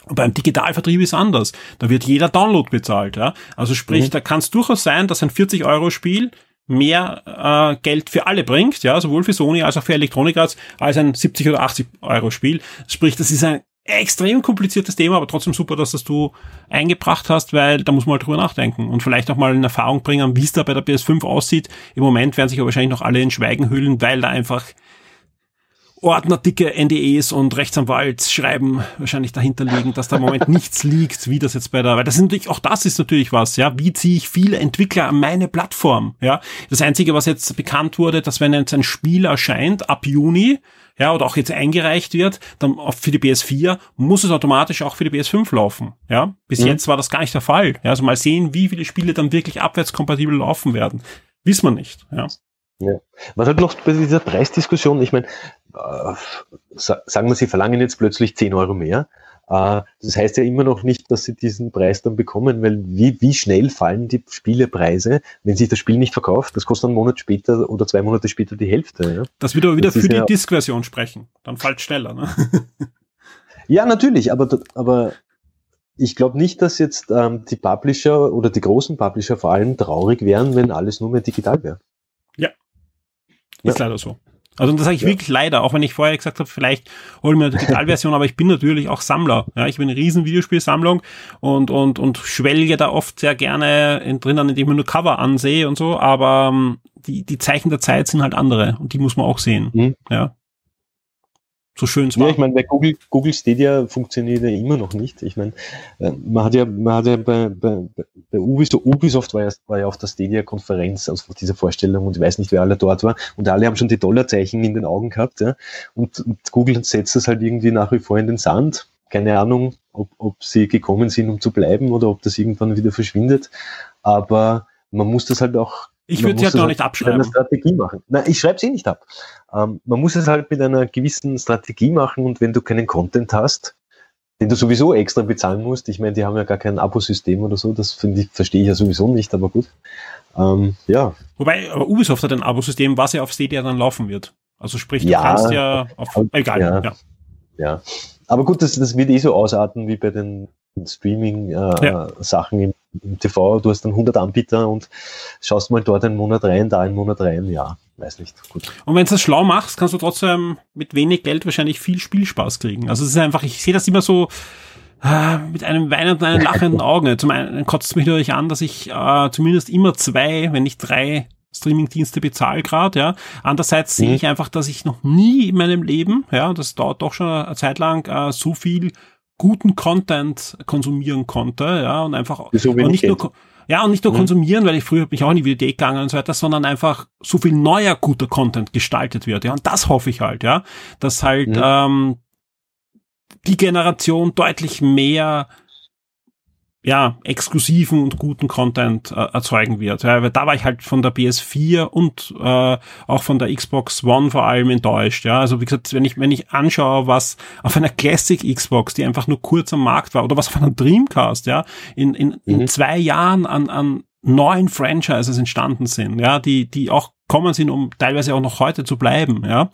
Und beim Digitalvertrieb ist anders. Da wird jeder Download bezahlt, ja. Also sprich, mhm. da kann es durchaus sein, dass ein 40 Euro Spiel mehr äh, Geld für alle bringt, ja, sowohl für Sony als auch für Electronic Arts, als ein 70 oder 80 Euro Spiel. Sprich, das ist ein extrem kompliziertes Thema, aber trotzdem super, dass das du eingebracht hast, weil da muss man halt drüber nachdenken und vielleicht auch mal in Erfahrung bringen, wie es da bei der PS5 aussieht. Im Moment werden sich aber wahrscheinlich noch alle in Schweigen hüllen, weil da einfach ordnerdicke NDEs und Rechtsanwaltsschreiben wahrscheinlich dahinter liegen, dass da im Moment nichts liegt, wie das jetzt bei der, weil das ist natürlich, auch das ist natürlich was, ja, wie ziehe ich viele Entwickler an meine Plattform, ja. Das Einzige, was jetzt bekannt wurde, dass wenn jetzt ein Spiel erscheint, ab Juni, ja, oder auch jetzt eingereicht wird, dann für die PS4 muss es automatisch auch für die PS5 laufen. Ja, bis mhm. jetzt war das gar nicht der Fall. Ja, also mal sehen, wie viele Spiele dann wirklich abwärtskompatibel laufen werden. Wissen wir nicht. Ja. Ja. Was halt noch bei dieser Preisdiskussion, ich meine, sagen wir, Sie verlangen jetzt plötzlich 10 Euro mehr. Äh, das heißt ja immer noch nicht, dass sie diesen Preis dann bekommen, weil wie, wie schnell fallen die Spielepreise, wenn sich das Spiel nicht verkauft? Das kostet einen Monat später oder zwei Monate später die Hälfte. Ja? Das wird aber wieder das für die ja Disk-Version sprechen. Dann fällt schneller. Ne? ja, natürlich, aber, aber ich glaube nicht, dass jetzt ähm, die Publisher oder die großen Publisher vor allem traurig wären, wenn alles nur mehr digital wäre. Ja. Ist ja. leider so. Also das sage ich ja. wirklich leider, auch wenn ich vorher gesagt habe, vielleicht hole ich mir eine Digitalversion, aber ich bin natürlich auch Sammler. Ja, ich bin eine riesen Videospielsammlung und, und, und schwelge da oft sehr gerne in, drinnen, indem ich nur Cover ansehe und so, aber um, ähm, die, die Zeichen der Zeit sind halt andere und die muss man auch sehen. Mhm. Ja. So schön es war. Ja, ich meine, bei Google, Google Stadia funktioniert ja immer noch nicht. Ich meine, äh, man hat ja, man hat ja bei, bei, bei Ubisoft, Ubisoft war ja, war ja auf der Stadia-Konferenz, also auf dieser Vorstellung und ich weiß nicht, wer alle dort war und alle haben schon die Dollarzeichen in den Augen gehabt, ja. Und, und Google setzt das halt irgendwie nach wie vor in den Sand. Keine Ahnung, ob, ob sie gekommen sind, um zu bleiben oder ob das irgendwann wieder verschwindet. Aber man muss das halt auch ich würde sie halt noch nicht abschreiben. Mit einer Strategie machen. Nein, ich schreibe sie eh nicht ab. Ähm, man muss es halt mit einer gewissen Strategie machen und wenn du keinen Content hast, den du sowieso extra bezahlen musst, ich meine, die haben ja gar kein Abosystem oder so, das ich, verstehe ich ja sowieso nicht, aber gut. Ähm, ja. Wobei, aber Ubisoft hat ein Abosystem, was ja auf Stadia dann laufen wird. Also sprich, du ja, kannst ja auf, egal, ja. ja. ja. Aber gut, das, das wird eh so ausarten wie bei den Streaming-Sachen äh, ja. im, im, TV. Du hast dann 100 Anbieter und schaust mal dort einen Monat rein, da einen Monat rein, ja, weiß nicht. Gut. Und wenn du das schlau machst, kannst du trotzdem mit wenig Geld wahrscheinlich viel Spielspaß kriegen. Also es ist einfach, ich sehe das immer so äh, mit einem weinenden, einem lachenden Auge. Zum einen kotzt es mich natürlich an, dass ich äh, zumindest immer zwei, wenn nicht drei Streamingdienste bezahle gerade, ja. Andererseits mhm. sehe ich einfach, dass ich noch nie in meinem Leben, ja, das dauert doch schon eine Zeit lang, äh, so viel guten Content konsumieren konnte, ja, und einfach und nicht nur ja, und nicht nur mhm. konsumieren, weil ich früher bin ich auch in die Videothek gegangen und so weiter, sondern einfach so viel neuer guter Content gestaltet wird, ja. Und das hoffe ich halt, ja, dass halt mhm. ähm, die Generation deutlich mehr ja, exklusiven und guten Content äh, erzeugen wird. Ja, weil da war ich halt von der PS4 und äh, auch von der Xbox One vor allem enttäuscht. Ja, also wie gesagt, wenn ich wenn ich anschaue, was auf einer Classic Xbox, die einfach nur kurz am Markt war, oder was auf einer Dreamcast, ja, in in, mhm. in zwei Jahren an an neuen Franchises entstanden sind, ja, die die auch kommen sind, um teilweise auch noch heute zu bleiben, ja.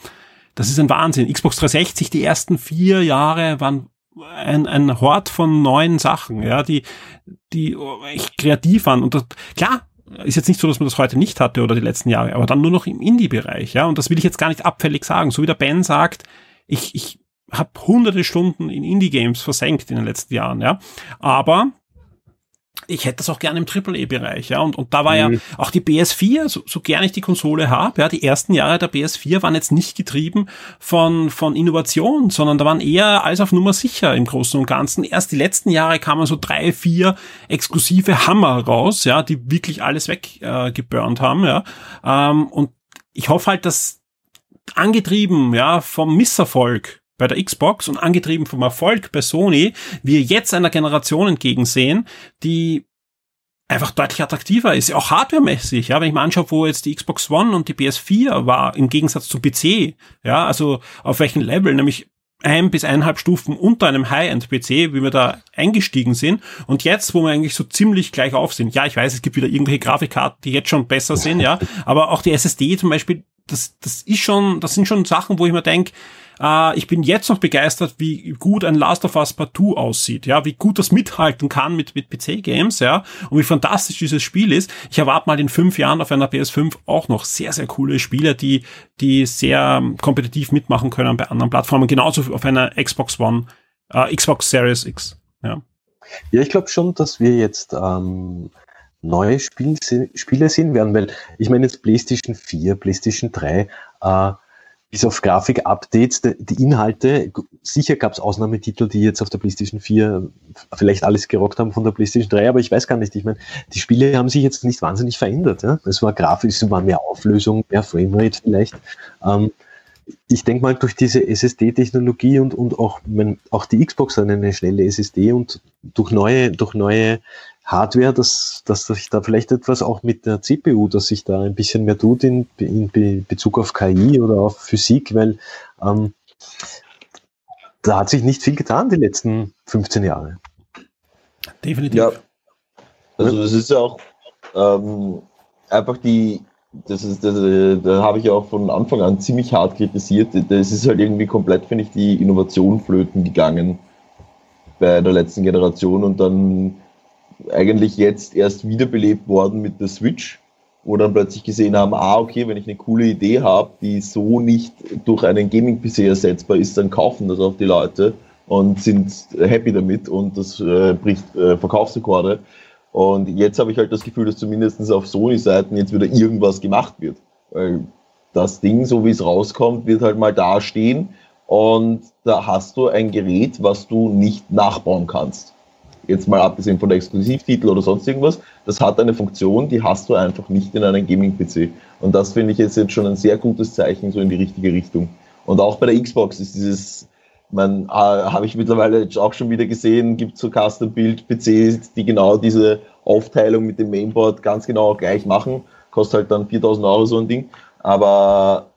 Das ist ein Wahnsinn. Xbox 360, die ersten vier Jahre waren ein, ein Hort von neuen Sachen, ja, die, die echt kreativ waren. Und das, klar, ist jetzt nicht so, dass man das heute nicht hatte oder die letzten Jahre, aber dann nur noch im Indie-Bereich, ja. Und das will ich jetzt gar nicht abfällig sagen. So wie der Ben sagt, ich, ich habe hunderte Stunden in Indie-Games versenkt in den letzten Jahren, ja. Aber ich hätte das auch gerne im Triple-E-Bereich, ja. Und, und da war mhm. ja auch die PS4, so, so gerne ich die Konsole habe, ja, die ersten Jahre der PS4 waren jetzt nicht getrieben von, von Innovation, sondern da waren eher alles auf Nummer sicher im Großen und Ganzen. Erst die letzten Jahre kamen so drei, vier exklusive Hammer raus, ja, die wirklich alles weggeburnt äh, haben, ja. Ähm, und ich hoffe halt, dass angetrieben, ja, vom Misserfolg bei der Xbox und angetrieben vom Erfolg bei Sony, wir jetzt einer Generation entgegensehen, die einfach deutlich attraktiver ist, auch hardwaremäßig, ja, wenn ich mir anschaue, wo jetzt die Xbox One und die PS4 war, im Gegensatz zum PC, ja, also auf welchem Level, nämlich ein bis eineinhalb Stufen unter einem High-End-PC, wie wir da eingestiegen sind. Und jetzt, wo wir eigentlich so ziemlich gleich auf sind. Ja, ich weiß, es gibt wieder irgendwelche Grafikkarten, die jetzt schon besser sind, ja. Aber auch die SSD zum Beispiel, das, das ist schon, das sind schon Sachen, wo ich mir denke, äh, ich bin jetzt noch begeistert, wie gut ein Last of Us Part 2 aussieht, ja, wie gut das mithalten kann mit, mit PC-Games, ja, und wie fantastisch dieses Spiel ist. Ich erwarte mal in fünf Jahren auf einer PS5 auch noch sehr, sehr coole Spiele, die, die sehr ähm, kompetitiv mitmachen können bei anderen Plattformen, genauso auf einer Xbox One, äh, Xbox Series X, ja. Ja, ich glaube schon, dass wir jetzt ähm, neue Spiel, Spiele sehen werden, weil ich meine jetzt PlayStation 4, PlayStation 3, äh, bis auf Grafik-Updates, die Inhalte, sicher gab es Ausnahmetitel, die jetzt auf der PlayStation 4 vielleicht alles gerockt haben von der PlayStation 3, aber ich weiß gar nicht. Ich meine, die Spiele haben sich jetzt nicht wahnsinnig verändert. Ja? Es war grafisch, es war mehr Auflösung, mehr Framerate vielleicht. Ähm, ich denke mal, durch diese SSD-Technologie und, und auch, mein, auch die Xbox hat eine schnelle SSD und durch neue, durch neue Hardware, dass, dass sich da vielleicht etwas auch mit der CPU, dass sich da ein bisschen mehr tut in, in Bezug auf KI oder auf Physik, weil ähm, da hat sich nicht viel getan die letzten 15 Jahre. Definitiv. Ja, also das ist ja auch ähm, einfach die, das ist, das, da habe ich ja auch von Anfang an ziemlich hart kritisiert. Das ist halt irgendwie komplett, finde ich, die Innovation flöten gegangen bei der letzten Generation und dann eigentlich jetzt erst wiederbelebt worden mit der Switch, wo dann plötzlich gesehen haben, ah, okay, wenn ich eine coole Idee habe, die so nicht durch einen Gaming-PC ersetzbar ist, dann kaufen das auch die Leute und sind happy damit und das äh, bricht äh, Verkaufsrekorde. Und jetzt habe ich halt das Gefühl, dass zumindest auf Sony-Seiten jetzt wieder irgendwas gemacht wird. Weil das Ding, so wie es rauskommt, wird halt mal da stehen und da hast du ein Gerät, was du nicht nachbauen kannst jetzt mal abgesehen von der Exklusivtitel oder sonst irgendwas, das hat eine Funktion, die hast du einfach nicht in einem Gaming-PC. Und das finde ich jetzt, jetzt schon ein sehr gutes Zeichen so in die richtige Richtung. Und auch bei der Xbox ist dieses, man äh, habe ich mittlerweile auch schon wieder gesehen, gibt so Custom-Build-PCs, die genau diese Aufteilung mit dem Mainboard ganz genau gleich machen. Kostet halt dann 4000 Euro so ein Ding. Aber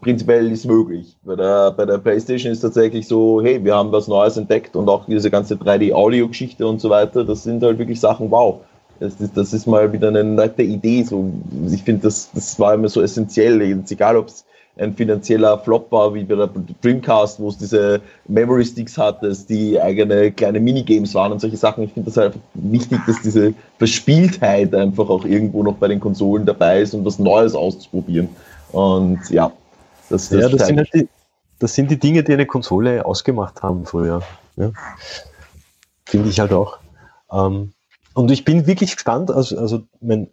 prinzipiell ist möglich. Bei der, bei der PlayStation ist tatsächlich so, hey, wir haben was Neues entdeckt und auch diese ganze 3D-Audio-Geschichte und so weiter, das sind halt wirklich Sachen, wow. Das ist, das ist mal wieder eine nette Idee. So, ich finde, das, das war immer so essentiell. Jetzt egal, ob es ein finanzieller Flop war, wie bei der Dreamcast, wo es diese Memory Sticks hatte, die eigene kleine Minigames waren und solche Sachen. Ich finde das einfach wichtig, dass diese Verspieltheit einfach auch irgendwo noch bei den Konsolen dabei ist, um was Neues auszuprobieren. Und ja, das, das, ja, das, sind halt die, das sind die Dinge, die eine Konsole ausgemacht haben früher. Ja. Finde ich halt auch. Ähm, und ich bin wirklich gespannt, also, also mein,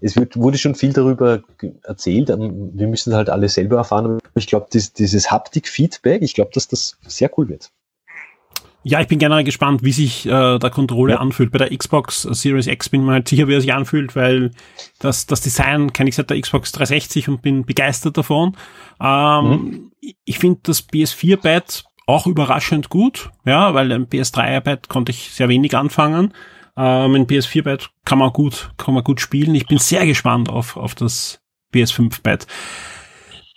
es wird, wurde schon viel darüber erzählt, ähm, wir müssen halt alle selber erfahren, aber ich glaube, dieses, dieses Haptik-Feedback, ich glaube, dass das sehr cool wird. Ja, ich bin generell gespannt, wie sich äh, der Controller ja. anfühlt. Bei der Xbox Series X bin ich mir halt sicher, wie er sich anfühlt, weil das, das Design kenne ich seit der Xbox 360 und bin begeistert davon. Ähm, mhm. Ich finde das PS4-Pad auch überraschend gut, ja, weil ein PS3-Pad konnte ich sehr wenig anfangen. Ähm, ein PS4-Pad kann man gut, kann man gut spielen. Ich bin sehr gespannt auf, auf das PS5-Pad.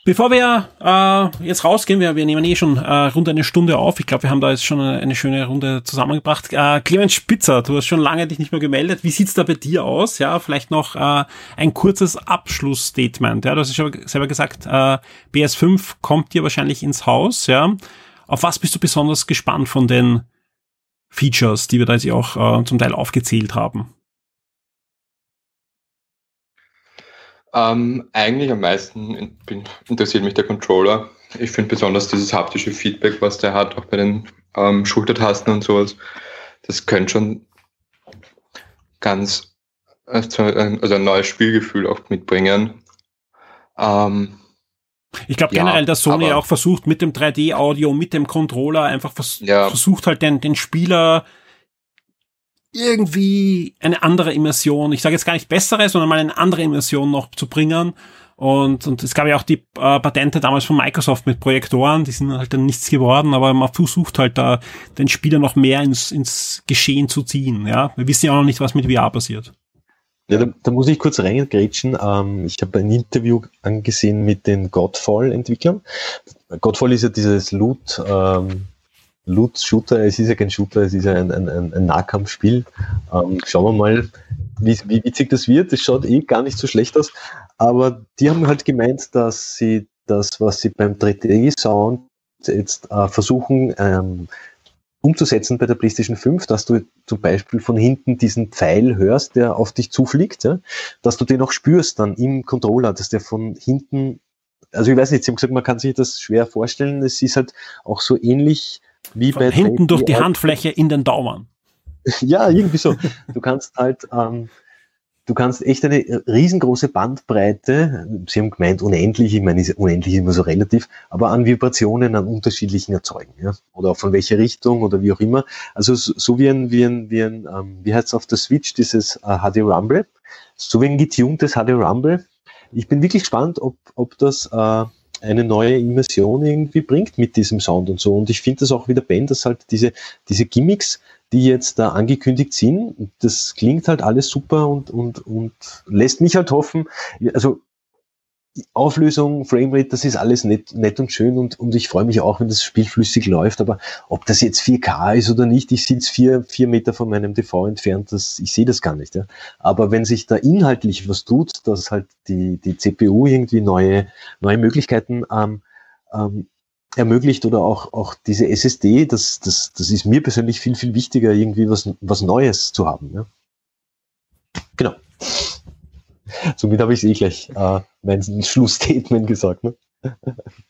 Bevor wir äh, jetzt rausgehen, wir, wir nehmen eh schon äh, rund eine Stunde auf. Ich glaube, wir haben da jetzt schon eine, eine schöne Runde zusammengebracht. Äh, Clemens Spitzer, du hast schon lange dich nicht mehr gemeldet. Wie sieht's da bei dir aus? Ja, vielleicht noch äh, ein kurzes Abschlussstatement. Ja, du hast ja selber gesagt, äh, BS5 kommt dir wahrscheinlich ins Haus. Ja, auf was bist du besonders gespannt von den Features, die wir da jetzt auch äh, zum Teil aufgezählt haben? Ähm, eigentlich am meisten bin, interessiert mich der Controller. Ich finde besonders dieses haptische Feedback, was der hat, auch bei den ähm, Schultertasten und sowas. Das könnte schon ganz, also ein neues Spielgefühl auch mitbringen. Ähm, ich glaube generell, ja, dass Sony auch versucht, mit dem 3D-Audio, mit dem Controller einfach vers ja. versucht halt den, den Spieler irgendwie eine andere Immersion, ich sage jetzt gar nicht bessere, sondern mal eine andere Immersion noch zu bringen. Und, und es gab ja auch die äh, Patente damals von Microsoft mit Projektoren, die sind halt dann nichts geworden, aber man versucht halt da den Spieler noch mehr ins, ins Geschehen zu ziehen. Ja, Wir wissen ja auch noch nicht, was mit VR passiert. Ja, da, da muss ich kurz reingrätschen. Ähm, ich habe ein Interview angesehen mit den Godfall-Entwicklern. Godfall ist ja dieses Loot, ähm, Loot-Shooter, es ist ja kein Shooter, es ist ja ein, ein, ein Nahkampfspiel. Ähm, schauen wir mal, wie, wie witzig das wird. Es schaut eh gar nicht so schlecht aus. Aber die haben halt gemeint, dass sie das, was sie beim 3D-Sound jetzt äh, versuchen ähm, umzusetzen bei der PlayStation 5, dass du zum Beispiel von hinten diesen Pfeil hörst, der auf dich zufliegt, ja, dass du den auch spürst dann im Controller, dass der von hinten, also ich weiß nicht, sie haben gesagt, man kann sich das schwer vorstellen, es ist halt auch so ähnlich wie Von hinten durch die Handfläche in den Daumen. ja, irgendwie so. Du kannst halt, ähm, du kannst echt eine riesengroße Bandbreite, Sie haben gemeint unendlich, ich meine, unendlich ist immer so relativ, aber an Vibrationen an unterschiedlichen erzeugen, ja, oder auch von welcher Richtung oder wie auch immer. Also so wie ein, wie ein, wie ein, ähm, wie heißt es auf der Switch, dieses äh, HD Rumble, so wie ein getuntes HD Rumble. Ich bin wirklich gespannt, ob, ob das äh, eine neue Immersion irgendwie bringt mit diesem Sound und so. Und ich finde das auch wieder Ben, dass halt diese, diese Gimmicks, die jetzt da angekündigt sind, das klingt halt alles super und, und, und lässt mich halt hoffen, also Auflösung, Framerate, das ist alles nett, nett und schön und, und ich freue mich auch, wenn das Spiel flüssig läuft, aber ob das jetzt 4K ist oder nicht, ich sitze vier, vier Meter von meinem TV entfernt, das, ich sehe das gar nicht. Ja. Aber wenn sich da inhaltlich was tut, dass halt die, die CPU irgendwie neue, neue Möglichkeiten ähm, ähm, ermöglicht oder auch, auch diese SSD, das, das, das ist mir persönlich viel, viel wichtiger, irgendwie was, was Neues zu haben. Ja. Genau. Somit habe ich es eh gleich äh, mein Schlussstatement gesagt. Ne?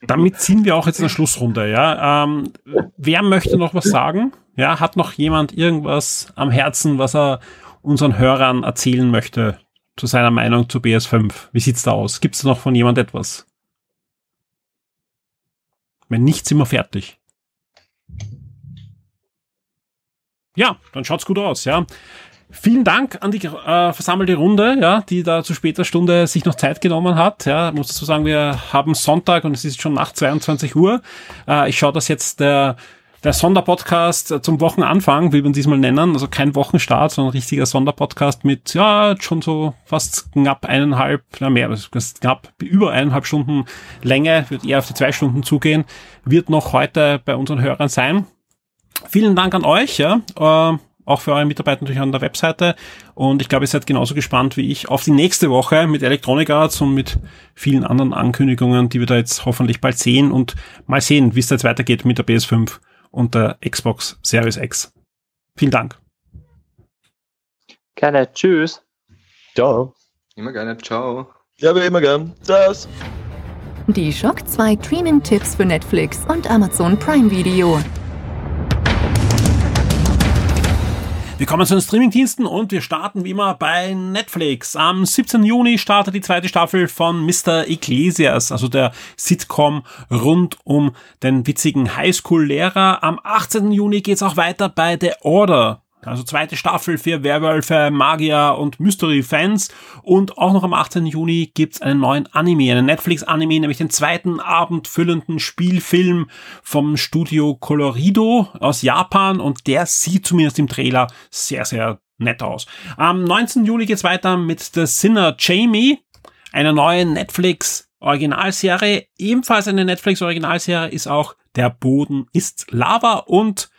Damit ziehen wir auch jetzt eine Schlussrunde. Ja, ähm, wer möchte noch was sagen? Ja, hat noch jemand irgendwas am Herzen, was er unseren Hörern erzählen möchte zu seiner Meinung zu BS5? Wie sieht's da aus? Gibt es noch von jemand etwas? Wenn nicht, sind wir fertig. Ja, dann schaut's gut aus, ja. Vielen Dank an die äh, versammelte Runde, ja, die da zu später Stunde sich noch Zeit genommen hat. Ja, muss dazu sagen, wir haben Sonntag und es ist schon nach 22 Uhr. Äh, ich schaue, dass jetzt der der Sonderpodcast zum Wochenanfang, wie wir ihn diesmal nennen, also kein Wochenstart, sondern ein richtiger Sonderpodcast mit, ja, schon so fast knapp eineinhalb, na mehr, knapp über eineinhalb Stunden Länge, wird eher auf die zwei Stunden zugehen, wird noch heute bei unseren Hörern sein. Vielen Dank an euch, ja, äh, auch für eure Mitarbeiter natürlich an der Webseite. Und ich glaube, ihr seid genauso gespannt wie ich auf die nächste Woche mit Electronic Arts und mit vielen anderen Ankündigungen, die wir da jetzt hoffentlich bald sehen und mal sehen, wie es da jetzt weitergeht mit der PS5 und der Xbox Series X. Vielen Dank. Gerne. Tschüss. Ciao. Immer gerne. Ciao. Ja, wir immer gern. Tschüss. Die Shock 2 Streaming-Tipps für Netflix und Amazon Prime Video. Wir kommen zu den Streamingdiensten und wir starten wie immer bei Netflix. Am 17. Juni startet die zweite Staffel von Mr. Ecclesias, also der Sitcom rund um den witzigen Highschool-Lehrer. Am 18. Juni geht's auch weiter bei The Order. Also zweite Staffel für Werwölfe, Magier und Mystery-Fans. Und auch noch am 18. Juni gibt's einen neuen Anime, einen Netflix-Anime, nämlich den zweiten abendfüllenden Spielfilm vom Studio Colorido aus Japan. Und der sieht zumindest im Trailer sehr, sehr nett aus. Am 19. Juli geht's weiter mit The Sinner Jamie, einer neuen Netflix Originalserie. Ebenfalls eine Netflix Originalserie ist auch Der Boden ist Lava und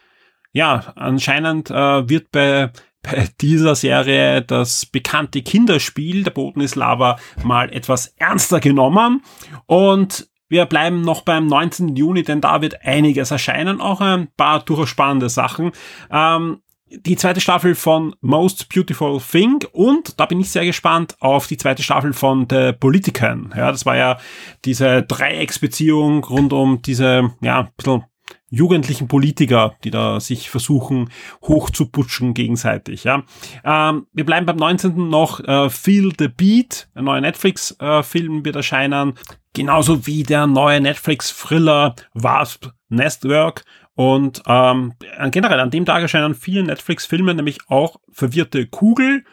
ja, anscheinend äh, wird bei, bei dieser Serie das bekannte Kinderspiel, der Boden ist Lava, mal etwas ernster genommen. Und wir bleiben noch beim 19. Juni, denn da wird einiges erscheinen, auch ein paar durchaus spannende Sachen. Ähm, die zweite Staffel von Most Beautiful Thing und da bin ich sehr gespannt auf die zweite Staffel von The Politician. Ja, das war ja diese Dreiecksbeziehung rund um diese, ja, bisschen jugendlichen Politiker, die da sich versuchen hochzuputschen gegenseitig. Ja. Ähm, wir bleiben beim 19. noch äh, Feel the Beat, ein neuer Netflix-Film äh, wird erscheinen, genauso wie der neue Netflix-Thriller Wasp Nestwork und ähm, generell an dem Tag erscheinen viele Netflix-Filme, nämlich auch Verwirrte Kugel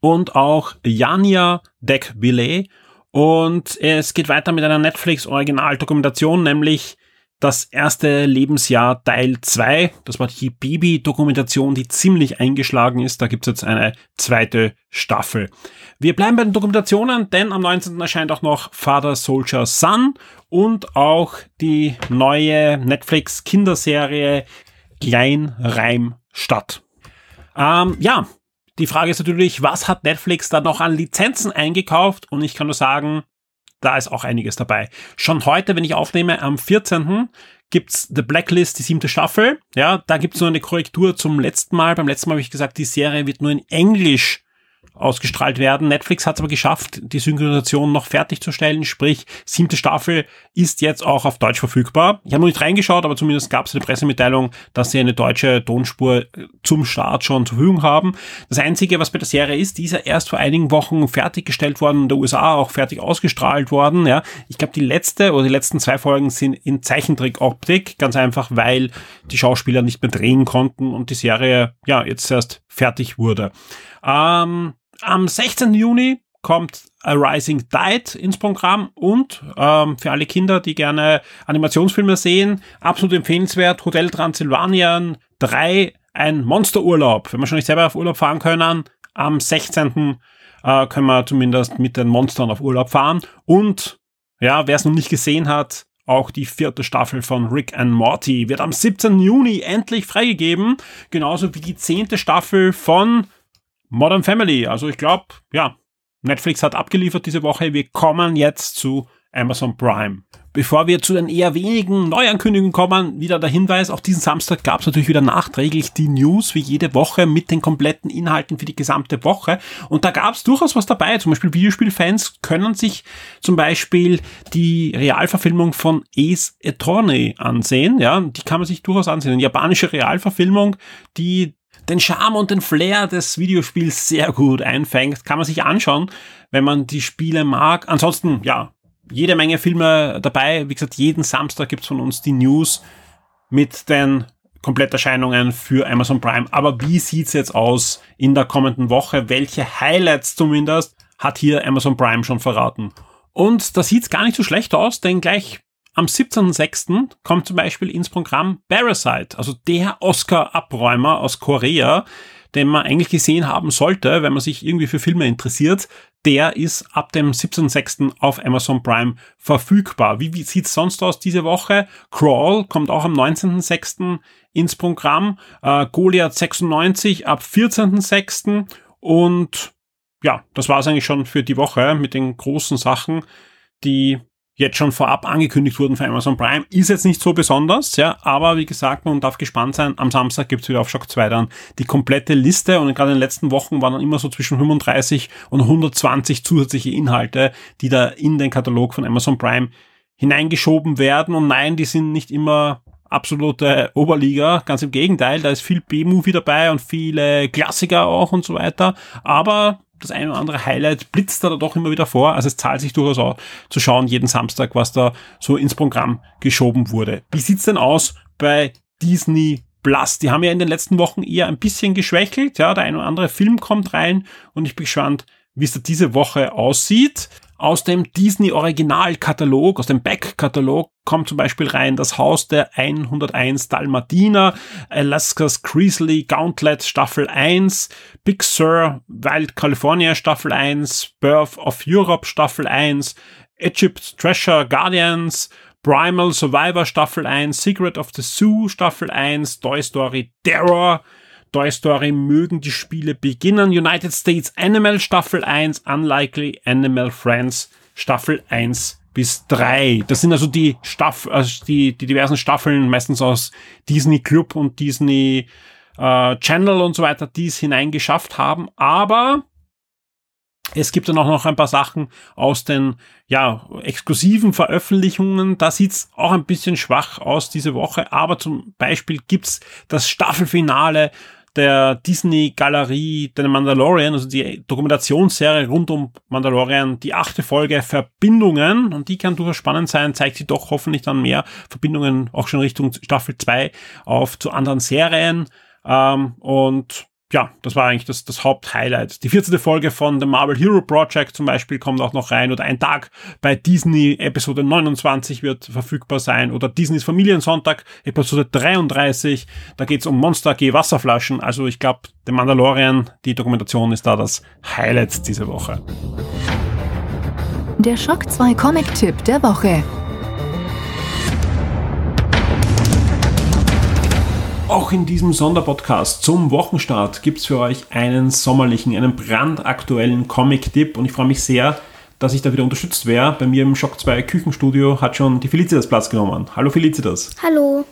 und auch Jania Deck Billet. Und es geht weiter mit einer Netflix-Originaldokumentation, nämlich das erste Lebensjahr Teil 2. Das war die Baby-Dokumentation, die ziemlich eingeschlagen ist. Da gibt's jetzt eine zweite Staffel. Wir bleiben bei den Dokumentationen, denn am 19. erscheint auch noch Father Soldier Son und auch die neue Netflix-Kinderserie Kleinreim Stadt. Ähm, ja, die Frage ist natürlich, was hat Netflix da noch an Lizenzen eingekauft? Und ich kann nur sagen, da ist auch einiges dabei. Schon heute, wenn ich aufnehme, am 14. gibt's The Blacklist, die siebte Staffel. Ja, da gibt's nur eine Korrektur zum letzten Mal. Beim letzten Mal habe ich gesagt, die Serie wird nur in Englisch ausgestrahlt werden. Netflix hat es aber geschafft, die Synchronisation noch fertigzustellen, sprich, siebte Staffel ist jetzt auch auf Deutsch verfügbar. Ich habe noch nicht reingeschaut, aber zumindest gab es eine Pressemitteilung, dass sie eine deutsche Tonspur äh, zum Start schon zur Verfügung haben. Das Einzige, was bei der Serie ist, die ist ja erst vor einigen Wochen fertiggestellt worden, in der USA auch fertig ausgestrahlt worden. Ja, Ich glaube, die letzte oder die letzten zwei Folgen sind in Zeichentrick-Optik, ganz einfach, weil die Schauspieler nicht mehr drehen konnten und die Serie ja jetzt erst fertig wurde. Ähm, am 16. Juni kommt A Rising Tide ins Programm und ähm, für alle Kinder, die gerne Animationsfilme sehen, absolut empfehlenswert, Hotel Transylvanien 3, ein Monsterurlaub. Wenn wir schon nicht selber auf Urlaub fahren können, am 16. Äh, können wir zumindest mit den Monstern auf Urlaub fahren. Und ja, wer es noch nicht gesehen hat, auch die vierte Staffel von Rick and Morty wird am 17. Juni endlich freigegeben. Genauso wie die zehnte Staffel von Modern Family. Also ich glaube, ja, Netflix hat abgeliefert diese Woche. Wir kommen jetzt zu Amazon Prime. Bevor wir zu den eher wenigen Neuankündigungen kommen, wieder der Hinweis, auch diesen Samstag gab es natürlich wieder nachträglich die News wie jede Woche mit den kompletten Inhalten für die gesamte Woche. Und da gab es durchaus was dabei. Zum Beispiel Videospielfans können sich zum Beispiel die Realverfilmung von Ace Attorney ansehen. Ja, die kann man sich durchaus ansehen. Eine japanische Realverfilmung, die den Charme und den Flair des Videospiels sehr gut einfängt. Kann man sich anschauen, wenn man die Spiele mag. Ansonsten, ja, jede Menge Filme dabei. Wie gesagt, jeden Samstag gibt's von uns die News mit den Kompletterscheinungen für Amazon Prime. Aber wie sieht's jetzt aus in der kommenden Woche? Welche Highlights zumindest hat hier Amazon Prime schon verraten? Und da sieht's gar nicht so schlecht aus, denn gleich am 17.06. kommt zum Beispiel ins Programm Parasite, also der Oscar-Abräumer aus Korea, den man eigentlich gesehen haben sollte, wenn man sich irgendwie für Filme interessiert. Der ist ab dem 17.06. auf Amazon Prime verfügbar. Wie, wie sieht's sonst aus diese Woche? Crawl kommt auch am 19.06. ins Programm. Äh, Goliath 96 ab 14.06. Und ja, das war es eigentlich schon für die Woche mit den großen Sachen, die jetzt schon vorab angekündigt wurden für Amazon Prime. Ist jetzt nicht so besonders, ja, aber wie gesagt, man darf gespannt sein. Am Samstag gibt's wieder auf Shock 2 dann die komplette Liste und gerade in den letzten Wochen waren dann immer so zwischen 35 und 120 zusätzliche Inhalte, die da in den Katalog von Amazon Prime hineingeschoben werden. Und nein, die sind nicht immer absolute Oberliga, ganz im Gegenteil, da ist viel B-Movie dabei und viele Klassiker auch und so weiter. Aber das eine oder andere Highlight blitzt da doch immer wieder vor. Also es zahlt sich durchaus auch zu schauen, jeden Samstag, was da so ins Programm geschoben wurde. Wie sieht's denn aus bei Disney Plus? Die haben ja in den letzten Wochen eher ein bisschen geschwächelt. Ja, der eine oder andere Film kommt rein und ich bin gespannt, wie es da diese Woche aussieht. Aus dem Disney Originalkatalog, aus dem Back-Katalog kommt zum Beispiel rein das Haus der 101 Dalmatiner, Alaska's Creasley Gauntlet Staffel 1, Big Sur Wild California Staffel 1, Birth of Europe Staffel 1, Egypt Treasure Guardians, Primal Survivor Staffel 1, Secret of the Zoo Staffel 1, Toy Story Terror, Toy Story mögen die Spiele beginnen. United States Animal Staffel 1, Unlikely Animal Friends Staffel 1 bis 3. Das sind also die Staff also die, die diversen Staffeln, meistens aus Disney Club und Disney äh, Channel und so weiter, die es hineingeschafft haben. Aber es gibt dann auch noch ein paar Sachen aus den ja, exklusiven Veröffentlichungen. Da sieht's auch ein bisschen schwach aus diese Woche. Aber zum Beispiel gibt's das Staffelfinale der Disney-Galerie The Mandalorian, also die Dokumentationsserie rund um Mandalorian, die achte Folge Verbindungen, und die kann durchaus spannend sein, zeigt sie doch hoffentlich dann mehr Verbindungen auch schon Richtung Staffel 2 auf zu anderen Serien. Ähm, und ja, das war eigentlich das, das Haupthighlight. Die 14. Folge von The Marvel Hero Project zum Beispiel kommt auch noch rein oder ein Tag bei Disney Episode 29 wird verfügbar sein oder Disneys Familiensonntag Episode 33. Da geht's um Monster AG Wasserflaschen. Also ich glaube, The Mandalorian, die Dokumentation ist da das Highlight diese Woche. Der Schock 2 Comic-Tipp der Woche. Auch in diesem Sonderpodcast zum Wochenstart gibt es für euch einen sommerlichen, einen brandaktuellen Comic-Tipp und ich freue mich sehr, dass ich da wieder unterstützt wäre. Bei mir im Shock 2 Küchenstudio hat schon die Felicitas Platz genommen. Hallo Felicitas. Hallo.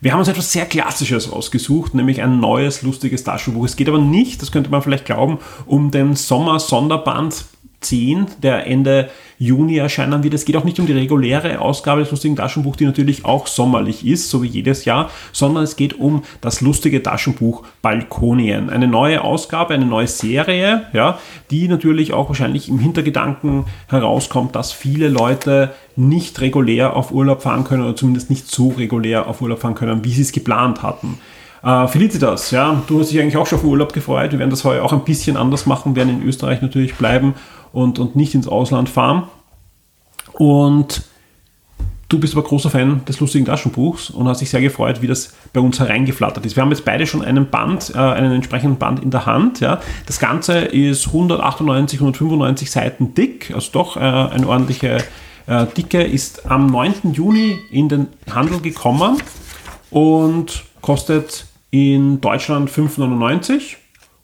Wir haben uns etwas sehr Klassisches ausgesucht, nämlich ein neues, lustiges Taschenbuch. Es geht aber nicht, das könnte man vielleicht glauben, um den Sommer-Sonderband 10, der Ende Juni erscheinen wird. Es geht auch nicht um die reguläre Ausgabe des lustigen Taschenbuchs, die natürlich auch sommerlich ist, so wie jedes Jahr, sondern es geht um das lustige Taschenbuch Balkonien. Eine neue Ausgabe, eine neue Serie, ja, die natürlich auch wahrscheinlich im Hintergedanken herauskommt, dass viele Leute nicht regulär auf Urlaub fahren können oder zumindest nicht so regulär auf Urlaub fahren können, wie sie es geplant hatten. Äh, Felicitas, ja, du hast dich eigentlich auch schon auf Urlaub gefreut. Wir werden das heuer auch ein bisschen anders machen, werden in Österreich natürlich bleiben und, und nicht ins Ausland fahren. Und du bist aber großer Fan des lustigen Taschenbuchs und hast dich sehr gefreut, wie das bei uns hereingeflattert ist. Wir haben jetzt beide schon einen Band, äh, einen entsprechenden Band in der Hand. Ja. Das Ganze ist 198, 195 Seiten dick, also doch äh, eine ordentliche äh, Dicke, ist am 9. Juni in den Handel gekommen und kostet in Deutschland 5,99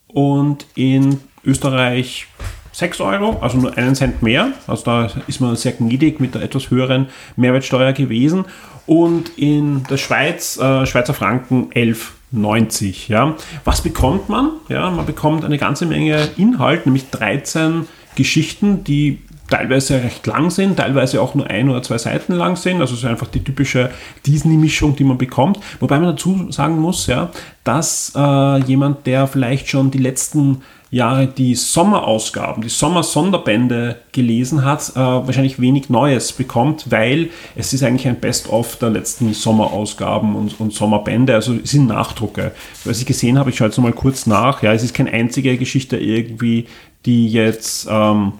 und in Österreich 6 Euro, also nur einen Cent mehr. Also da ist man sehr gnädig mit der etwas höheren Mehrwertsteuer gewesen. Und in der Schweiz, äh, Schweizer Franken 11,90. Ja. Was bekommt man? Ja, man bekommt eine ganze Menge Inhalt, nämlich 13 Geschichten, die teilweise recht lang sind, teilweise auch nur ein oder zwei Seiten lang sind. Also es ist einfach die typische Disney-Mischung, die man bekommt. Wobei man dazu sagen muss, ja, dass äh, jemand, der vielleicht schon die letzten Jahre die Sommerausgaben, die Sommersonderbände gelesen hat, äh, wahrscheinlich wenig Neues bekommt, weil es ist eigentlich ein Best-of der letzten Sommerausgaben und, und Sommerbände, also es sind Nachdrucke. Was ich gesehen habe, ich schaue jetzt mal kurz nach, ja, es ist keine einzige Geschichte irgendwie, die jetzt ähm,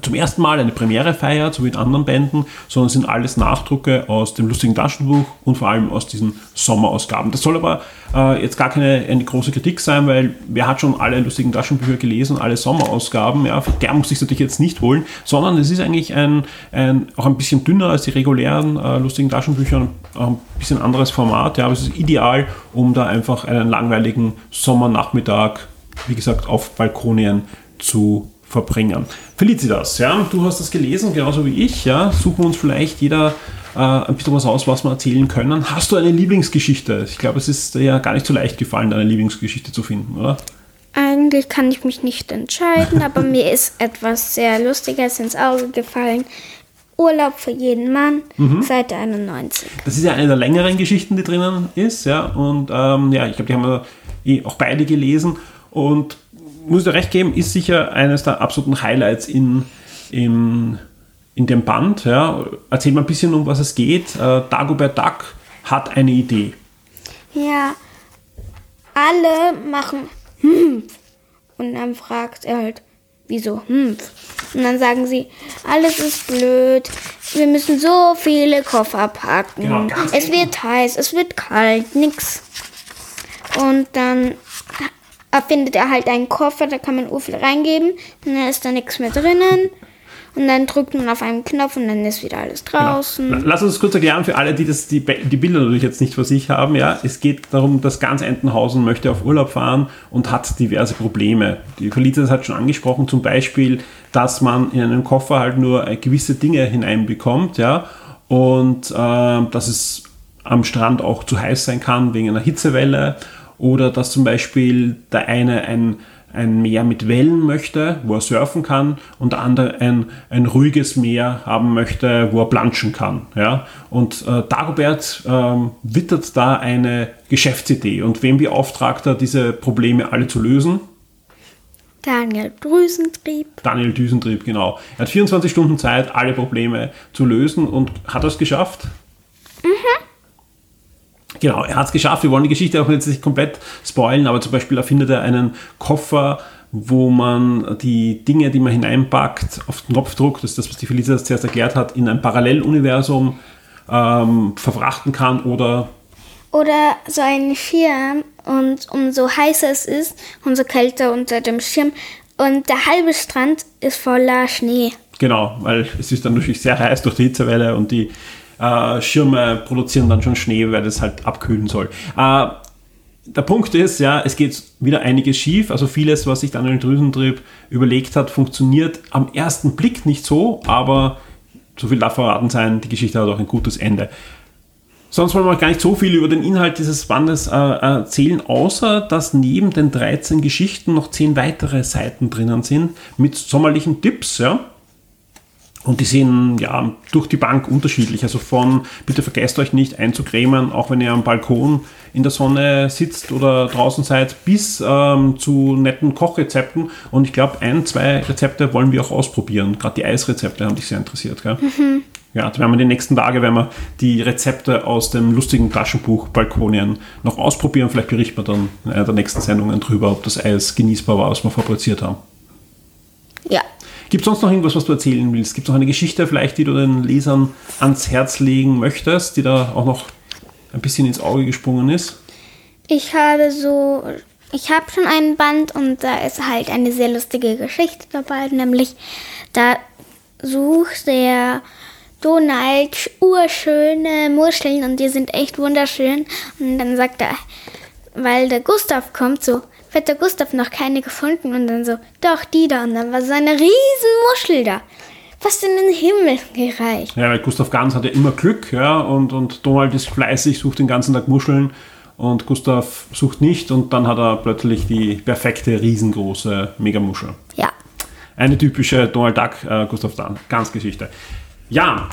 zum ersten Mal eine Premiere feiert, so wie in anderen Bänden, sondern sind alles Nachdrucke aus dem lustigen Taschenbuch und vor allem aus diesen Sommerausgaben. Das soll aber äh, jetzt gar keine eine große Kritik sein, weil wer hat schon alle lustigen Taschenbücher gelesen, alle Sommerausgaben, ja, der muss sich natürlich jetzt nicht holen, sondern es ist eigentlich ein, ein auch ein bisschen dünner als die regulären äh, lustigen Taschenbücher, auch ein bisschen anderes Format, ja, aber es ist ideal, um da einfach einen langweiligen Sommernachmittag, wie gesagt, auf Balkonien zu verbringen. Felicitas, ja, du hast das gelesen, genauso wie ich, ja. Suchen wir uns vielleicht jeder äh, ein bisschen was aus, was wir erzählen können. Hast du eine Lieblingsgeschichte? Ich glaube, es ist ja gar nicht so leicht gefallen, deine Lieblingsgeschichte zu finden, oder? Eigentlich kann ich mich nicht entscheiden, aber mir ist etwas sehr Lustiges ins Auge gefallen. Urlaub für jeden Mann, mhm. Seite 91. Das ist ja eine der längeren Geschichten, die drinnen ist, ja. Und ähm, ja, ich glaube, die haben wir eh auch beide gelesen. Und muss dir recht geben, ist sicher eines der absoluten Highlights in, in, in dem Band. Ja. Erzähl mal ein bisschen, um was es geht. Äh, Dagobert Duck hat eine Idee. Ja, alle machen hm. Und dann fragt er halt, wieso hm. Und dann sagen sie, alles ist blöd, wir müssen so viele Koffer packen. Genau, es wird heiß, es wird kalt, nix. Und dann findet er halt einen Koffer, da kann man Urfel reingeben und dann ist da nichts mehr drinnen. Und dann drückt man auf einen Knopf und dann ist wieder alles genau. draußen. Genau. Lass uns kurz erklären für alle, die das, die, die Bilder natürlich jetzt nicht vor sich haben. Ja, es geht darum, dass ganz Entenhausen möchte auf Urlaub fahren und hat diverse Probleme. Die Felicitas hat schon angesprochen, zum Beispiel, dass man in einen Koffer halt nur gewisse Dinge hineinbekommt, ja, und äh, dass es am Strand auch zu heiß sein kann wegen einer Hitzewelle oder dass zum Beispiel der eine ein, ein Meer mit Wellen möchte, wo er surfen kann, und der andere ein, ein ruhiges Meer haben möchte, wo er planschen kann. Ja? Und äh, Dagobert ähm, wittert da eine Geschäftsidee. Und wem beauftragt er, diese Probleme alle zu lösen? Daniel Düsentrieb. Daniel Düsentrieb, genau. Er hat 24 Stunden Zeit, alle Probleme zu lösen und hat das geschafft? Mhm. Genau, er hat es geschafft. Wir wollen die Geschichte auch jetzt nicht komplett spoilen, aber zum Beispiel erfindet er einen Koffer, wo man die Dinge, die man hineinpackt, auf den Knopfdruck, das ist das, was die Felicia zuerst erklärt hat, in ein Paralleluniversum ähm, verfrachten kann oder oder so einen Schirm und umso heißer es ist, umso kälter unter dem Schirm und der halbe Strand ist voller Schnee. Genau, weil es ist dann natürlich sehr heiß durch die Hitzewelle und die äh, Schirme produzieren dann schon Schnee, weil das halt abkühlen soll. Äh, der Punkt ist, ja, es geht wieder einiges schief. Also vieles, was sich Daniel Drüsentrieb überlegt hat, funktioniert am ersten Blick nicht so, aber so viel darf verraten sein, die Geschichte hat auch ein gutes Ende. Sonst wollen wir gar nicht so viel über den Inhalt dieses Bandes äh, erzählen, außer dass neben den 13 Geschichten noch 10 weitere Seiten drinnen sind mit sommerlichen Tipps. Ja? Und die sind ja durch die Bank unterschiedlich. Also von, bitte vergesst euch nicht einzucremen, auch wenn ihr am Balkon in der Sonne sitzt oder draußen seid, bis ähm, zu netten Kochrezepten. Und ich glaube, ein, zwei Rezepte wollen wir auch ausprobieren. Gerade die Eisrezepte haben dich sehr interessiert. Gell? Mhm. Ja, da werden wir die nächsten Tage, wenn wir die Rezepte aus dem lustigen Taschenbuch Balkonien noch ausprobieren. Vielleicht berichten wir dann in einer der nächsten Sendungen drüber, ob das Eis genießbar war, was wir fabriziert haben. Ja, Gibt es sonst noch irgendwas, was du erzählen willst? Gibt es noch eine Geschichte vielleicht, die du den Lesern ans Herz legen möchtest, die da auch noch ein bisschen ins Auge gesprungen ist? Ich habe so, ich habe schon einen Band und da ist halt eine sehr lustige Geschichte dabei, nämlich da sucht der Donald urschöne Muscheln und die sind echt wunderschön. Und dann sagt er, weil der Gustav kommt, so, hat der Gustav noch keine gefunden und dann so, doch, die da. Und dann war so eine riesen Muschel da. Fast in den Himmel gereicht. Ja, weil Gustav Ganz hat ja immer Glück, ja, und, und Donald ist fleißig, sucht den ganzen Tag Muscheln und Gustav sucht nicht und dann hat er plötzlich die perfekte, riesengroße Megamuschel. Ja. Eine typische Donald Duck, äh, Gustav Ganz Geschichte. Ja,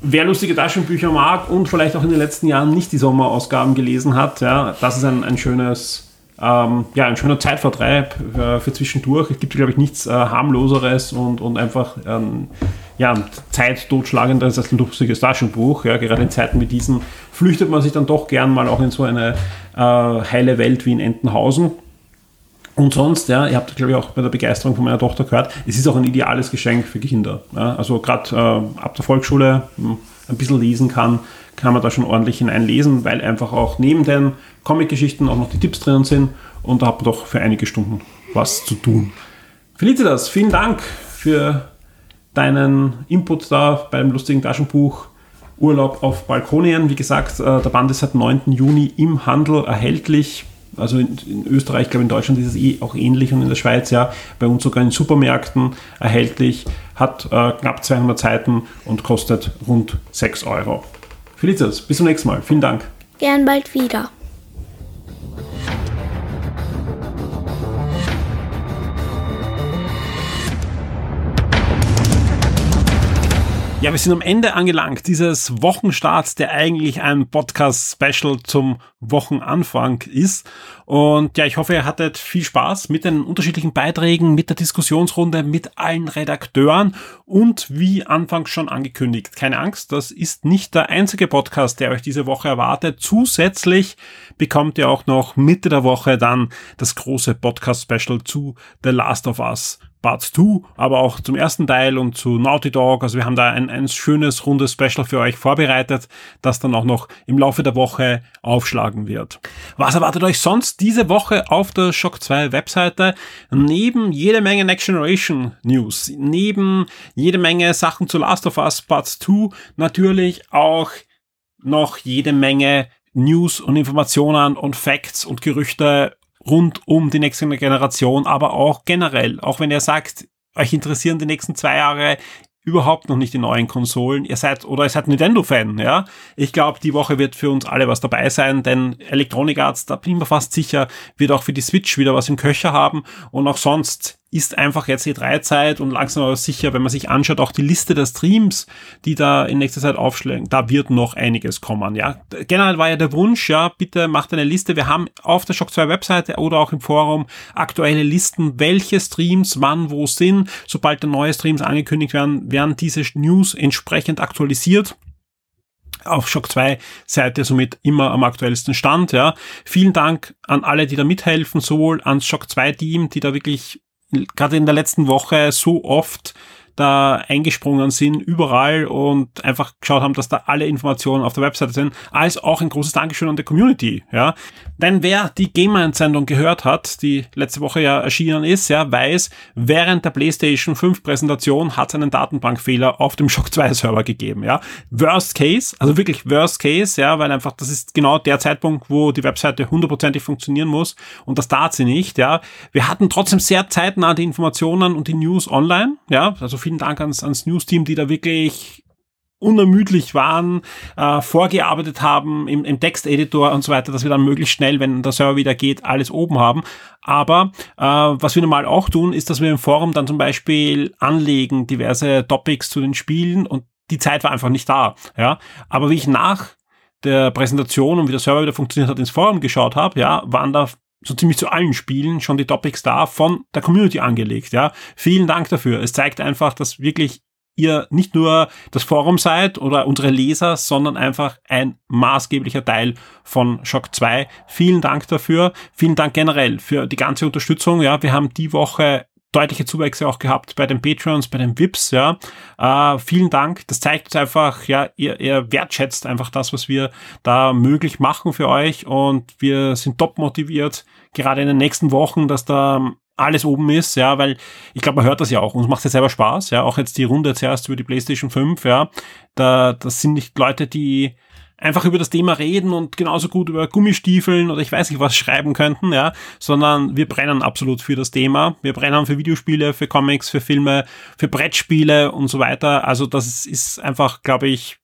wer lustige Taschenbücher mag und vielleicht auch in den letzten Jahren nicht die Sommerausgaben gelesen hat, ja, das ist ein, ein schönes ähm, ja, ein schöner Zeitvertreib äh, für zwischendurch. Es gibt, glaube ich, nichts äh, harmloseres und, und einfach ähm, ja, Zeit als ein lustiges Taschenbuch. Ja, gerade in Zeiten wie diesen flüchtet man sich dann doch gern mal auch in so eine äh, heile Welt wie in Entenhausen. Und sonst, ja, ihr habt, glaube ich, auch bei der Begeisterung von meiner Tochter gehört, es ist auch ein ideales Geschenk für Kinder. Ja, also gerade äh, ab der Volksschule hm, ein bisschen lesen kann, kann man da schon ordentlich hineinlesen, weil einfach auch neben den Comic-Geschichten auch noch die Tipps drinnen sind und da habt ihr doch für einige Stunden was zu tun. Felicitas, vielen Dank für deinen Input da beim lustigen Taschenbuch Urlaub auf Balkonien. Wie gesagt, äh, der Band ist seit 9. Juni im Handel erhältlich. Also in, in Österreich, ich glaube in Deutschland ist es eh auch ähnlich und in der Schweiz ja, bei uns sogar in Supermärkten erhältlich, hat äh, knapp 200 Seiten und kostet rund 6 Euro. Felicitas, bis zum nächsten Mal. Vielen Dank. Gern bald wieder. Ja, wir sind am Ende angelangt dieses Wochenstarts, der eigentlich ein Podcast-Special zum Wochenanfang ist. Und ja, ich hoffe, ihr hattet viel Spaß mit den unterschiedlichen Beiträgen, mit der Diskussionsrunde, mit allen Redakteuren und wie anfangs schon angekündigt, keine Angst, das ist nicht der einzige Podcast, der euch diese Woche erwartet. Zusätzlich bekommt ihr auch noch Mitte der Woche dann das große Podcast-Special zu The Last of Us Part 2, aber auch zum ersten Teil und zu Naughty Dog. Also wir haben da ein, ein schönes, rundes Special für euch vorbereitet, das dann auch noch im Laufe der Woche aufschlagen wird. Was erwartet euch sonst diese Woche auf der Shock 2 Webseite? Neben jede Menge Next Generation News, neben jede Menge Sachen zu Last of Us Part 2 natürlich auch noch jede Menge News und Informationen und Facts und Gerüchte rund um die nächste Generation, aber auch generell, auch wenn ihr sagt, euch interessieren die nächsten zwei Jahre überhaupt noch nicht die neuen Konsolen. Ihr seid oder ihr seid Nintendo-Fan, ja. Ich glaube, die Woche wird für uns alle was dabei sein, denn Electronic Arts, da bin ich mir fast sicher, wird auch für die Switch wieder was im Köcher haben und auch sonst ist einfach jetzt die 3 Zeit und langsam aber sicher, wenn man sich anschaut, auch die Liste der Streams, die da in nächster Zeit aufschlagen, da wird noch einiges kommen, ja. Generell war ja der Wunsch, ja, bitte macht eine Liste. Wir haben auf der Shock 2 Webseite oder auch im Forum aktuelle Listen, welche Streams wann wo sind. Sobald da neue Streams angekündigt werden, werden diese News entsprechend aktualisiert auf Shock 2 seid ihr somit immer am aktuellsten Stand, ja. Vielen Dank an alle, die da mithelfen, sowohl ans Shock 2 Team, die da wirklich gerade in der letzten Woche so oft da eingesprungen sind, überall und einfach geschaut haben, dass da alle Informationen auf der Webseite sind, als auch ein großes Dankeschön an die Community, ja. Denn wer die Gamer-Entsendung gehört hat, die letzte Woche ja erschienen ist, ja, weiß, während der PlayStation 5 Präsentation hat es einen Datenbankfehler auf dem Shock 2 Server gegeben, ja. Worst Case, also wirklich Worst Case, ja, weil einfach das ist genau der Zeitpunkt, wo die Webseite hundertprozentig funktionieren muss und das tat sie nicht, ja. Wir hatten trotzdem sehr zeitnah die Informationen und die News online, ja, also vielen Dank ans, ans News-Team, die da wirklich unermüdlich waren, äh, vorgearbeitet haben im, im Texteditor und so weiter, dass wir dann möglichst schnell, wenn der Server wieder geht, alles oben haben. Aber äh, was wir normal auch tun, ist, dass wir im Forum dann zum Beispiel anlegen diverse Topics zu den Spielen und die Zeit war einfach nicht da. Ja, aber wie ich nach der Präsentation und wie der Server wieder funktioniert hat ins Forum geschaut habe, ja, waren da so ziemlich zu allen Spielen schon die Topics da von der Community angelegt. Ja, vielen Dank dafür. Es zeigt einfach, dass wirklich ihr nicht nur das Forum seid oder unsere Leser, sondern einfach ein maßgeblicher Teil von Shock 2. Vielen Dank dafür. Vielen Dank generell für die ganze Unterstützung. Ja, wir haben die Woche deutliche Zuwächse auch gehabt bei den Patreons, bei den VIPs, ja. Äh, vielen Dank. Das zeigt einfach, ja, ihr, ihr wertschätzt einfach das, was wir da möglich machen für euch und wir sind top motiviert, gerade in den nächsten Wochen, dass da alles oben ist, ja, weil ich glaube, man hört das ja auch. Uns macht es ja selber Spaß, ja, auch jetzt die Runde zuerst über die PlayStation 5, ja. Da, das sind nicht Leute, die einfach über das Thema reden und genauso gut über Gummistiefeln oder ich weiß nicht was schreiben könnten, ja, sondern wir brennen absolut für das Thema. Wir brennen für Videospiele, für Comics, für Filme, für Brettspiele und so weiter. Also das ist einfach, glaube ich,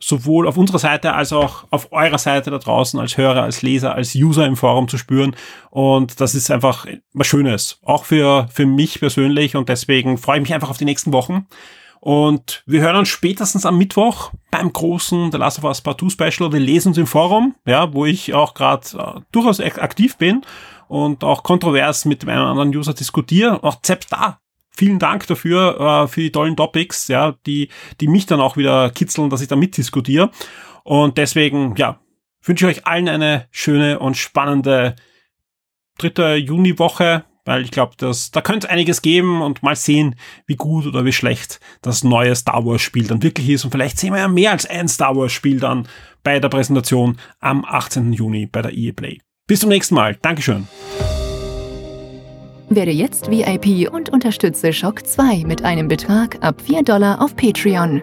sowohl auf unserer Seite als auch auf eurer Seite da draußen als Hörer, als Leser, als User im Forum zu spüren. Und das ist einfach was Schönes. Auch für, für mich persönlich. Und deswegen freue ich mich einfach auf die nächsten Wochen. Und wir hören uns spätestens am Mittwoch beim großen The Last of Us Part 2 Special. Wir lesen uns im Forum, ja, wo ich auch gerade äh, durchaus aktiv bin und auch kontrovers mit einem anderen User diskutiere. Auch selbst da vielen Dank dafür, äh, für die tollen Topics, ja, die, die mich dann auch wieder kitzeln, dass ich da mitdiskutiere. Und deswegen, ja, wünsche ich euch allen eine schöne und spannende dritte Juniwoche, weil ich glaube, dass da könnte einiges geben und mal sehen, wie gut oder wie schlecht das neue Star Wars Spiel dann wirklich ist. Und vielleicht sehen wir ja mehr als ein Star Wars Spiel dann bei der Präsentation am 18. Juni bei der EA Play. Bis zum nächsten Mal. Dankeschön. Werde jetzt VIP und unterstütze Shock 2 mit einem Betrag ab 4 Dollar auf Patreon.